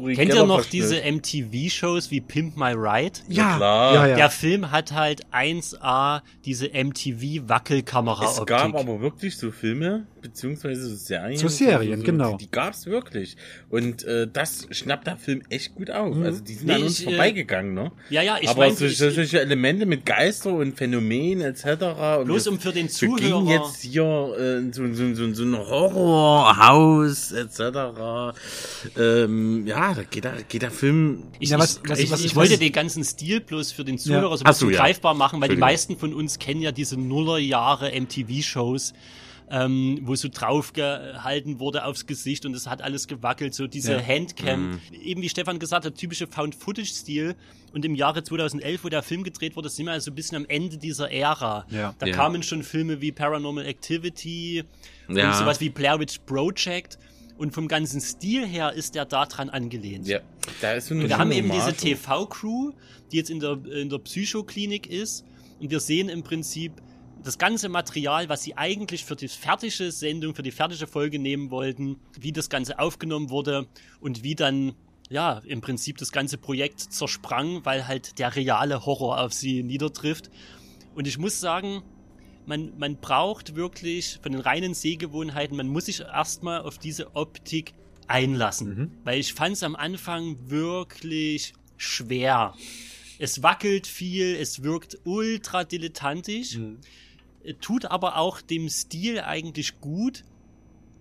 Uri Kennt ihr noch diese MTV-Shows wie Pimp My Ride? Ja, klar. Ja, ja. Der Film hat halt 1A diese MTV-Wackelkamera. Es gab aber wirklich so Filme, beziehungsweise so Serien. So Serien, so, genau. Die, die gab's wirklich. Und äh, das schnappt der Film echt gut auf. Mhm. Also die sind nee, an uns ich, vorbeigegangen, ne? Ja, ja, ich Aber mein, solche, solche Elemente mit Geister und Phänomenen etc. Und bloß um für den Zuhörer... Wir gehen jetzt hier äh, in so, so, so, so ein Horrorhaus etc. Ähm, ja, da geht der, geht der Film... Ich, ja, was, was, ich, was, ich wollte den ganzen Stil bloß für den Zuhörer ja. so ein bisschen du, greifbar machen, weil die meisten von uns kennen ja diese Nullerjahre MTV-Shows ähm, wo so draufgehalten wurde aufs Gesicht und es hat alles gewackelt, so diese ja. Handcam. Mhm. Eben wie Stefan gesagt hat, typische Found-Footage-Stil. Und im Jahre 2011, wo der Film gedreht wurde, sind wir also ein bisschen am Ende dieser Ära. Ja. Da ja. kamen schon Filme wie Paranormal Activity ja. und sowas wie Blair Witch Project. Und vom ganzen Stil her ist der da dran angelehnt. Ja, da ist so eine und wir haben eben diese TV-Crew, die jetzt in der, in der Psychoklinik ist. Und wir sehen im Prinzip, das ganze Material, was sie eigentlich für die fertige Sendung, für die fertige Folge nehmen wollten, wie das Ganze aufgenommen wurde und wie dann ja, im Prinzip das ganze Projekt zersprang, weil halt der reale Horror auf sie niedertrifft. Und ich muss sagen, man, man braucht wirklich von den reinen Sehgewohnheiten, man muss sich erstmal auf diese Optik einlassen. Mhm. Weil ich fand es am Anfang wirklich schwer. Es wackelt viel, es wirkt ultra dilettantisch. Mhm tut aber auch dem Stil eigentlich gut,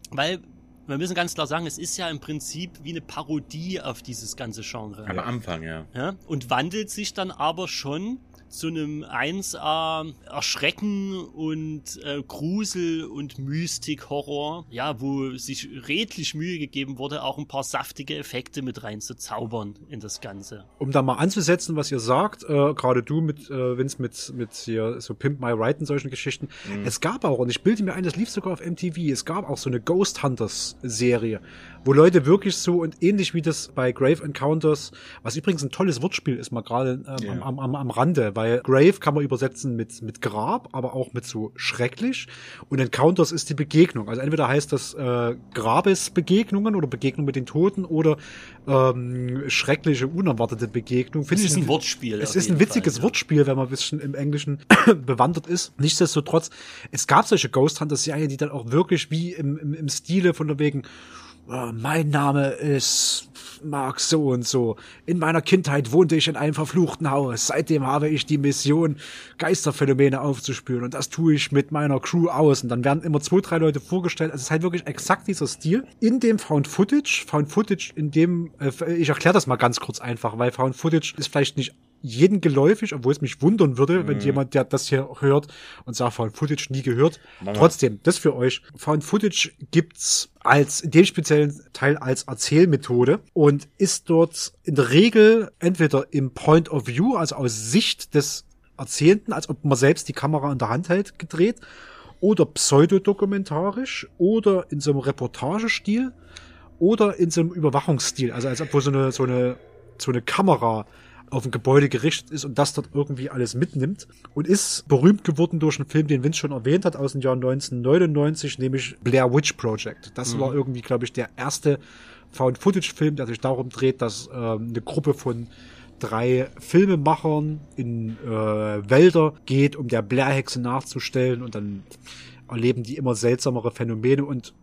weil wir müssen ganz klar sagen, es ist ja im Prinzip wie eine Parodie auf dieses ganze Genre. Am Anfang, ja. ja. Und wandelt sich dann aber schon zu einem 1A Erschrecken und äh, Grusel und Mystik-Horror, ja, wo sich redlich Mühe gegeben wurde, auch ein paar saftige Effekte mit reinzuzaubern in das Ganze. Um da mal anzusetzen, was ihr sagt, äh, gerade du mit äh, Vince mit mit hier so Pimp My Ride und solchen Geschichten. Mhm. Es gab auch und ich bilde mir ein, das lief sogar auf MTV. Es gab auch so eine Ghost Hunters Serie, wo Leute wirklich so und ähnlich wie das bei Grave Encounters, was übrigens ein tolles Wortspiel ist, mal gerade ähm, Ja. am, am, am Rande, weil Grave kann man übersetzen mit mit Grab, aber auch mit so schrecklich und Encounters ist die Begegnung. Also entweder heißt das äh, Grabesbegegnungen oder Begegnung mit den Toten oder ähm, schreckliche unerwartete Begegnung. Finde Es ich ist ein Wortspiel Es ist ein witziges Fall, ja. Wortspiel, wenn man ein bisschen im Englischen bewandert ist. Nichtsdestotrotz, es gab solche Ghost Hunter Serien, die dann auch wirklich wie im, im, im Stile von der wegen mein Name ist Mark so und so. In meiner Kindheit wohnte ich in einem verfluchten Haus. Seitdem habe ich die Mission, Geisterphänomene aufzuspüren. Und das tue ich mit meiner Crew aus. Und dann werden immer zwei, drei Leute vorgestellt. Also es ist halt wirklich exakt dieser Stil. In dem Found Footage, Found Footage, in dem, äh, ich erkläre das mal ganz kurz einfach, weil Found Footage ist vielleicht nicht jeden geläufig, obwohl es mich wundern würde, wenn Mhm. jemand, der das hier hört und sagt, Found Footage nie gehört. Mama. Trotzdem, das für euch. Found Footage gibt's als, in dem speziellen Teil als Erzählmethode und ist dort in der Regel entweder im Point of View, also aus Sicht des Erzählenden, als ob man selbst die Kamera in der Hand hält, gedreht, oder pseudodokumentarisch, oder in so einem Reportagestil, oder in so einem Überwachungsstil, also als ob so eine, so eine, so eine Kamera auf ein Gebäude gerichtet ist und das dort irgendwie alles mitnimmt und ist berühmt geworden durch einen Film, den Vince schon erwähnt hat, aus dem Jahr 1999, nämlich Blair Witch Project. Das Mhm. war irgendwie, glaube ich, der erste Found-Footage-Film, der sich darum dreht, dass ähm, eine Gruppe von drei Filmemachern in äh, Wälder geht, um der Blair-Hexe nachzustellen und dann erleben die immer seltsamere Phänomene und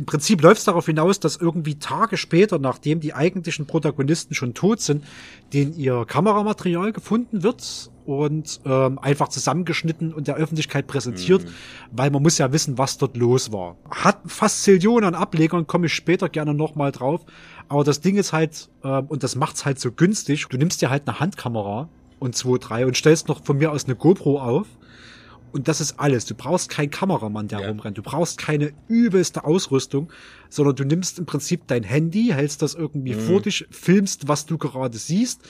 im Prinzip läuft es darauf hinaus, dass irgendwie Tage später, nachdem die eigentlichen Protagonisten schon tot sind, denen ihr Kameramaterial gefunden wird und ähm, einfach zusammengeschnitten und der Öffentlichkeit präsentiert, weil man muss ja wissen, was dort los war. Hat fast Zillionen an Ablegern, komme ich später gerne nochmal drauf. Aber das Ding ist halt, ähm, und das macht's halt so günstig, du nimmst dir halt eine Handkamera und zwei, drei und stellst noch von mir aus eine GoPro auf und das ist alles. Du brauchst keinen Kameramann, der rumrennt. Du brauchst keine übelste Ausrüstung, sondern du nimmst im Prinzip dein Handy, hältst das irgendwie Mhm. vor dich, filmst, was du gerade siehst,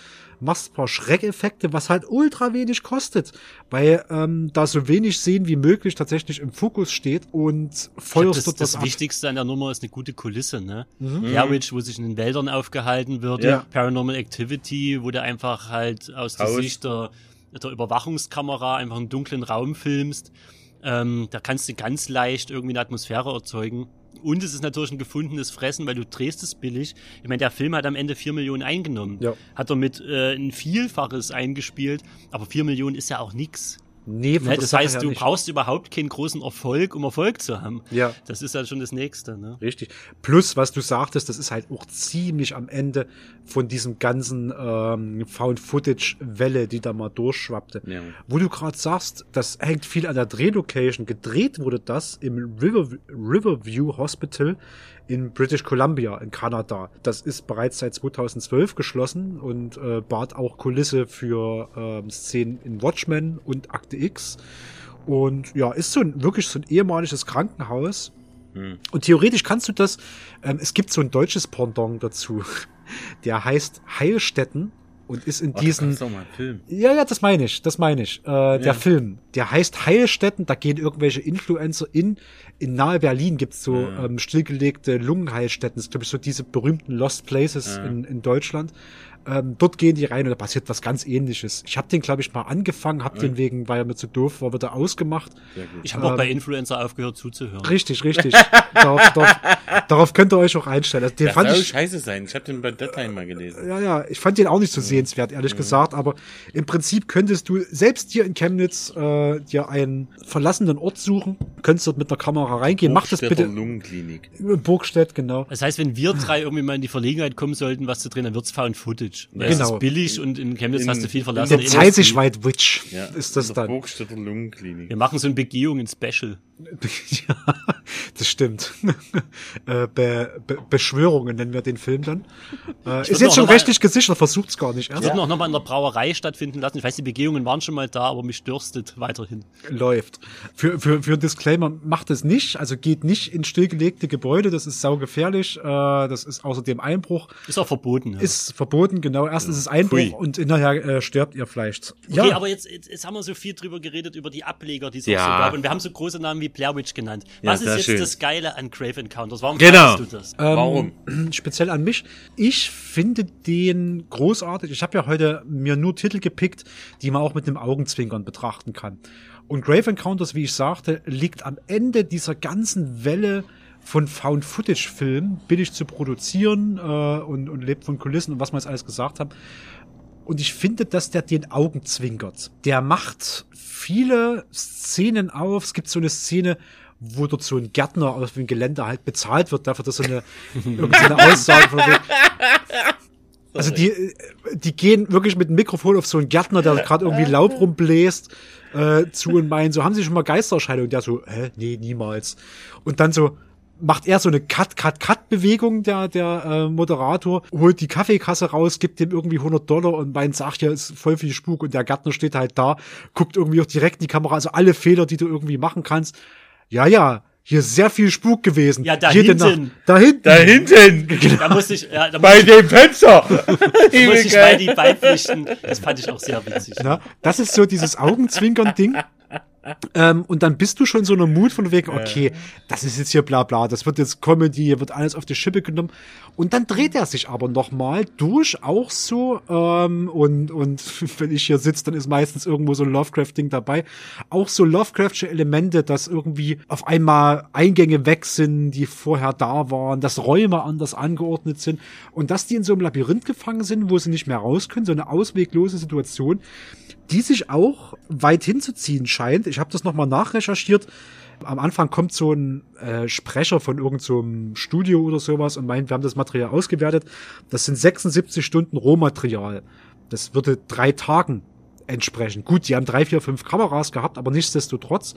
machst ein paar Schreckeffekte, was halt ultra wenig kostet, weil ähm, da so wenig sehen wie möglich tatsächlich im Fokus steht und Ich glaub, feuerst das, dort das ab. Wichtigste an der Nummer ist eine gute Kulisse, ne? Mhm. Blair Witch, wo sich in den Wäldern aufgehalten wird, Ja. Paranormal Activity, wo du einfach halt aus der Haus. Sicht der, der Überwachungskamera einfach einen dunklen Raum filmst. Ähm, da kannst du ganz leicht irgendwie eine Atmosphäre erzeugen. Und es ist natürlich ein gefundenes Fressen, weil du drehst es billig. Ich meine, der Film hat am Ende 4 Millionen eingenommen. Ja. Hat er mit äh, ein Vielfaches eingespielt, aber 4 Millionen ist ja auch nix. Nee, Ne, das Sache heißt, du nicht. brauchst überhaupt keinen großen Erfolg, um Erfolg zu haben. Ja. Das ist halt schon das Nächste, ne? Richtig. Plus, was du sagtest, das ist halt auch ziemlich am Ende von diesem ganzen ähm, Found-Footage-Welle, die da mal durchschwappte. Ja. Wo du gerade sagst, das hängt viel an der Drehlocation. Gedreht wurde das im River, Riverview Hospital in British Columbia in Kanada. Das ist bereits seit 2012 geschlossen und äh, bat auch Kulisse für ähm, Szenen in Watchmen und Akte X. Und ja, ist so ein wirklich so ein ehemaliges Krankenhaus. Und theoretisch kannst du das, ähm, es gibt so ein deutsches Pendant dazu, der heißt Heilstätten und ist in Ach, diesen. das mal Film. Ja, ja, das meine ich, das meine ich. Äh, Ja. Der Film, der heißt Heilstätten, da gehen irgendwelche Influencer in, in nahe Berlin gibt's so Ja. ähm, stillgelegte Lungenheilstätten, das ist glaube ich so diese berühmten Lost Places Ja. in, in Deutschland. Ähm, dort gehen die rein und da passiert was ganz ähnliches. Ich habe den, glaube ich, mal angefangen, hab Ja. den wegen, weil er mir zu doof war, wieder ausgemacht. Ich habe auch Ähm, bei Influencer aufgehört zuzuhören. Richtig, richtig. darauf, darauf, darauf könnt ihr euch auch einstellen. Also, den Der fand soll ich, scheiße sein. Ich habe den bei Deadline mal gelesen. ja, ja, ich fand den auch nicht so sehenswert, ehrlich gesagt, aber im Prinzip könntest du selbst hier in Chemnitz äh, dir einen verlassenen Ort suchen, könntest dort mit einer Kamera reingehen. Mach das bitte. Lungenklinik. Burgstedt, genau. Das heißt, wenn wir drei irgendwie mal in die Verlegenheit kommen sollten, was zu drehen, dann wird's Found Footage. Witch. Weil es Genau. ist billig und in Chemnitz In- hast du viel in verlassen. Der Zeitsigweit Witch Ja, ist das in der dann. Burgstädter Lungenklinik. Wir machen so ein Begehungen-Special. ja, das stimmt. äh, Be Be Beschwörungen nennen wir den Film dann. Äh, ist jetzt schon rechtlich gesichert, versucht's gar nicht. Erst wird noch mal in der Brauerei stattfinden lassen. Ich weiß, die Begehungen waren schon mal da, aber mich dürstet weiterhin. läuft. Für, für, für einen Disclaimer macht es nicht, also geht nicht in stillgelegte Gebäude, das ist saugefährlich, äh, das ist außerdem Einbruch. Ist auch verboten. Ja. Ist verboten, genau. Erst ist es Einbruch Pfui. und hinterher äh, stirbt ihr Fleisch. Okay, aber jetzt, jetzt, jetzt haben wir so viel drüber geredet, über die Ableger, die es Ja. so gab. Und wir haben so große Namen wie Blair Witch genannt. Ja, Was ist jetzt schön. das Geile an Grave Encounters? Warum Genau. du das? Ähm, Speziell an mich. Ich finde den großartig. Ich habe ja heute mir nur Titel gepickt, die man auch mit einem Augenzwinkern betrachten kann. Und Grave Encounters, wie ich sagte, liegt am Ende dieser ganzen Welle von Found-Footage-Filmen, billig zu produzieren äh, und, und lebt von Kulissen und was wir jetzt alles gesagt haben. Und ich finde, dass der den Augen zwinkert. Der macht viele Szenen auf. Es gibt so eine Szene, wo dort so ein Gärtner auf dem Gelände halt bezahlt wird, dafür, dass er eine, irgendeine Aussage von Also die, äh, die gehen wirklich mit dem Mikrofon auf so einen Gärtner, der gerade irgendwie Laub rumbläst, äh, zu und meinen, so haben sie schon mal Geistererscheinungen? Und der so, hä, nee, niemals. Und dann so, macht er so eine Cut-Cut-Cut-Bewegung, der, der äh, Moderator, holt die Kaffeekasse raus, gibt dem irgendwie 100 Dollar und meint, sagt ja, ist voll viel Spuk und der Gärtner steht halt da, guckt irgendwie auch direkt in die Kamera, also alle Fehler, die du irgendwie machen kannst. Ja, ja, hier ist sehr viel Spuk gewesen. Ja, da Jede hinten. Nacht. Da hinten. Da hinten! Da musste ich, ja, da Bei musste dem Fenster! ich, muss ich mal die beipflichten. Das fand ich auch sehr witzig. Na, das ist so dieses Augenzwinkern-Ding. Ähm, und dann bist du schon so in einem Mut von wegen, okay, das ist jetzt hier bla bla, das wird jetzt Comedy, hier wird alles auf die Schippe genommen. Und dann dreht er sich aber nochmal durch, auch so, ähm, und, und wenn ich hier sitze, dann ist meistens irgendwo so ein Lovecraft-Ding dabei. Auch so Lovecraftsche Elemente, dass irgendwie auf einmal Eingänge weg sind, die vorher da waren, dass Räume anders angeordnet sind und dass die in so einem Labyrinth gefangen sind, wo sie nicht mehr raus können, so eine ausweglose Situation die sich auch weit hinzuziehen scheint. Ich habe das nochmal nachrecherchiert. Am Anfang kommt so ein äh, Sprecher von irgendeinem so Studio oder sowas und meint, wir haben das Material ausgewertet. Das sind 76 Stunden Rohmaterial. Das würde drei Tagen entsprechen. Gut, die haben drei, vier, fünf Kameras gehabt, aber nichtsdestotrotz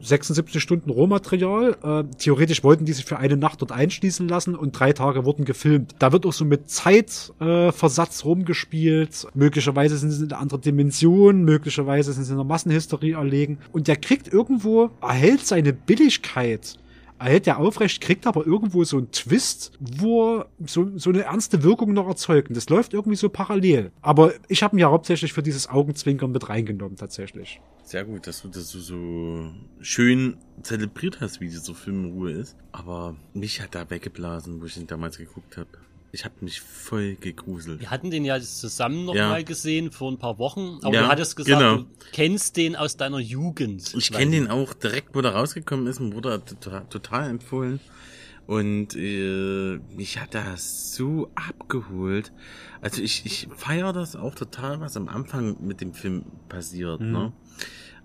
76 Stunden Rohmaterial. Äh, theoretisch wollten die sich für eine Nacht dort einschließen lassen und drei Tage wurden gefilmt. Da wird auch so mit Zeitversatz äh, rumgespielt. Möglicherweise sind sie in einer anderen Dimension, möglicherweise sind sie in einer Massenhysterie erlegen. Und der kriegt irgendwo, erhält seine Billigkeit er aufrecht, kriegt aber irgendwo so einen Twist, wo er so, so eine ernste Wirkung noch erzeugt. Und Das läuft irgendwie so parallel. Aber ich habe ihn ja hauptsächlich für dieses Augenzwinkern mit reingenommen, tatsächlich. Sehr gut, dass du das so, schön zelebriert hast, wie dieser Film in Ruhe ist. Aber mich hat da weggeblasen, wo ich ihn damals geguckt habe. Ich habe mich voll gegruselt. Wir hatten den ja zusammen noch Ja. mal gesehen vor ein paar Wochen. Aber Ja, du hattest gesagt, genau. du kennst den aus deiner Jugend. Ich kenne den auch direkt, wo der rausgekommen ist, mir wurde er total, total empfohlen. Und äh, mich hat das so abgeholt. Also ich, ich feiere das auch total, was am Anfang mit dem Film passiert. Mhm. Ne?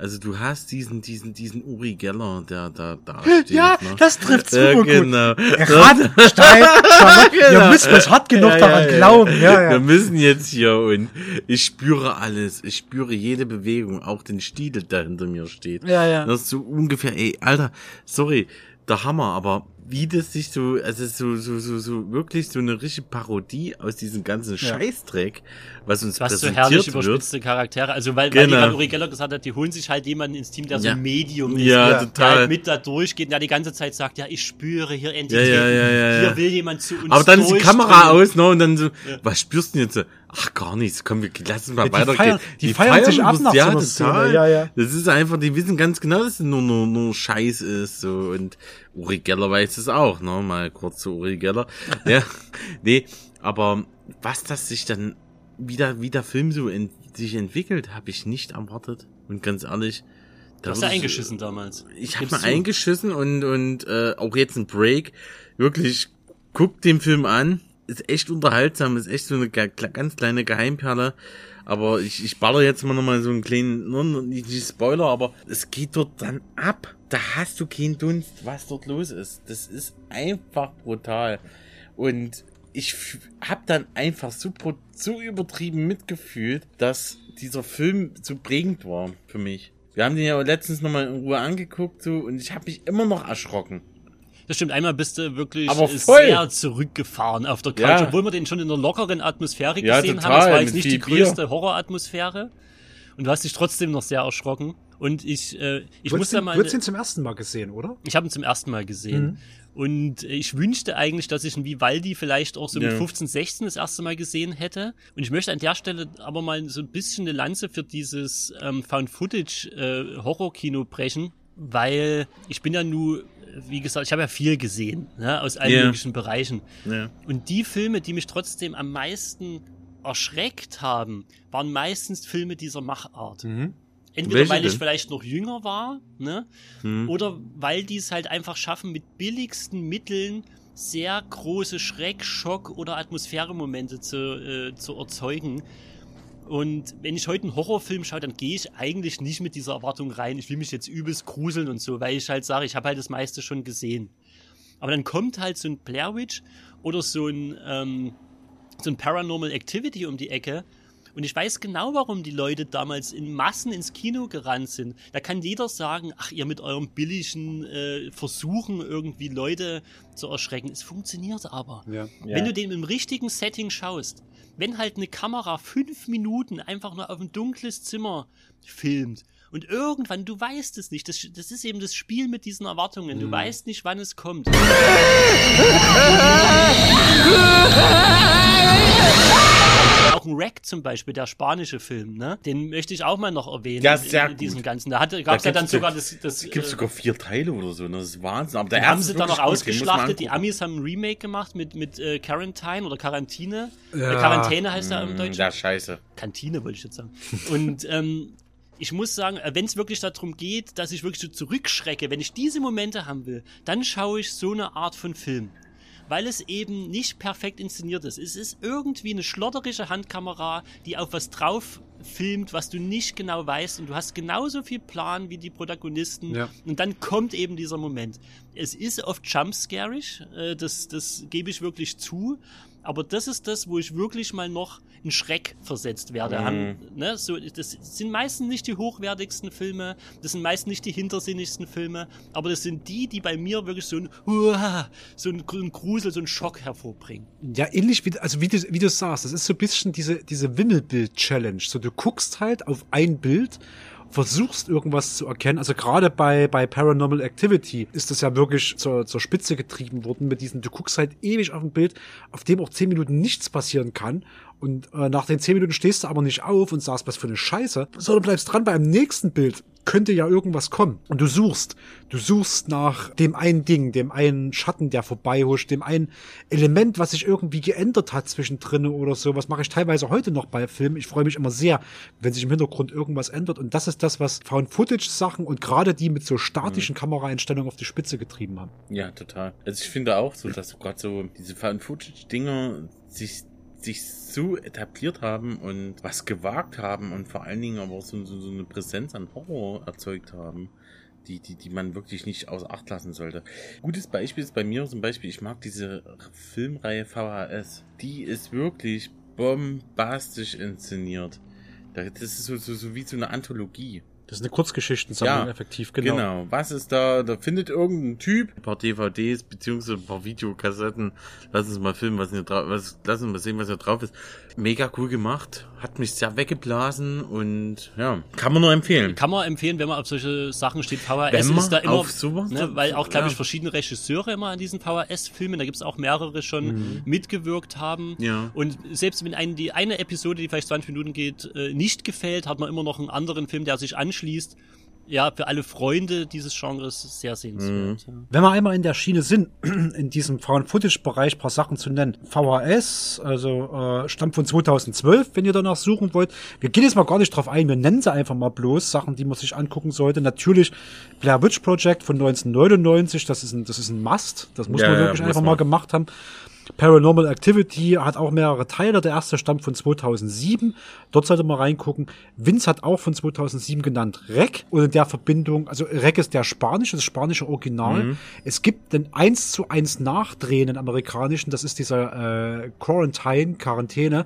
Also du hast diesen, diesen, diesen Uri Geller, der da, da steht. Ja, ne? das trifft ja, super gut. genau. Er hat Stein, Charlotte, ihr müsst es hart genug daran glauben. Ja, ja. Wir müssen jetzt hier und ich spüre alles. Ich spüre jede Bewegung, auch den Stiedel, der hinter mir steht. Ja, ja. Das ist so ungefähr, ey, Alter, sorry, der Hammer, aber wie das sich so, also so, so, so, so wirklich so eine richtige Parodie aus diesem ganzen Ja. Scheißdreck, was uns Was so präsentiert herrlich wird. überspitzte Charaktere. Also, weil, weil die Genau. Uri Geller gesagt hat, die holen sich halt jemanden ins Team, der so Ja. ein Medium ist. Ja, der total. halt mit da durchgeht und der die ganze Zeit sagt, ja, ich spüre hier Ja, Entitäten. ja, ja, ja, Hier ja. will jemand zu uns Aber dann ist die. Kamera aus, ne, und dann so, was spürst du denn jetzt? Ach, gar nichts, komm, wir lass uns mal Ja, die weitergehen. feiern- die feiern sich ab nach ja, so einer total. Szene, ja, ja. Das ist einfach, die wissen ganz genau, dass es nur, nur, nur Scheiß ist, so, und Uri Geller weiß es auch, ne, mal kurz zu Uri Geller. Ja, nee, aber was das sich dann, wie der, wie der Film so ent, sich entwickelt, habe ich nicht erwartet. Und ganz ehrlich, Du hast ja eingeschissen damals. ich habe mal eingeschissen und und äh, auch jetzt ein Break. Wirklich, guckt den Film an. Ist echt unterhaltsam, ist echt so eine ganz kleine Geheimperle. Aber ich, ich baller jetzt mal nochmal so einen kleinen, ne, nicht Spoiler, aber es geht dort dann ab. Da hast du keinen Dunst, was dort los ist. Das ist einfach brutal. Und ich habe dann einfach so, so übertrieben mitgefühlt, dass dieser Film so prägend war für mich. Wir haben den ja letztens nochmal in Ruhe angeguckt so und ich habe mich immer noch erschrocken. Das stimmt, einmal bist du wirklich sehr zurückgefahren auf der Couch, Ja. obwohl wir den schon in einer lockeren Atmosphäre Ja, gesehen total, haben. Das war jetzt nicht die größte Horroratmosphäre. Und du hast dich trotzdem noch sehr erschrocken. Und ich, äh, ich muss hast da mal. du hast ihn zum ersten Mal gesehen, oder? Ich habe ihn zum ersten Mal gesehen. Mhm. Und äh, ich wünschte eigentlich, dass ich ihn wie Waldi vielleicht auch so mit Ja. 15, 16 das erste Mal gesehen hätte. Und ich möchte an der Stelle aber mal so ein bisschen eine Lanze für dieses ähm, Found-Footage-Horror-Kino brechen, weil ich bin ja nur, wie gesagt, ich habe ja viel gesehen, ne, aus allen Ja. möglichen Bereichen. Ja. Und die Filme, die mich trotzdem am meisten erschreckt haben, waren meistens Filme dieser Machart. Entweder Welche weil ich denn? vielleicht noch jünger war, ne? Hm. Oder weil die es halt einfach schaffen, mit billigsten Mitteln sehr große Schreck, Schock oder Atmosphäremomente zu, äh, zu erzeugen. Und wenn ich heute einen Horrorfilm schaue, dann gehe ich eigentlich nicht mit dieser Erwartung rein. Ich will mich jetzt übelst gruseln und so, weil ich halt sage, ich habe halt das meiste schon gesehen. Aber dann kommt halt so ein Blair Witch oder so ein, ähm, so ein Paranormal Activity um die Ecke. Und ich weiß genau, warum die Leute damals in Massen ins Kino gerannt sind. Da kann jeder sagen, ach, ihr mit eurem billigen äh, Versuchen, irgendwie Leute zu erschrecken. Es funktioniert aber. Ja. Wenn du den im richtigen Setting schaust, wenn halt eine Kamera fünf Minuten einfach nur auf ein dunkles Zimmer filmt und irgendwann, du weißt es nicht, das, das ist eben das Spiel mit diesen Erwartungen, du weißt nicht, wann es kommt. Auch ein Wreck zum Beispiel, der spanische Film, ne? Den möchte ich auch mal noch erwähnen. Ja, in- sehr in diesem gut. Ganzen. Da hatte, gab's Da ja dann gibt's sogar so- das, das Es gibt äh, sogar vier Teile oder so, ne? das ist Wahnsinn. Aber der haben sie dann noch gut, ausgeschlachtet. Die. Amis haben ein Remake gemacht mit, mit äh, Quarantine oder Quarantine. Ja. Äh, Quarantäne heißt er im Mm, Deutschen. Ja, scheiße. Kantine wollte ich jetzt sagen. Und ähm, ich muss sagen, wenn es wirklich darum geht, dass ich wirklich so zurückschrecke, wenn ich diese Momente haben will, dann schaue ich so eine Art von Film. Weil es eben nicht perfekt inszeniert ist. Es ist irgendwie eine schlotterige Handkamera, die auf was drauf filmt, was du nicht genau weißt und du hast genauso viel Plan wie die Protagonisten Ja. und dann kommt eben dieser Moment. Es ist oft jumpscarig, äh, das, das gebe ich wirklich zu, aber das ist das, wo ich wirklich mal noch in Schreck versetzt werde. Mhm. Haben, ne, so, das sind meistens nicht die hochwertigsten Filme, das sind meistens nicht die hintersinnigsten Filme, aber das sind die, die bei mir wirklich so ein, Uah, so ein, ein Grusel, so einen Schock hervorbringen. Ja, ähnlich wie, also wie du, wie du sagst, das ist so ein bisschen diese, diese Wimmelbild-Challenge. So, du guckst halt auf ein Bild, versuchst irgendwas zu erkennen. Also gerade bei, bei Paranormal Activity ist das ja wirklich zur, zur Spitze getrieben worden mit diesen, du guckst halt ewig auf ein Bild, auf dem auch zehn Minuten nichts passieren kann. Und äh, nach den zehn Minuten stehst du aber nicht auf und sagst, was für eine Scheiße, sondern bleibst dran beim nächsten Bild. Könnte ja irgendwas kommen. Und du suchst. Du suchst nach dem einen Ding, dem einen Schatten, der vorbeihuscht, dem einen Element, was sich irgendwie geändert hat zwischendrin oder so. Was mache ich teilweise heute noch bei Filmen. Ich freue mich immer sehr, wenn sich im Hintergrund irgendwas ändert. Und das ist das, was Found-Footage-Sachen und gerade die mit so statischen Kameraeinstellungen auf die Spitze getrieben haben. Ja, total. Also ich finde auch so, dass gerade so diese Found-Footage-Dinger sich, sich so etabliert haben und was gewagt haben und vor allen Dingen aber auch so, so, so eine Präsenz an Horror erzeugt haben, die, die, die man wirklich nicht außer Acht lassen sollte. Gutes Beispiel ist bei mir zum Beispiel, ich mag diese Filmreihe VHS. Die ist wirklich bombastisch inszeniert. Da- Das ist so, so, so wie so eine Anthologie. Das ist eine Kurzgeschichtensammlung, effektiv, genau. Genau. Was ist da? Da findet irgendein Typ ein paar DVDs beziehungsweise ein paar Videokassetten. Lass uns mal filmen, was hier drauf was, lass uns mal sehen, was hier drauf ist. Mega cool gemacht. Hat mich sehr weggeblasen und ja, kann man nur empfehlen. Kann man empfehlen, wenn man auf solche Sachen steht. Wenn man ist da immer, ne, weil auch, glaube ich, verschiedene Regisseure immer an diesen VHS-Filmen, da gibt es auch mehrere schon Mhm. mitgewirkt haben. Ja. Und selbst wenn einen die eine Episode, die vielleicht 20 Minuten geht, äh, nicht gefällt, hat man immer noch einen anderen Film, der sich anschließt. Ja, für alle Freunde dieses Genres sehr sehenswert. Ja. Wenn wir einmal in der Schiene sind, in diesem Found-Footage-Bereich paar Sachen zu nennen. VHS, also äh, stammt von 2012, wenn ihr danach suchen wollt. Wir gehen jetzt mal gar nicht drauf ein, wir nennen sie einfach mal bloß, Sachen, die man sich angucken sollte. Natürlich Blair Witch Project von 1999, das ist ein, das ist ein Must, das muss Ja, man ja, wirklich muss einfach mal gemacht haben. Paranormal Activity hat auch mehrere Teile. Der erste stammt von 2007. Dort sollte man reingucken. Vince hat auch von 2007 genannt Rec. Und in der Verbindung, also Rec ist der spanische, das spanische Original. Mhm. Es gibt den 1 zu 1 Nachdrehen in amerikanischen. Das ist dieser äh, Quarantine, Quarantäne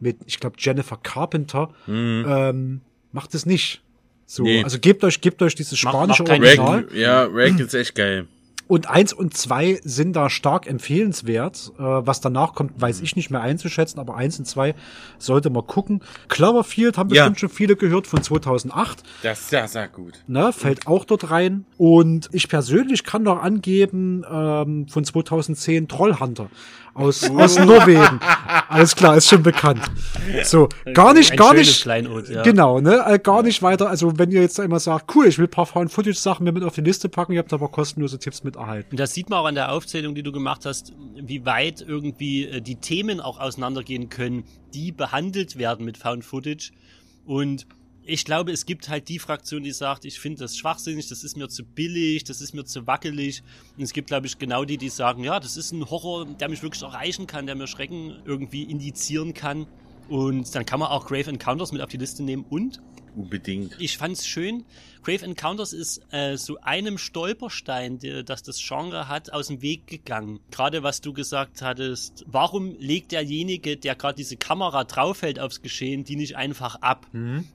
mit, ich glaube, Jennifer Carpenter. Ähm, macht es nicht. So, Nee. also gebt euch, gebt euch dieses Macht- spanische macht keinen Original. Sinn. Ja, Rack ist echt geil. Und eins und zwei sind da stark empfehlenswert. Äh, was danach kommt, weiß ich nicht mehr einzuschätzen, aber eins und zwei sollte man gucken. Cloverfield haben Ja. bestimmt schon viele gehört von 2008. Das ist ja sehr gut. Ne, fällt auch dort rein. Und ich persönlich kann noch angeben, ähm, von 2010 Trollhunter aus, Uh. aus Norwegen. Alles klar, ist schon bekannt. So, gar nicht, Ein gar nicht. Kleinod, ja. Genau, ne, äh, gar nicht weiter. Also, wenn ihr jetzt immer sagt, cool, ich will ein paar Found-Footage-Sachen mir mit auf die Liste packen, ihr habt aber kostenlose Tipps mit erhalten. Und das sieht man auch an der Aufzählung, die du gemacht hast, wie weit irgendwie äh, die Themen auch auseinandergehen können, die behandelt werden mit Found Footage. Und ich glaube, es gibt halt die Fraktion, die sagt, ich finde das schwachsinnig, das ist mir zu billig, das ist mir zu wackelig. Und es gibt, glaube ich, genau die, die sagen, ja, das ist ein Horror, der mich wirklich erreichen kann, der mir Schrecken irgendwie indizieren kann. Und dann kann man auch Grave Encounters mit auf die Liste nehmen und Unbedingt. ich fand's schön. Grave Encounters ist äh, so einem Stolperstein, der, das das Genre hat, aus dem Weg gegangen. Gerade was du gesagt hattest, warum legt derjenige, der gerade diese Kamera draufhält aufs Geschehen, die nicht einfach ab?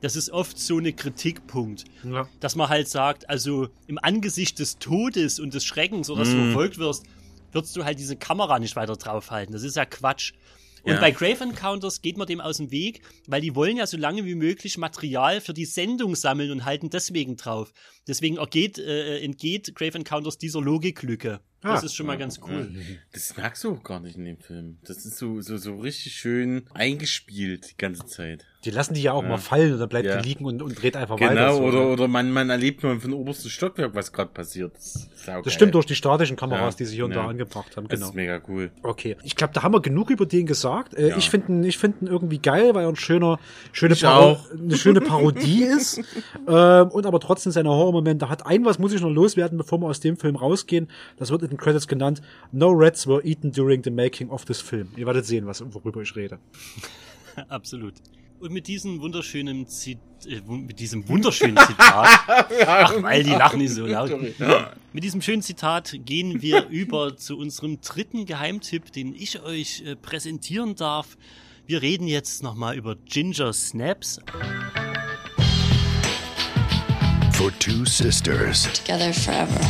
Das ist oft so eine Kritikpunkt. Ja. Dass man halt sagt, also im Angesicht des Todes und des Schreckens oder dass du Mhm. verfolgt wirst, würdest du halt diese Kamera nicht weiter draufhalten. Das ist ja Quatsch. Und Ja. bei Grave Encounters geht man dem aus dem Weg, weil die wollen ja so lange wie möglich Material für die Sendung sammeln und halten deswegen drauf. Deswegen ergeht, äh, entgeht Grave Encounters dieser Logiklücke. Das Ah. ist schon mal ganz cool. Das merkst du auch gar nicht in dem Film. Das ist so, so, so richtig schön eingespielt die ganze Zeit. Die lassen die ja auch Ja. mal fallen und dann bleibt Ja. die liegen und, und dreht einfach Genau, weiter. so, oder, ne? oder man, man erlebt nur von obersten Stockwerk, was gerade passiert. Das. Das stimmt durch die statischen Kameras, Ja, die sie hier und ja. da angebracht haben. Das Genau. ist mega cool. Okay, ich glaube, da haben wir genug über den gesagt. Äh, Ja. Ich finde ihn, ich finde ihn irgendwie geil, weil er ein schöner, schöne, auch. eine schöne Parodie ist ähm, und aber trotzdem seine Horrormomente hat. Ein was muss ich noch loswerden, bevor wir aus dem Film rausgehen. Das wird in den Credits genannt. No rats were eaten during the making of this film. Ihr werdet sehen, was worüber ich rede. Absolut. Und mit diesem wunderschönen Zit äh, mit diesem wunderschönen Zitat. Ach, weil die lachen nicht so laut. Mit diesem schönen Zitat gehen wir über zu unserem dritten Geheimtipp, den ich euch äh, präsentieren darf. Wir reden jetzt nochmal über Ginger Snaps. For two sisters Together forever.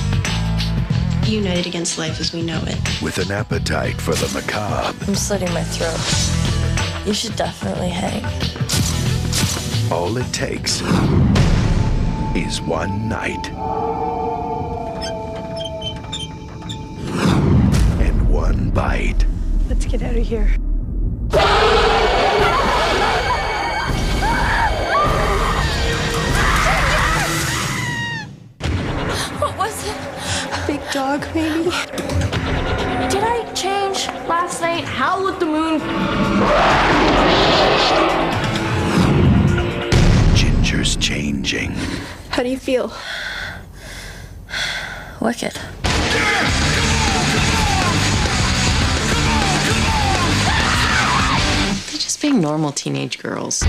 United against life as we know it. with an appetite for the macabre, I'm slitting my throat. You should definitely hang. all it takes is one night. And one bite. Let's get out of here. What was it? A big dog, maybe? Did I change last night? Howl at the moon. Ginger's changing. How do you feel? Wicked. They're just being normal teenage girls.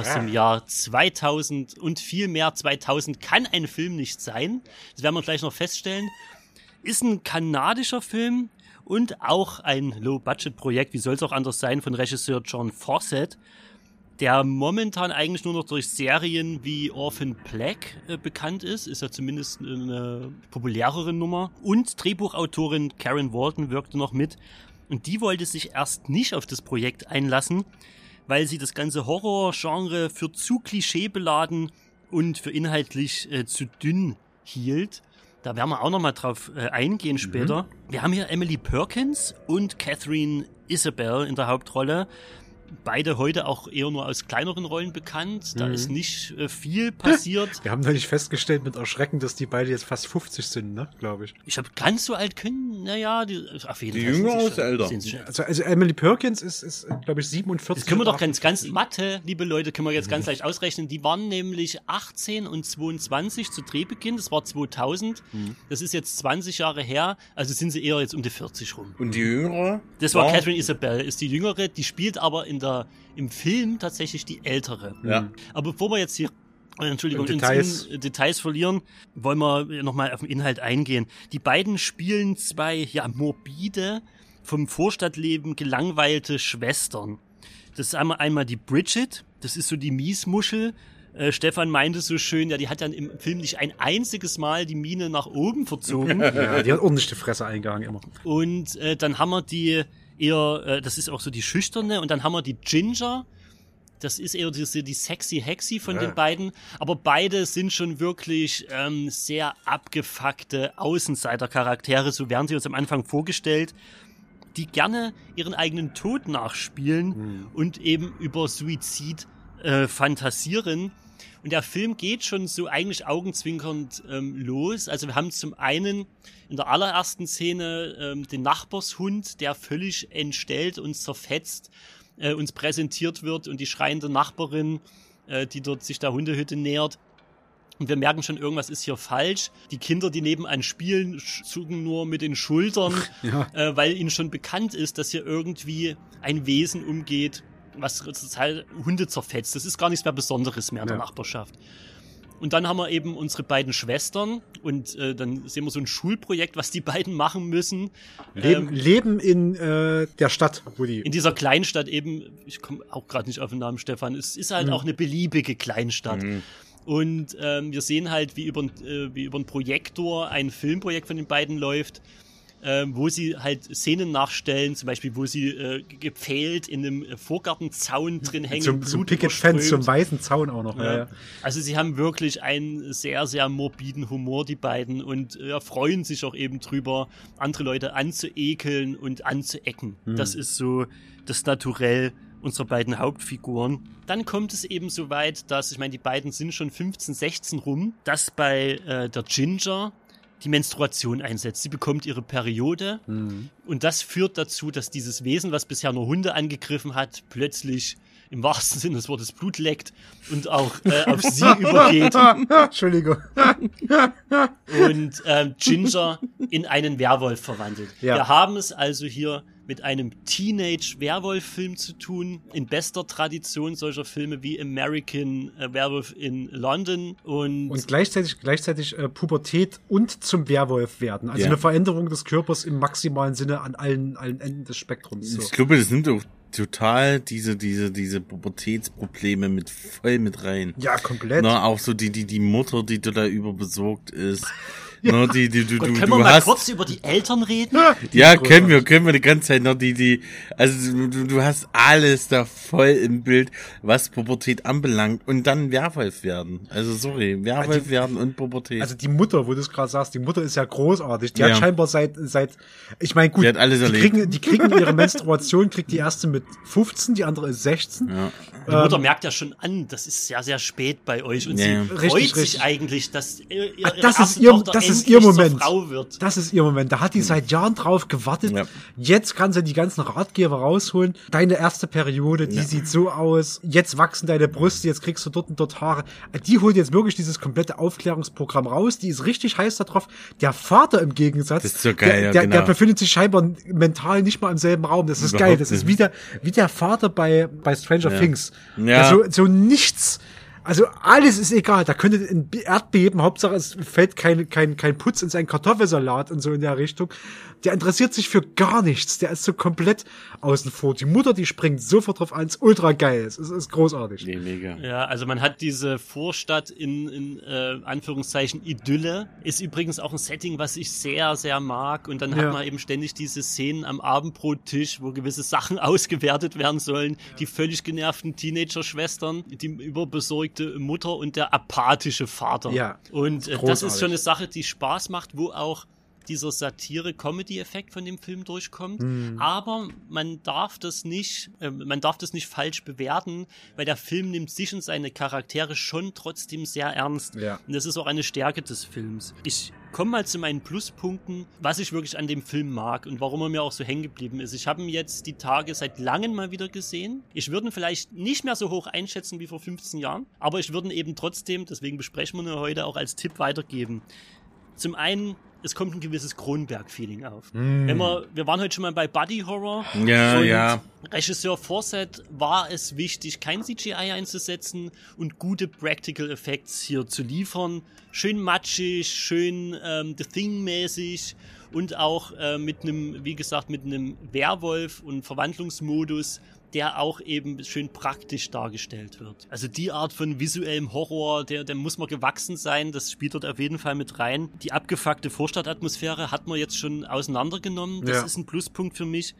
Aus dem Jahr 2000 und viel mehr 2000 kann ein Film nicht sein. Das werden wir gleich noch feststellen. Ist ein kanadischer Film und auch ein Low-Budget-Projekt, wie soll es auch anders sein, von Regisseur John Fawcett, der momentan eigentlich nur noch durch Serien wie Orphan Black äh, bekannt ist, ist ja zumindest eine populärere Nummer. Und Drehbuchautorin Karen Walton wirkte noch mit. Und die wollte sich erst nicht auf das Projekt einlassen, weil sie das ganze Horror-Genre für zu klischeebeladen und für inhaltlich äh, zu dünn hielt. Da werden wir auch noch mal drauf äh, eingehen später. Wir haben hier Emily Perkins und Catherine Isabel in der Hauptrolle. Beide heute auch eher nur aus kleineren Rollen bekannt. Da Mhm. ist nicht äh, viel passiert. Wir haben neulich festgestellt mit Erschrecken, dass die beide jetzt fast 50 sind, ne, glaube ich. Ich habe ganz so alt können, naja, die, auf jeden Die Fall. sind Jünger sie aus älter. Also, also Emily Perkins ist, ist glaube ich, 47. Das können wir doch ganz, ganz Mathe, liebe Leute, können wir jetzt Mhm. ganz leicht ausrechnen. Die waren nämlich 18 und 22 zu Drehbeginn, das war 2000. Mhm. Das ist jetzt 20 Jahre her, also sind sie eher jetzt um die 40 rum. Und die Jüngere? Das war Ja. Catherine Isabel, ist die jüngere, die spielt aber in der, im Film tatsächlich die ältere. Ja. Aber bevor wir jetzt hier, äh, Entschuldigung, Details. In, Details verlieren, wollen wir nochmal auf den Inhalt eingehen. Die beiden spielen zwei, ja, morbide, vom Vorstadtleben gelangweilte Schwestern. Das ist einmal, einmal die Bridget, das ist so die Miesmuschel. Äh, Stefan meinte so schön, ja, die hat dann im Film nicht ein einziges Mal die Mine nach oben verzogen. Ja, die hat ordentlich die Fresse eingehangen immer. Und äh, dann haben wir die eher, äh, das ist auch so die schüchterne, und dann haben wir die Ginger. Das ist eher diese, die sexy Hexy von Ja. den beiden. Aber beide sind schon wirklich ähm, sehr abgefuckte Außenseiter-Charaktere, so werden sie uns am Anfang vorgestellt, die gerne ihren eigenen Tod nachspielen und eben über Suizid äh, fantasieren. Und der Film geht schon so eigentlich augenzwinkernd ähm, los. Also wir haben zum einen in der allerersten Szene ähm, den Nachbarshund, der völlig entstellt und zerfetzt äh, uns präsentiert wird und die schreiende Nachbarin, äh, die dort sich der Hundehütte nähert. Und wir merken schon, irgendwas ist hier falsch. Die Kinder, die nebenan spielen, zucken nur mit den Schultern, Ja. äh, weil ihnen schon bekannt ist, dass hier irgendwie ein Wesen umgeht, was total Hunde zerfetzt. Das ist gar nichts mehr Besonderes mehr in der Ja. Nachbarschaft. Und dann haben wir eben unsere beiden Schwestern und äh, dann sehen wir so ein Schulprojekt, was die beiden machen müssen. Leben, Ähm, Leben in äh, der Stadt, wo die. in dieser Kleinstadt eben, ich komme auch gerade nicht auf den Namen Stefan, es ist halt Mhm. auch eine beliebige Kleinstadt. Und ähm, wir sehen halt, wie über, äh, wie über einen Projektor ein Filmprojekt von den beiden läuft, ähm, wo sie halt Szenen nachstellen, zum Beispiel, wo sie äh, gepfählt in einem äh, Vorgartenzaun drin hängen. zum zum Picket überströmt. zum weißen Zaun auch noch. Ja. Ja. Also sie haben wirklich einen sehr, sehr morbiden Humor, die beiden, und äh, freuen sich auch eben drüber, andere Leute anzuekeln und anzuecken. Mhm. Das ist so das Naturell unserer beiden Hauptfiguren. Dann kommt es eben so weit, dass, ich meine, die beiden sind schon 15, 16 rum, dass bei äh, der Ginger die Menstruation einsetzt. Sie bekommt ihre Periode Mhm. und das führt dazu, dass dieses Wesen, was bisher nur Hunde angegriffen hat, plötzlich im wahrsten Sinne des Wortes Blut leckt und auch äh, auf sie übergeht Entschuldigung. und ähm, Ginger in einen Werwolf verwandelt. Ja. Wir haben es also hier mit einem Teenage-Werwolf-Film zu tun, in bester Tradition solcher Filme wie American äh, Werewolf in London und, Und gleichzeitig, gleichzeitig äh, Pubertät und zum Werwolf werden. Also Ja. eine Veränderung des Körpers im maximalen Sinne an allen, allen Enden des Spektrums. So. Ich glaube, das nimmt auch total diese, diese, diese Pubertätsprobleme mit voll mit rein. Ja, komplett. Na, auch so die, die, die Mutter, die total überbesorgt ist. Na, die, die, du, Gott, du, können du wir mal hast, kurz über die Eltern reden? ja, können wir, können wir die ganze Zeit noch die, die, also du, du hast alles da voll im Bild, was Pubertät anbelangt und dann Werwolf werden. Also sorry, Werwolf werden und Pubertät. Also die Mutter, wo du es gerade sagst, die Mutter ist ja großartig. Die Ja. hat scheinbar seit, seit, ich meine, gut, Die hat alles die, kriegen, die kriegen ihre Menstruation, kriegt die erste mit 15, die andere ist 16. ja. Die Mutter Ähm, merkt ja schon an, das ist sehr, sehr spät bei euch und Ja, sie ja. freut Richtig, sich richtig. eigentlich, dass ihr, ihre Ach, das ist ihr, Tochter das ist ihr Moment. Das ist ihr Moment. Da hat die seit Jahren drauf gewartet. Ja. Jetzt kann sie die ganzen Ratgeber rausholen. Deine erste Periode, die Ja. sieht so aus. Jetzt wachsen deine Brüste, jetzt kriegst du dort und dort Haare. Die holt jetzt wirklich dieses komplette Aufklärungsprogramm raus. Die ist richtig heiß darauf. Der Vater im Gegensatz, Das ist so geil, der, ja, der, genau. der befindet sich scheinbar mental nicht mal im selben Raum. Das ist Überhaupt geil. Das ist nicht. wie der, wie der Vater bei, bei Stranger. Things. Ja. Der so, so nichts. Also alles ist egal. Da könnte ein Erdbeben, Hauptsache es fällt kein, kein, kein Putz in seinen Kartoffelsalat und so in der Richtung. Der interessiert sich für gar nichts. Der ist so komplett außen vor. Die Mutter, die springt sofort drauf an. Ist ultra geil. Es ist, ist großartig. Nee, mega. Ja, also man hat diese Vorstadt in, in äh, Anführungszeichen Idylle. Ist übrigens auch ein Setting, was ich sehr, sehr mag. Und dann Ja. hat man eben ständig diese Szenen am Abendbrottisch, wo gewisse Sachen ausgewertet werden sollen. Die völlig genervten Teenager-Schwestern, die überbesorgte Mutter und der apathische Vater. Ja, Und äh, das ist schon eine Sache, die Spaß macht, wo auch dieser Satire-Comedy-Effekt von dem Film durchkommt. Hm. Aber man darf das nicht, äh, man darf das nicht falsch bewerten, weil der Film nimmt sich und seine Charaktere schon trotzdem sehr ernst. Ja. Und das ist auch eine Stärke des Films. Ich komme mal zu meinen Pluspunkten, was ich wirklich an dem Film mag und warum er mir auch so hängen geblieben ist. Ich habe ihn jetzt die Tage seit langem mal wieder gesehen. Ich würde ihn vielleicht nicht mehr so hoch einschätzen wie vor 15 Jahren, aber ich würde ihn eben trotzdem, deswegen besprechen wir ihn heute auch als Tipp weitergeben. Zum einen, es kommt ein gewisses Kronberg-Feeling auf. Mm. Wenn wir, wir waren heute schon mal bei Buddy Horror. Ja, und ja. Regisseur Fawcett war es wichtig, kein CGI einzusetzen und gute Practical Effects hier zu liefern. Schön matschig, schön ähm, The Thing-mäßig und auch äh, mit einem, wie gesagt, mit einem Werwolf und Verwandlungsmodus, der auch eben schön praktisch dargestellt wird. Also die Art von visuellem Horror, der, der muss man gewachsen sein, das spielt dort auf jeden Fall mit rein. Die abgefuckte Vorstadtatmosphäre hat man jetzt schon auseinandergenommen, das Ja. ist ein Pluspunkt für mich.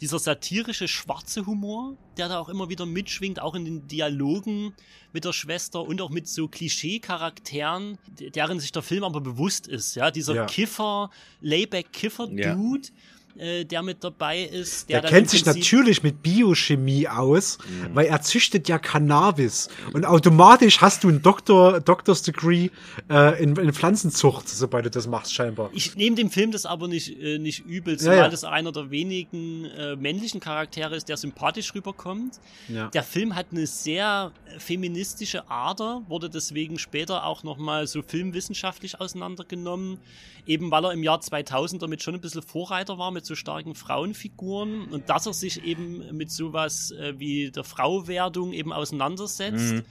Dieser satirische schwarze Humor, der da auch immer wieder mitschwingt, auch in den Dialogen mit der Schwester und auch mit so Klischee-Charakteren, de- deren sich der Film aber bewusst ist. Ja, dieser Ja. Kiffer, Layback-Kiffer-Dude, Ja. Äh, der mit dabei ist. Der, Der, dann kennt sich natürlich mit Biochemie aus, weil er züchtet ja Cannabis. Und automatisch hast du ein Doktor, Doctor's Degree äh, in, in Pflanzenzucht, sobald du das machst, scheinbar. Ich nehme dem Film das aber nicht, äh, nicht übel, Ja, zumal ja. das einer der wenigen äh, männlichen Charaktere ist, der sympathisch rüberkommt. Ja. Der Film hat eine sehr feministische Ader, wurde deswegen später auch nochmal so filmwissenschaftlich auseinandergenommen, eben weil er im Jahr 2000 damit schon ein bisschen Vorreiter war mit so starken Frauenfiguren und dass er sich eben mit sowas äh, wie der Frauwerdung eben auseinandersetzt. Mhm.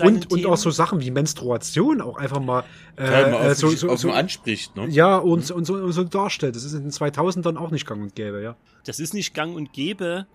Und, und auch so Sachen wie Menstruation auch einfach mal äh, allem äh, so, so, so anspricht, ne? Ja, und, und, so, und so darstellt. Das ist in den 2000ern auch nicht gang und gäbe, ja. Das ist nicht gang und gäbe.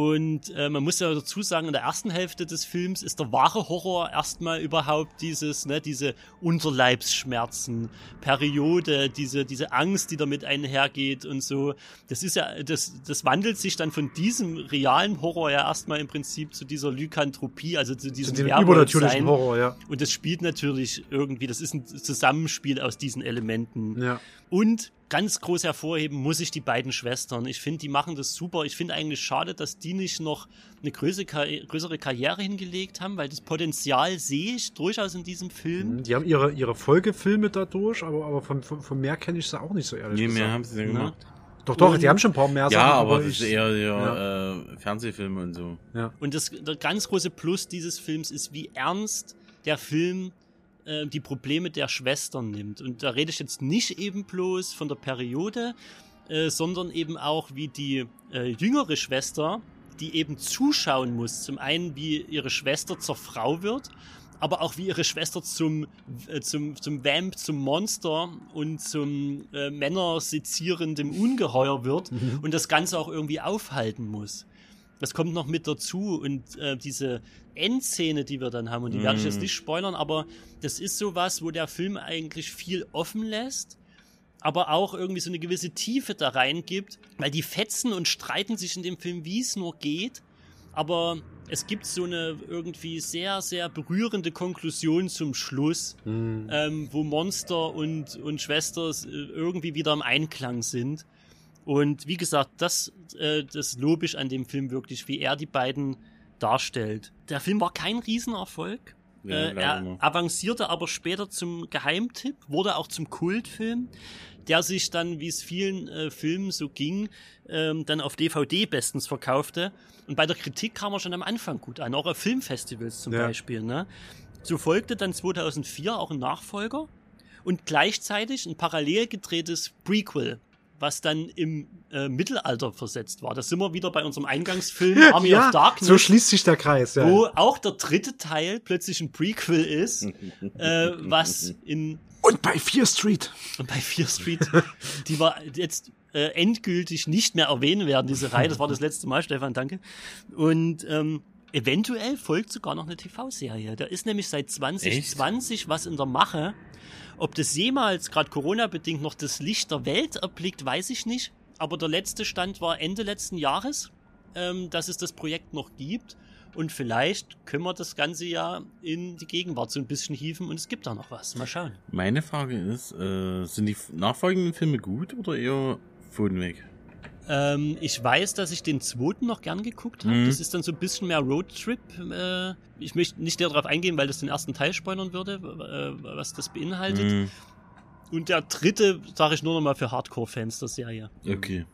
Und äh, man muss ja dazu sagen, in der ersten Hälfte des Films ist der wahre Horror erstmal überhaupt dieses, ne, diese Unterleibsschmerzen, Periode, diese, diese Angst, die damit einhergeht und so. Das ist ja, das, das wandelt sich dann von diesem realen Horror ja erstmal im Prinzip zu dieser Lykanthropie, also zu diesem Werwolfsein. übernatürlichen Horror, ja. Und das spielt natürlich irgendwie, das ist ein Zusammenspiel aus diesen Elementen. Ja. Und ganz groß hervorheben muss ich die beiden Schwestern. Ich finde, die machen das super. Ich finde eigentlich schade, dass die nicht noch eine größere, Karri- größere Karriere hingelegt haben, weil das Potenzial sehe ich durchaus in diesem Film. Die haben ihre, ihre Folgefilme dadurch, aber, aber von, von, von mehr kenne ich sie auch nicht so ehrlich Nee, gesagt. mehr haben sie denn Ne? gemacht. Doch, doch, Und- die haben schon ein paar mehr Ja, aber, das ich- ist eher, eher ja. äh, Fernsehfilme und so. Ja. Und das der ganz große Plus dieses Films ist, wie ernst der Film äh, die Probleme der Schwestern nimmt. Und da rede ich jetzt nicht eben bloß von der Periode, äh, sondern eben auch wie die äh, jüngere Schwester, die eben zuschauen muss. Zum einen, wie ihre Schwester zur Frau wird, aber auch wie ihre Schwester zum, äh, zum, zum Vamp, zum Monster und zum äh, männersezierendem Ungeheuer wird Mhm. und das Ganze auch irgendwie aufhalten muss. Das kommt noch mit dazu und äh, diese Endszene, die wir dann haben, und die werde ich jetzt Mhm. nicht spoilern, aber das ist sowas, wo der Film eigentlich viel offen lässt, aber auch irgendwie so eine gewisse Tiefe da reingibt, weil die fetzen und streiten sich in dem Film, wie es nur geht, aber es gibt so eine irgendwie sehr, sehr berührende Konklusion zum Schluss, Mhm. ähm, wo Monster und, und Schwester äh, irgendwie wieder im Einklang sind. Und wie gesagt, das, äh, das lobe ich an dem Film wirklich, wie er die beiden darstellt. Der Film war kein Riesenerfolg. Ja, äh, er nicht. avancierte aber später zum Geheimtipp, wurde auch zum Kultfilm, der sich dann, wie es vielen äh, Filmen so ging, ähm, dann auf DVD bestens verkaufte. Und bei der Kritik kam er schon am Anfang gut an, auch auf Filmfestivals zum Ja. Beispiel. Ne? So folgte dann 2004 auch ein Nachfolger und gleichzeitig ein parallel gedrehtes Prequel, was dann im äh, Mittelalter versetzt war. Da sind wir wieder bei unserem Eingangsfilm Army ja, of Darkness so schließt sich der Kreis, ja. wo auch der dritte Teil plötzlich ein Prequel ist, äh, was in Und bei Fear Street. und bei Fear Street, die wir jetzt äh, endgültig nicht mehr erwähnen werden, diese Reihe. Das war das letzte Mal, Stefan, danke. Und ähm, eventuell folgt sogar noch eine TV-Serie. Da ist nämlich seit 2020 was in der Mache. Ob das jemals, gerade Corona-bedingt, noch das Licht der Welt erblickt, weiß ich nicht. Aber der letzte Stand war Ende letzten Jahres. ähm, dass es das Projekt noch gibt. Und vielleicht können wir das Ganze ja in die Gegenwart so ein bisschen hieven und es gibt da noch was. Mal schauen. Meine Frage ist, äh, sind die nachfolgenden Filme gut oder eher Pfoten weg? Ähm, ich weiß, dass ich den zweiten noch gern geguckt habe. Mhm. Das ist dann so ein bisschen mehr Roadtrip. Äh, ich möchte nicht darauf eingehen, weil das den ersten Teil spoilern würde, äh, was das beinhaltet. Mhm. Und der dritte sage ich nur noch mal für Hardcore-Fans der Serie. Okay.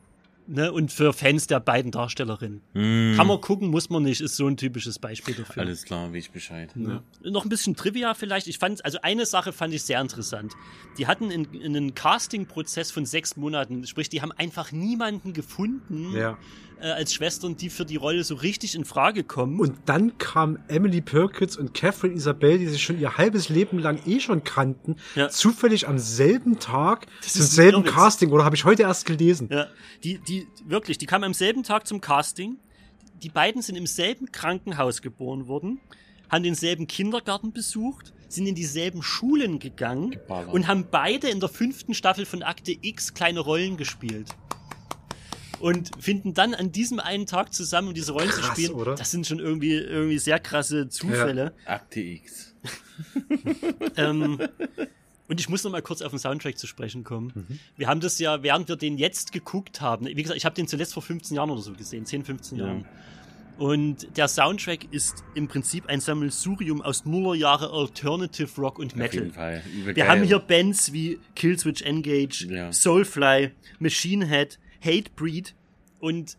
Ne? Und für Fans der beiden Darstellerinnen. Mhm. Kann man gucken, muss man nicht, ist so ein typisches Beispiel dafür. Alles klar, wie ich Bescheid. Ja. Noch ein bisschen Trivia vielleicht. Ich fand, also eine Sache fand ich sehr interessant. Die hatten in, in einen Casting-Prozess von sechs Monaten, sprich, die haben einfach niemanden gefunden Ja. Äh, als Schwestern, die für die Rolle so richtig in Frage kommen. Und dann kam Emily Perkins und Catherine Isabel, die sich schon ihr halbes Leben lang eh schon kannten, zufällig am selben Tag Das zum selben Irrwitz. Casting, oder habe ich heute erst gelesen? Ja, die, die, wirklich, die kamen am selben Tag zum Casting. Die beiden sind im selben Krankenhaus geboren worden, haben denselben Kindergarten besucht, sind in dieselben Schulen gegangen Geballert. und haben beide in der fünften Staffel von Akte X kleine Rollen gespielt. Und finden dann an diesem einen Tag zusammen, um diese Rollen zu Krass, spielen. oder? Das sind schon irgendwie, irgendwie sehr krasse Zufälle. Akte X. ähm, und ich muss noch mal kurz auf den Soundtrack zu sprechen kommen. Mhm. Wir haben das ja, während wir den jetzt geguckt haben, wie gesagt, ich habe den zuletzt vor 15 Jahren oder so gesehen, 10, 15 Ja. Jahren. Und der Soundtrack ist im Prinzip ein Sammelsurium aus Nullerjahre Alternative Rock und Metal. jeden Fall. Wir haben hier Bands wie Killswitch Engage, Ja. Soulfly, Machine Head, Hatebreed und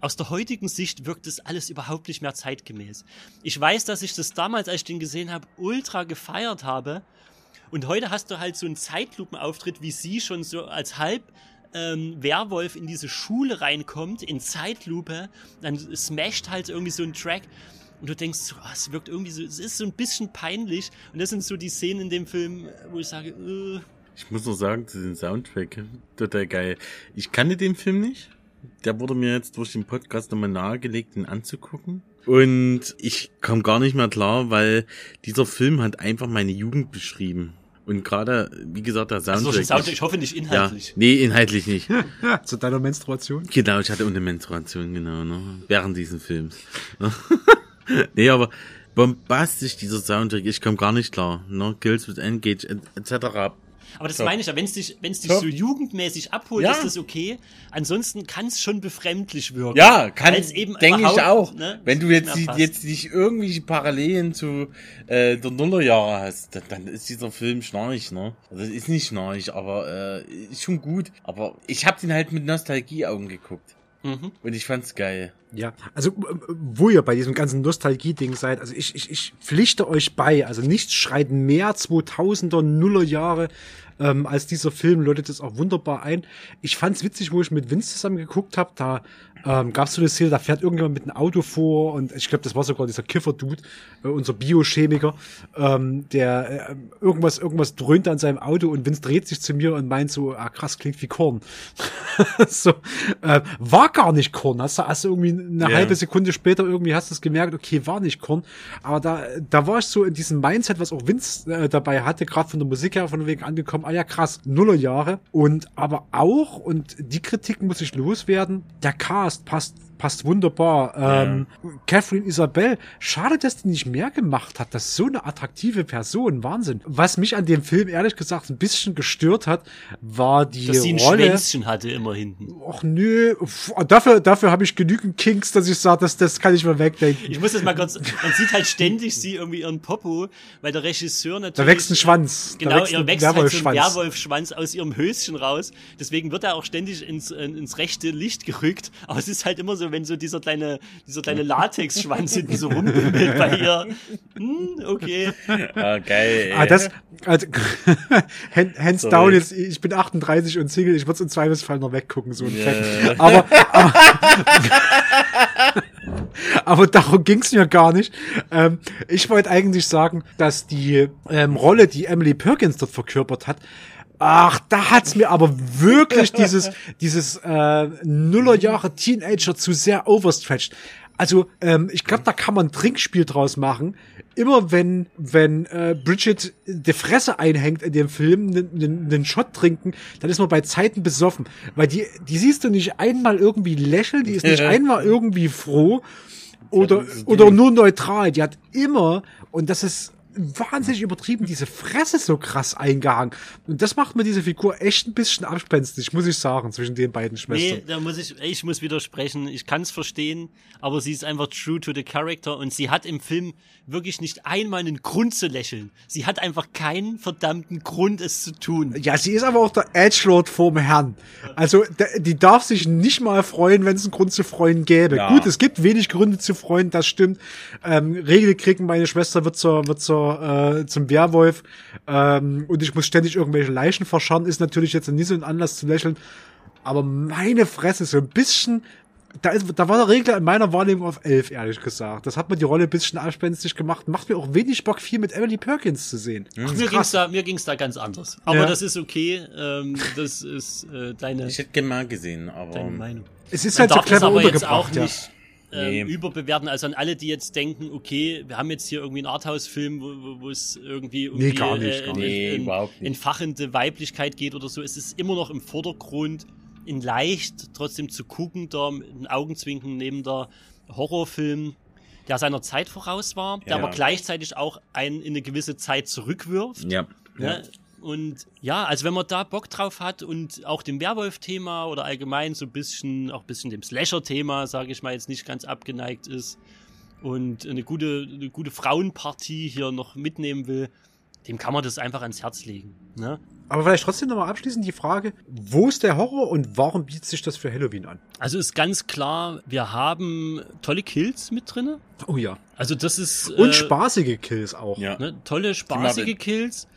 aus der heutigen Sicht wirkt das alles überhaupt nicht mehr zeitgemäß. Ich weiß, dass ich das damals, als ich den gesehen habe, ultra gefeiert habe. Und heute hast du halt so einen Zeitlupenauftritt, wie sie schon so als halb ähm, Werwolf in diese Schule reinkommt, in Zeitlupe, dann smasht halt irgendwie so ein Track und du denkst, so, ah, es wirkt irgendwie so, es ist so ein bisschen peinlich und das sind so die Szenen in dem Film, wo ich sage, äh, Ich muss noch sagen, zu dem Soundtrack, total geil. Ich kannte den Film nicht. Der wurde mir jetzt durch den Podcast nochmal nahegelegt, ihn anzugucken. Und ich kam gar nicht mehr klar, weil dieser Film hat einfach meine Jugend beschrieben. Und gerade, wie gesagt, der Also Soundtrack. durch den Soundtrack, ich hoffe nicht inhaltlich. Ja, nee, inhaltlich nicht. Zu deiner Menstruation? Genau, ich hatte eine Menstruation, genau, ne? Während diesen Films. nee, aber bombastisch dieser Soundtrack, ich komme gar nicht klar, ne? Kills with Engage, et- etc. Aber das Top. meine ich ja, wenn es dich, wenn es dich Top. so jugendmäßig abholt, Ja. ist das okay. Ansonsten kann es schon befremdlich wirken. Ja, kann, eben denke ich auch. ne, Wenn du jetzt, die, jetzt nicht irgendwelche Parallelen zu äh, der Nullerjahre hast, dann, dann ist dieser Film schnarch, ne? Also ist nicht schnarch, aber äh, ist schon gut. Aber ich habe den halt mit Nostalgieaugen geguckt. Mhm. Und ich fand's geil. Ja, also äh, wo ihr bei diesem ganzen Nostalgie-Ding seid, also ich, ich, ich pflichte euch bei, also nichts schreit mehr 2000er, Nullerjahre ähm, als dieser Film, läutet das auch wunderbar ein. Ich fand's witzig, wo ich mit Vince zusammen geguckt habe, da ähm, gab's so eine Szene, da fährt irgendjemand mit einem Auto vor und ich glaube, das war sogar dieser Kiffer-Dude, äh, unser Biochemiker, ähm, der äh, irgendwas, irgendwas dröhnt an seinem Auto und Vince dreht sich zu mir und meint so, ah krass, klingt wie Korn. so, äh, war gar nicht Korn, hast du, hast du irgendwie eine Ja. halbe Sekunde später irgendwie hast du es gemerkt, okay, war nicht Korn, aber da, da war ich so in diesem Mindset, was auch Vince äh, dabei hatte, gerade von der Musik her von wegen angekommen, ah ja krass, Nullerjahre und aber auch, und die Kritik muss ich loswerden, der Cast passt passt wunderbar. Ähm, Catherine Isabel, schade, dass die nicht mehr gemacht hat. Das ist so eine attraktive Person, Wahnsinn. Was mich an dem Film ehrlich gesagt ein bisschen gestört hat, war die Dass sie ein Rolle. Schwänzchen hatte immer hinten. Och nö, Pff, dafür, dafür habe ich genügend Kinks, dass ich sage, das, das kann ich mal wegdenken. Ich muss das mal kurz, man sieht halt ständig sie irgendwie ihren Popo, weil der Regisseur natürlich. Da wächst ein Schwanz. Da Genau, wächst ihr wächst halt so ein Werwolfschwanz. Aus ihrem Höschen raus. Deswegen wird er auch ständig ins, ins rechte Licht gerückt. Aber es ist halt immer so, wenn so dieser kleine, dieser kleine Latexschwanz hinten so rumbimmelt bei ihr. Hm, okay. Ah, geil, ey. Ah, das, also, Hand- hands Sorry. down jetzt, ich bin 38 und Single, ich würde im Zweifelsfall noch weggucken, so ein Ja. Fact. Aber, aber, aber darum ging's mir gar nicht. Ähm, ich wollte eigentlich sagen, dass die ähm, Rolle, die Emily Perkins dort verkörpert hat, Ach, da hat's mir aber wirklich dieses, dieses äh, Nullerjahre Teenager zu sehr overstretched. Also, ähm, ich glaube, da kann man ein Trinkspiel draus machen. Immer wenn, wenn äh, Bridget die Fresse einhängt in dem Film, einen Shot trinken, dann ist man bei Zeiten besoffen. Weil die, die siehst du nicht einmal irgendwie lächeln, die ist nicht einmal irgendwie froh oder, oder nur neutral. Die hat immer, und das ist wahnsinnig übertrieben, diese Fresse so krass eingehangen. Und das macht mir diese Figur echt ein bisschen abspenstig, muss ich sagen, zwischen den beiden Schwestern. Nee, da muss ich, ich muss widersprechen. Ich kann es verstehen, aber sie ist einfach true to the character und sie hat im Film wirklich nicht einmal einen Grund zu lächeln. Sie hat einfach keinen verdammten Grund, es zu tun. Ja, sie ist aber auch der Edgelord vorm Herrn. Also, die darf sich nicht mal freuen, wenn es einen Grund zu freuen gäbe. Ja. Gut, es gibt wenig Gründe zu freuen, das stimmt. Ähm, Regel kriegen, meine Schwester wird zur, wird zur, äh, zum Werwolf, ähm, und ich muss ständig irgendwelche Leichen verscharren, ist natürlich jetzt nicht so ein Anlass zu lächeln. Aber meine Fresse, so ein bisschen da, ist, da war der Regler in meiner Wahrnehmung auf 11, ehrlich gesagt. Das hat mir die Rolle ein bisschen abspenstig gemacht. Macht mir auch wenig Bock, viel mit Emily Perkins zu sehen. Ach, mir ging's da, mir ging's da ganz anders. Aber ja. das ist okay. Ähm, das ist äh, deine. Ich hätte gerne mal gesehen, aber. Deine Meinung. Es ist halt so clever aber jetzt auch ja. nicht äh, nee. überbewerten. Also an alle, die jetzt denken, okay, wir haben jetzt hier irgendwie einen Arthouse-Film, wo, wo es irgendwie, irgendwie nee, gar nicht, gar nicht. Nee, in, überhaupt nicht. Weiblichkeit geht oder so. Es ist immer noch im Vordergrund in leicht trotzdem zu gucken, da mit einem Augenzwinken neben der Horrorfilm, der seiner Zeit voraus war, der ja. aber gleichzeitig auch einen in eine gewisse Zeit zurückwirft. Ja. Ne? Und ja, also wenn man da Bock drauf hat und auch dem Werwolf-Thema oder allgemein so ein bisschen, auch ein bisschen dem Slasher-Thema, sage ich mal, jetzt nicht ganz abgeneigt ist und eine gute, eine gute Frauenpartie hier noch mitnehmen will, dem kann man das einfach ans Herz legen. Ne? Aber vielleicht trotzdem nochmal abschließend die Frage, wo ist der Horror und warum bietet sich das für Halloween an? Also ist ganz klar, wir haben tolle Kills mit drinne. Oh ja. Also das ist... Und äh, spaßige Kills auch. Ja. Ne, tolle, spaßige Kills.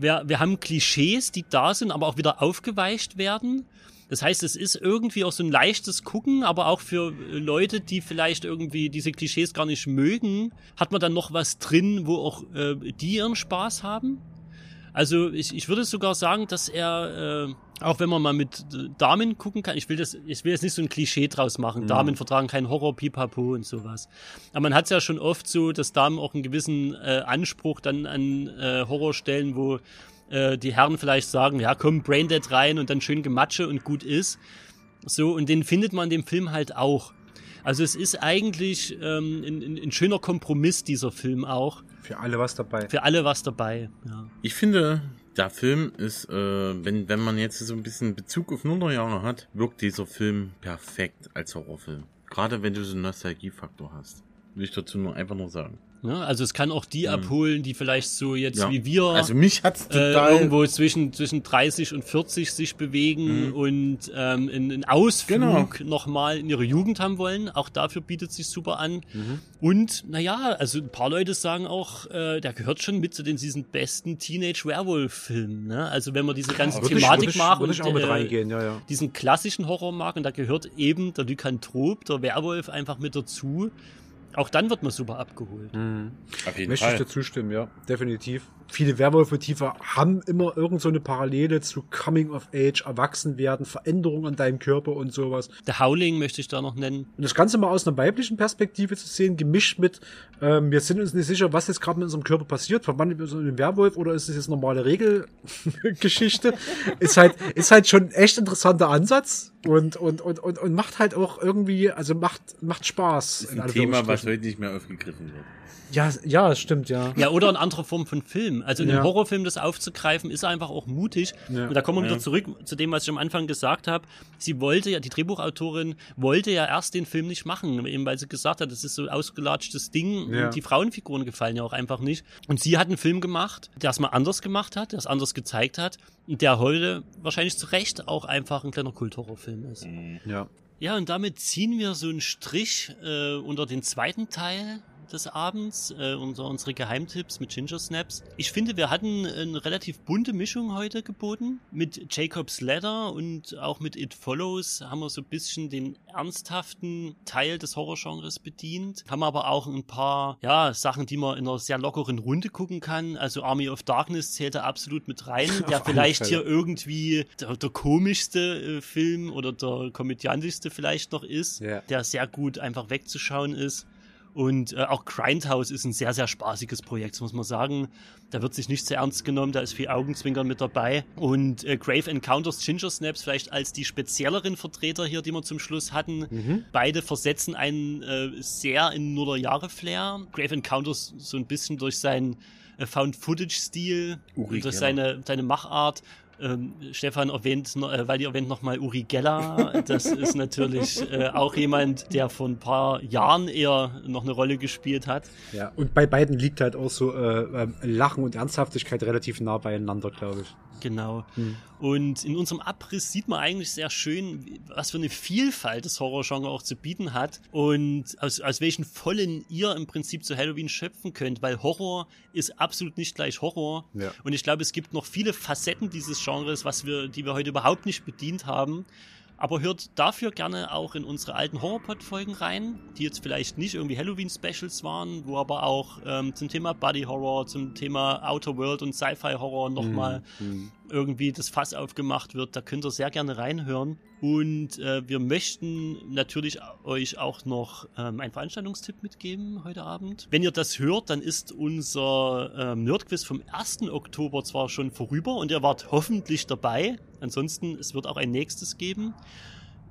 Wir, wir haben Klischees, die da sind, aber auch wieder aufgeweicht werden. Das heißt, es ist irgendwie auch so ein leichtes Gucken, aber auch für Leute, die vielleicht irgendwie diese Klischees gar nicht mögen, hat man dann noch was drin, wo auch äh, die ihren Spaß haben. Also ich, ich würde sogar sagen, dass er, äh, auch wenn man mal mit Damen gucken kann, ich will das, ich will jetzt nicht so ein Klischee draus machen. Mhm. Damen vertragen keinen Horror, Pipapo und sowas. Aber man hat es ja schon oft so, dass Damen auch einen gewissen äh, Anspruch dann an äh, Horror stellen, wo äh, die Herren vielleicht sagen, ja komm, Braindead rein und dann schön Gematsche und gut ist. So, und den findet man in dem Film halt auch. Also es ist eigentlich ähm, ein, ein, ein schöner Kompromiss, dieser Film auch. Für alle was dabei. Für alle was dabei, ja. Ich finde, der Film ist, äh, wenn, wenn man jetzt so ein bisschen Bezug auf Nullerjahre hat, wirkt dieser Film perfekt als Horrorfilm. Gerade wenn du so einen Nostalgiefaktor hast. Will ich dazu nur einfach nur sagen. Ja, also es kann auch die mhm. abholen, die vielleicht so jetzt ja. wie wir also mich hat's äh, total äh, irgendwo zwischen zwischen 30 und 40 sich bewegen mhm. und ähm, einen Ausflug genau. nochmal in ihre Jugend haben wollen. Auch dafür bietet sich super an. Mhm. Und naja, also ein paar Leute sagen auch, äh, der gehört schon mit zu den diesen besten Teenage Werewolf-Filmen. Ne? Also wenn man diese ganze ja, Thematik ich, mag und äh, ja, ja. diesen klassischen Horror mag und da gehört eben der Lykanthrop, der Werwolf einfach mit dazu. Auch dann wird man super abgeholt. Mhm. Auf jeden Möchte Fall. ich dir zustimmen, ja, definitiv viele Werwolf-Motive haben immer irgend so eine Parallele zu Coming of Age, Erwachsenwerden, Veränderungen an deinem Körper und sowas. The Howling möchte ich da noch nennen. Und das Ganze mal aus einer weiblichen Perspektive zu sehen, gemischt mit, ähm, wir sind uns nicht sicher, was jetzt gerade mit unserem Körper passiert. Verwandelt wir uns in den Werwolf oder ist das jetzt normale Regelgeschichte? ist halt, ist halt schon ein echt interessanter Ansatz und, und, und, und, und macht halt auch irgendwie, also macht, macht Spaß. Ist ein Thema, was heute nicht mehr aufgegriffen wird. Ja, ja, stimmt, ja. Ja, oder eine andere Form von Film. Also in ja. einem Horrorfilm das aufzugreifen, ist einfach auch mutig. Ja. Und da kommen wir ja. wieder zurück zu dem, was ich am Anfang gesagt habe. Sie wollte ja, die Drehbuchautorin wollte ja erst den Film nicht machen, eben weil sie gesagt hat, das ist so ausgelatschtes Ding und die Frauenfiguren gefallen ja auch einfach nicht. Und sie hat einen Film gemacht, der es mal anders gemacht hat, der es anders gezeigt hat und der heute wahrscheinlich zu Recht auch einfach ein kleiner Kulthorrorfilm ist. Ja. Ja, und damit ziehen wir so einen Strich äh, unter den zweiten Teil des Abends, äh, unser, unsere Geheimtipps mit Ginger Snaps. Ich finde, wir hatten eine relativ bunte Mischung heute geboten. Mit Jacob's Ladder und auch mit It Follows haben wir so ein bisschen den ernsthaften Teil des Horrorgenres bedient. Haben aber auch ein paar, ja, Sachen, die man in einer sehr lockeren Runde gucken kann. Also Army of Darkness zählt da absolut mit rein, der vielleicht hier irgendwie der, der komischste äh, Film oder der komödiantischste vielleicht noch ist, Ja. der sehr gut einfach wegzuschauen ist. Und äh, auch Grindhouse ist ein sehr, sehr spaßiges Projekt, muss man sagen. Da wird sich nicht sehr ernst genommen, da ist viel Augenzwinkern mit dabei. Und äh, Grave Encounters Ginger Snaps vielleicht als die spezielleren Vertreter hier, die wir zum Schluss hatten. Mhm. Beide versetzen einen äh, sehr in Nuller-Jahre-Flair. Grave Encounters so ein bisschen durch seinen äh, Found-Footage-Stil durch seine, seine Machart. Ähm, Stefan erwähnt, äh, weil ihr erwähnt nochmal Uri Geller. Das ist natürlich äh, auch jemand, der vor ein paar Jahren eher noch eine Rolle gespielt hat. Ja, und bei beiden liegt halt auch so äh, ähm, Lachen und Ernsthaftigkeit relativ nah beieinander, glaube ich. Genau. Hm. Und in unserem Abriss sieht man eigentlich sehr schön, was für eine Vielfalt das Horrorgenre auch zu bieten hat und aus, aus welchen Vollen ihr im Prinzip zu Halloween schöpfen könnt, weil Horror ist absolut nicht gleich Horror. Ja. Und ich glaube, es gibt noch viele Facetten dieses Genres, was wir, die wir heute überhaupt nicht bedient haben. Aber hört dafür gerne auch in unsere alten Horrorpod-Folgen rein, die jetzt vielleicht nicht irgendwie Halloween-Specials waren, wo aber auch ähm, zum Thema Body Horror, zum Thema Outer World und Sci-Fi Horror nochmal Mhm. Irgendwie das Fass aufgemacht wird. Da könnt ihr sehr gerne reinhören. Und äh, wir möchten natürlich euch auch noch ähm, einen Veranstaltungstipp mitgeben heute Abend. Wenn ihr das hört, dann ist unser ähm, Nerdquiz vom 1. Oktober zwar schon vorüber und ihr wart hoffentlich dabei. Ansonsten, es wird auch ein nächstes geben.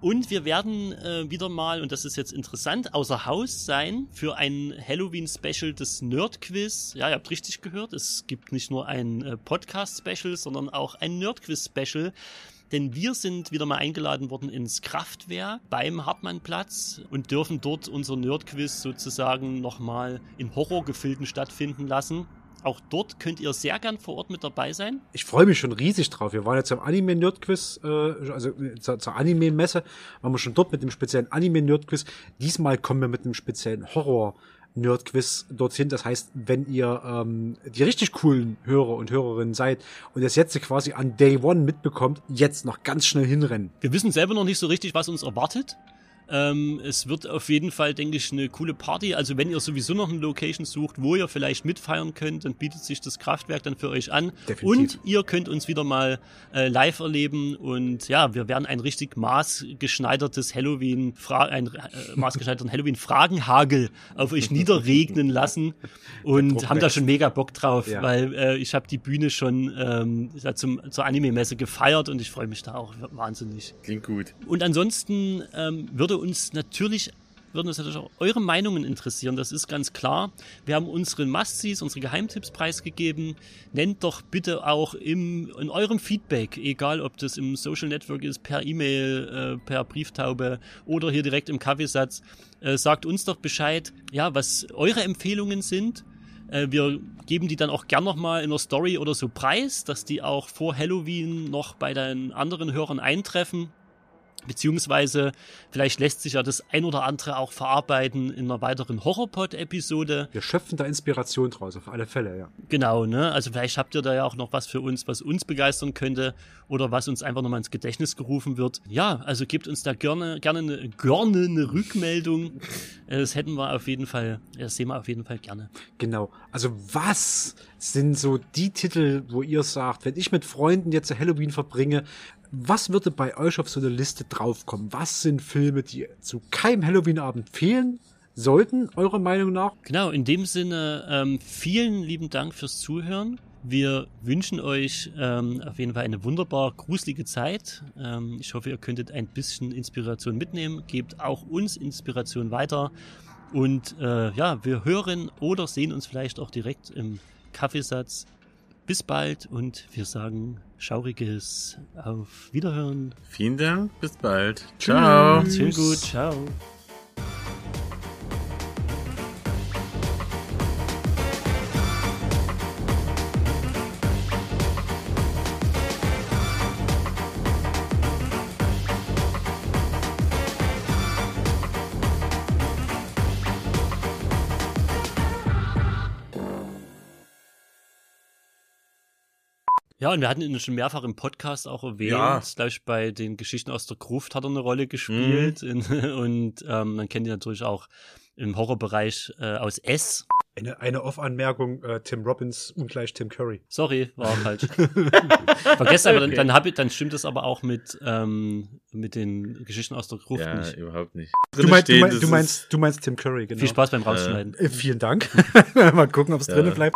Und wir werden äh, wieder mal, und das ist jetzt interessant, außer Haus sein für ein Halloween-Special des Nerdquiz. Ja, ihr habt richtig gehört, es gibt nicht nur ein äh, Podcast-Special, sondern auch ein Nerdquiz-Special. Denn wir sind wieder mal eingeladen worden ins Kraftwerk beim Hartmannplatz und dürfen dort unser Nerdquiz sozusagen nochmal in Horrorgefilden stattfinden lassen. Auch dort könnt ihr sehr gern vor Ort mit dabei sein. Ich freue mich schon riesig drauf. Wir waren jetzt am Anime-Nerd-Quiz, äh, also äh, zur, zur Anime-Messe, waren wir schon dort mit dem speziellen Anime-Nerd-Quiz. Diesmal kommen wir mit einem speziellen Horror- Nerd-Quiz dorthin. Das heißt, wenn ihr ähm, die richtig coolen Hörer und Hörerinnen seid und das jetzt quasi an Day One mitbekommt, jetzt noch ganz schnell hinrennen. Wir wissen selber noch nicht so richtig, was uns erwartet. Ähm, es wird auf jeden Fall, denke ich, eine coole Party. Also wenn ihr sowieso noch eine Location sucht, wo ihr vielleicht mitfeiern könnt, dann bietet sich das Kraftwerk dann für euch an. Definitiv. Und ihr könnt uns wieder mal äh, live erleben. Und ja, wir werden ein richtig maßgeschneidertes Halloween, ein äh, maßgeschneiderten Halloween-Fragenhagel auf euch niederregnen lassen. Und haben da schon mega Bock drauf, Ja. weil äh, ich habe die Bühne schon ähm, zum, zur Anime-Messe gefeiert und ich freue mich da auch wahnsinnig. Klingt gut. Und ansonsten ähm, würde uns natürlich würden uns natürlich auch eure Meinungen interessieren, das ist ganz klar. Wir haben unsere Must-Sees, unsere Geheimtipps preisgegeben. Nennt doch bitte auch im, in eurem Feedback, egal ob das im Social Network ist, per E-Mail, äh, per Brieftaube oder hier direkt im Kaffeesatz, äh, sagt uns doch Bescheid, ja, was eure Empfehlungen sind. Äh, wir geben die dann auch gern nochmal in der Story oder so preis, dass die auch vor Halloween noch bei den anderen Hörern eintreffen. Beziehungsweise vielleicht lässt sich ja das ein oder andere auch verarbeiten in einer weiteren Horrorpod-Episode. Wir schöpfen da Inspiration draus, auf alle Fälle, ja. Genau, ne? Also vielleicht habt ihr da ja auch noch was für uns, was uns begeistern könnte oder was uns einfach nochmal ins Gedächtnis gerufen wird. Ja, also gebt uns da gerne, gerne eine, gerne eine Rückmeldung. Das hätten wir auf jeden Fall, das sehen wir auf jeden Fall gerne. Genau. Also was sind so die Titel, wo ihr sagt, wenn ich mit Freunden jetzt Halloween verbringe, was würde bei euch auf so eine Liste draufkommen? Was sind Filme, die zu keinem Halloween-Abend fehlen sollten, eurer Meinung nach? Genau, in dem Sinne, ähm, vielen lieben Dank fürs Zuhören. Wir wünschen euch ähm, auf jeden Fall eine wunderbar gruselige Zeit. Ähm, ich hoffe, ihr könntet ein bisschen Inspiration mitnehmen. Gebt auch uns Inspiration weiter. Und äh, ja, wir hören oder sehen uns vielleicht auch direkt im Kaffeesatz. Bis bald und wir sagen schauriges Auf Wiederhören. Vielen Dank, bis bald. Ciao. Schön gut, ciao. Ja, und wir hatten ihn schon mehrfach im Podcast auch erwähnt. Ja. Glaube ich, bei den Geschichten aus der Gruft hat er eine Rolle gespielt. Mhm. In, und ähm, man kennt ihn natürlich auch im Horrorbereich äh, aus S. Eine, eine Off-Anmerkung, äh, Tim Robbins ungleich Tim Curry. Sorry, war falsch. Vergesst aber, dann, dann, hab ich, dann stimmt es aber auch mit, ähm, mit den Geschichten aus der Gruft Ja, nicht. überhaupt nicht. Du, du, meinst, stehen, du, das meinst, du meinst Tim Curry, genau. Viel Spaß beim Rausschneiden. Äh, vielen Dank. Mal gucken, ob es Ja. drinnen bleibt.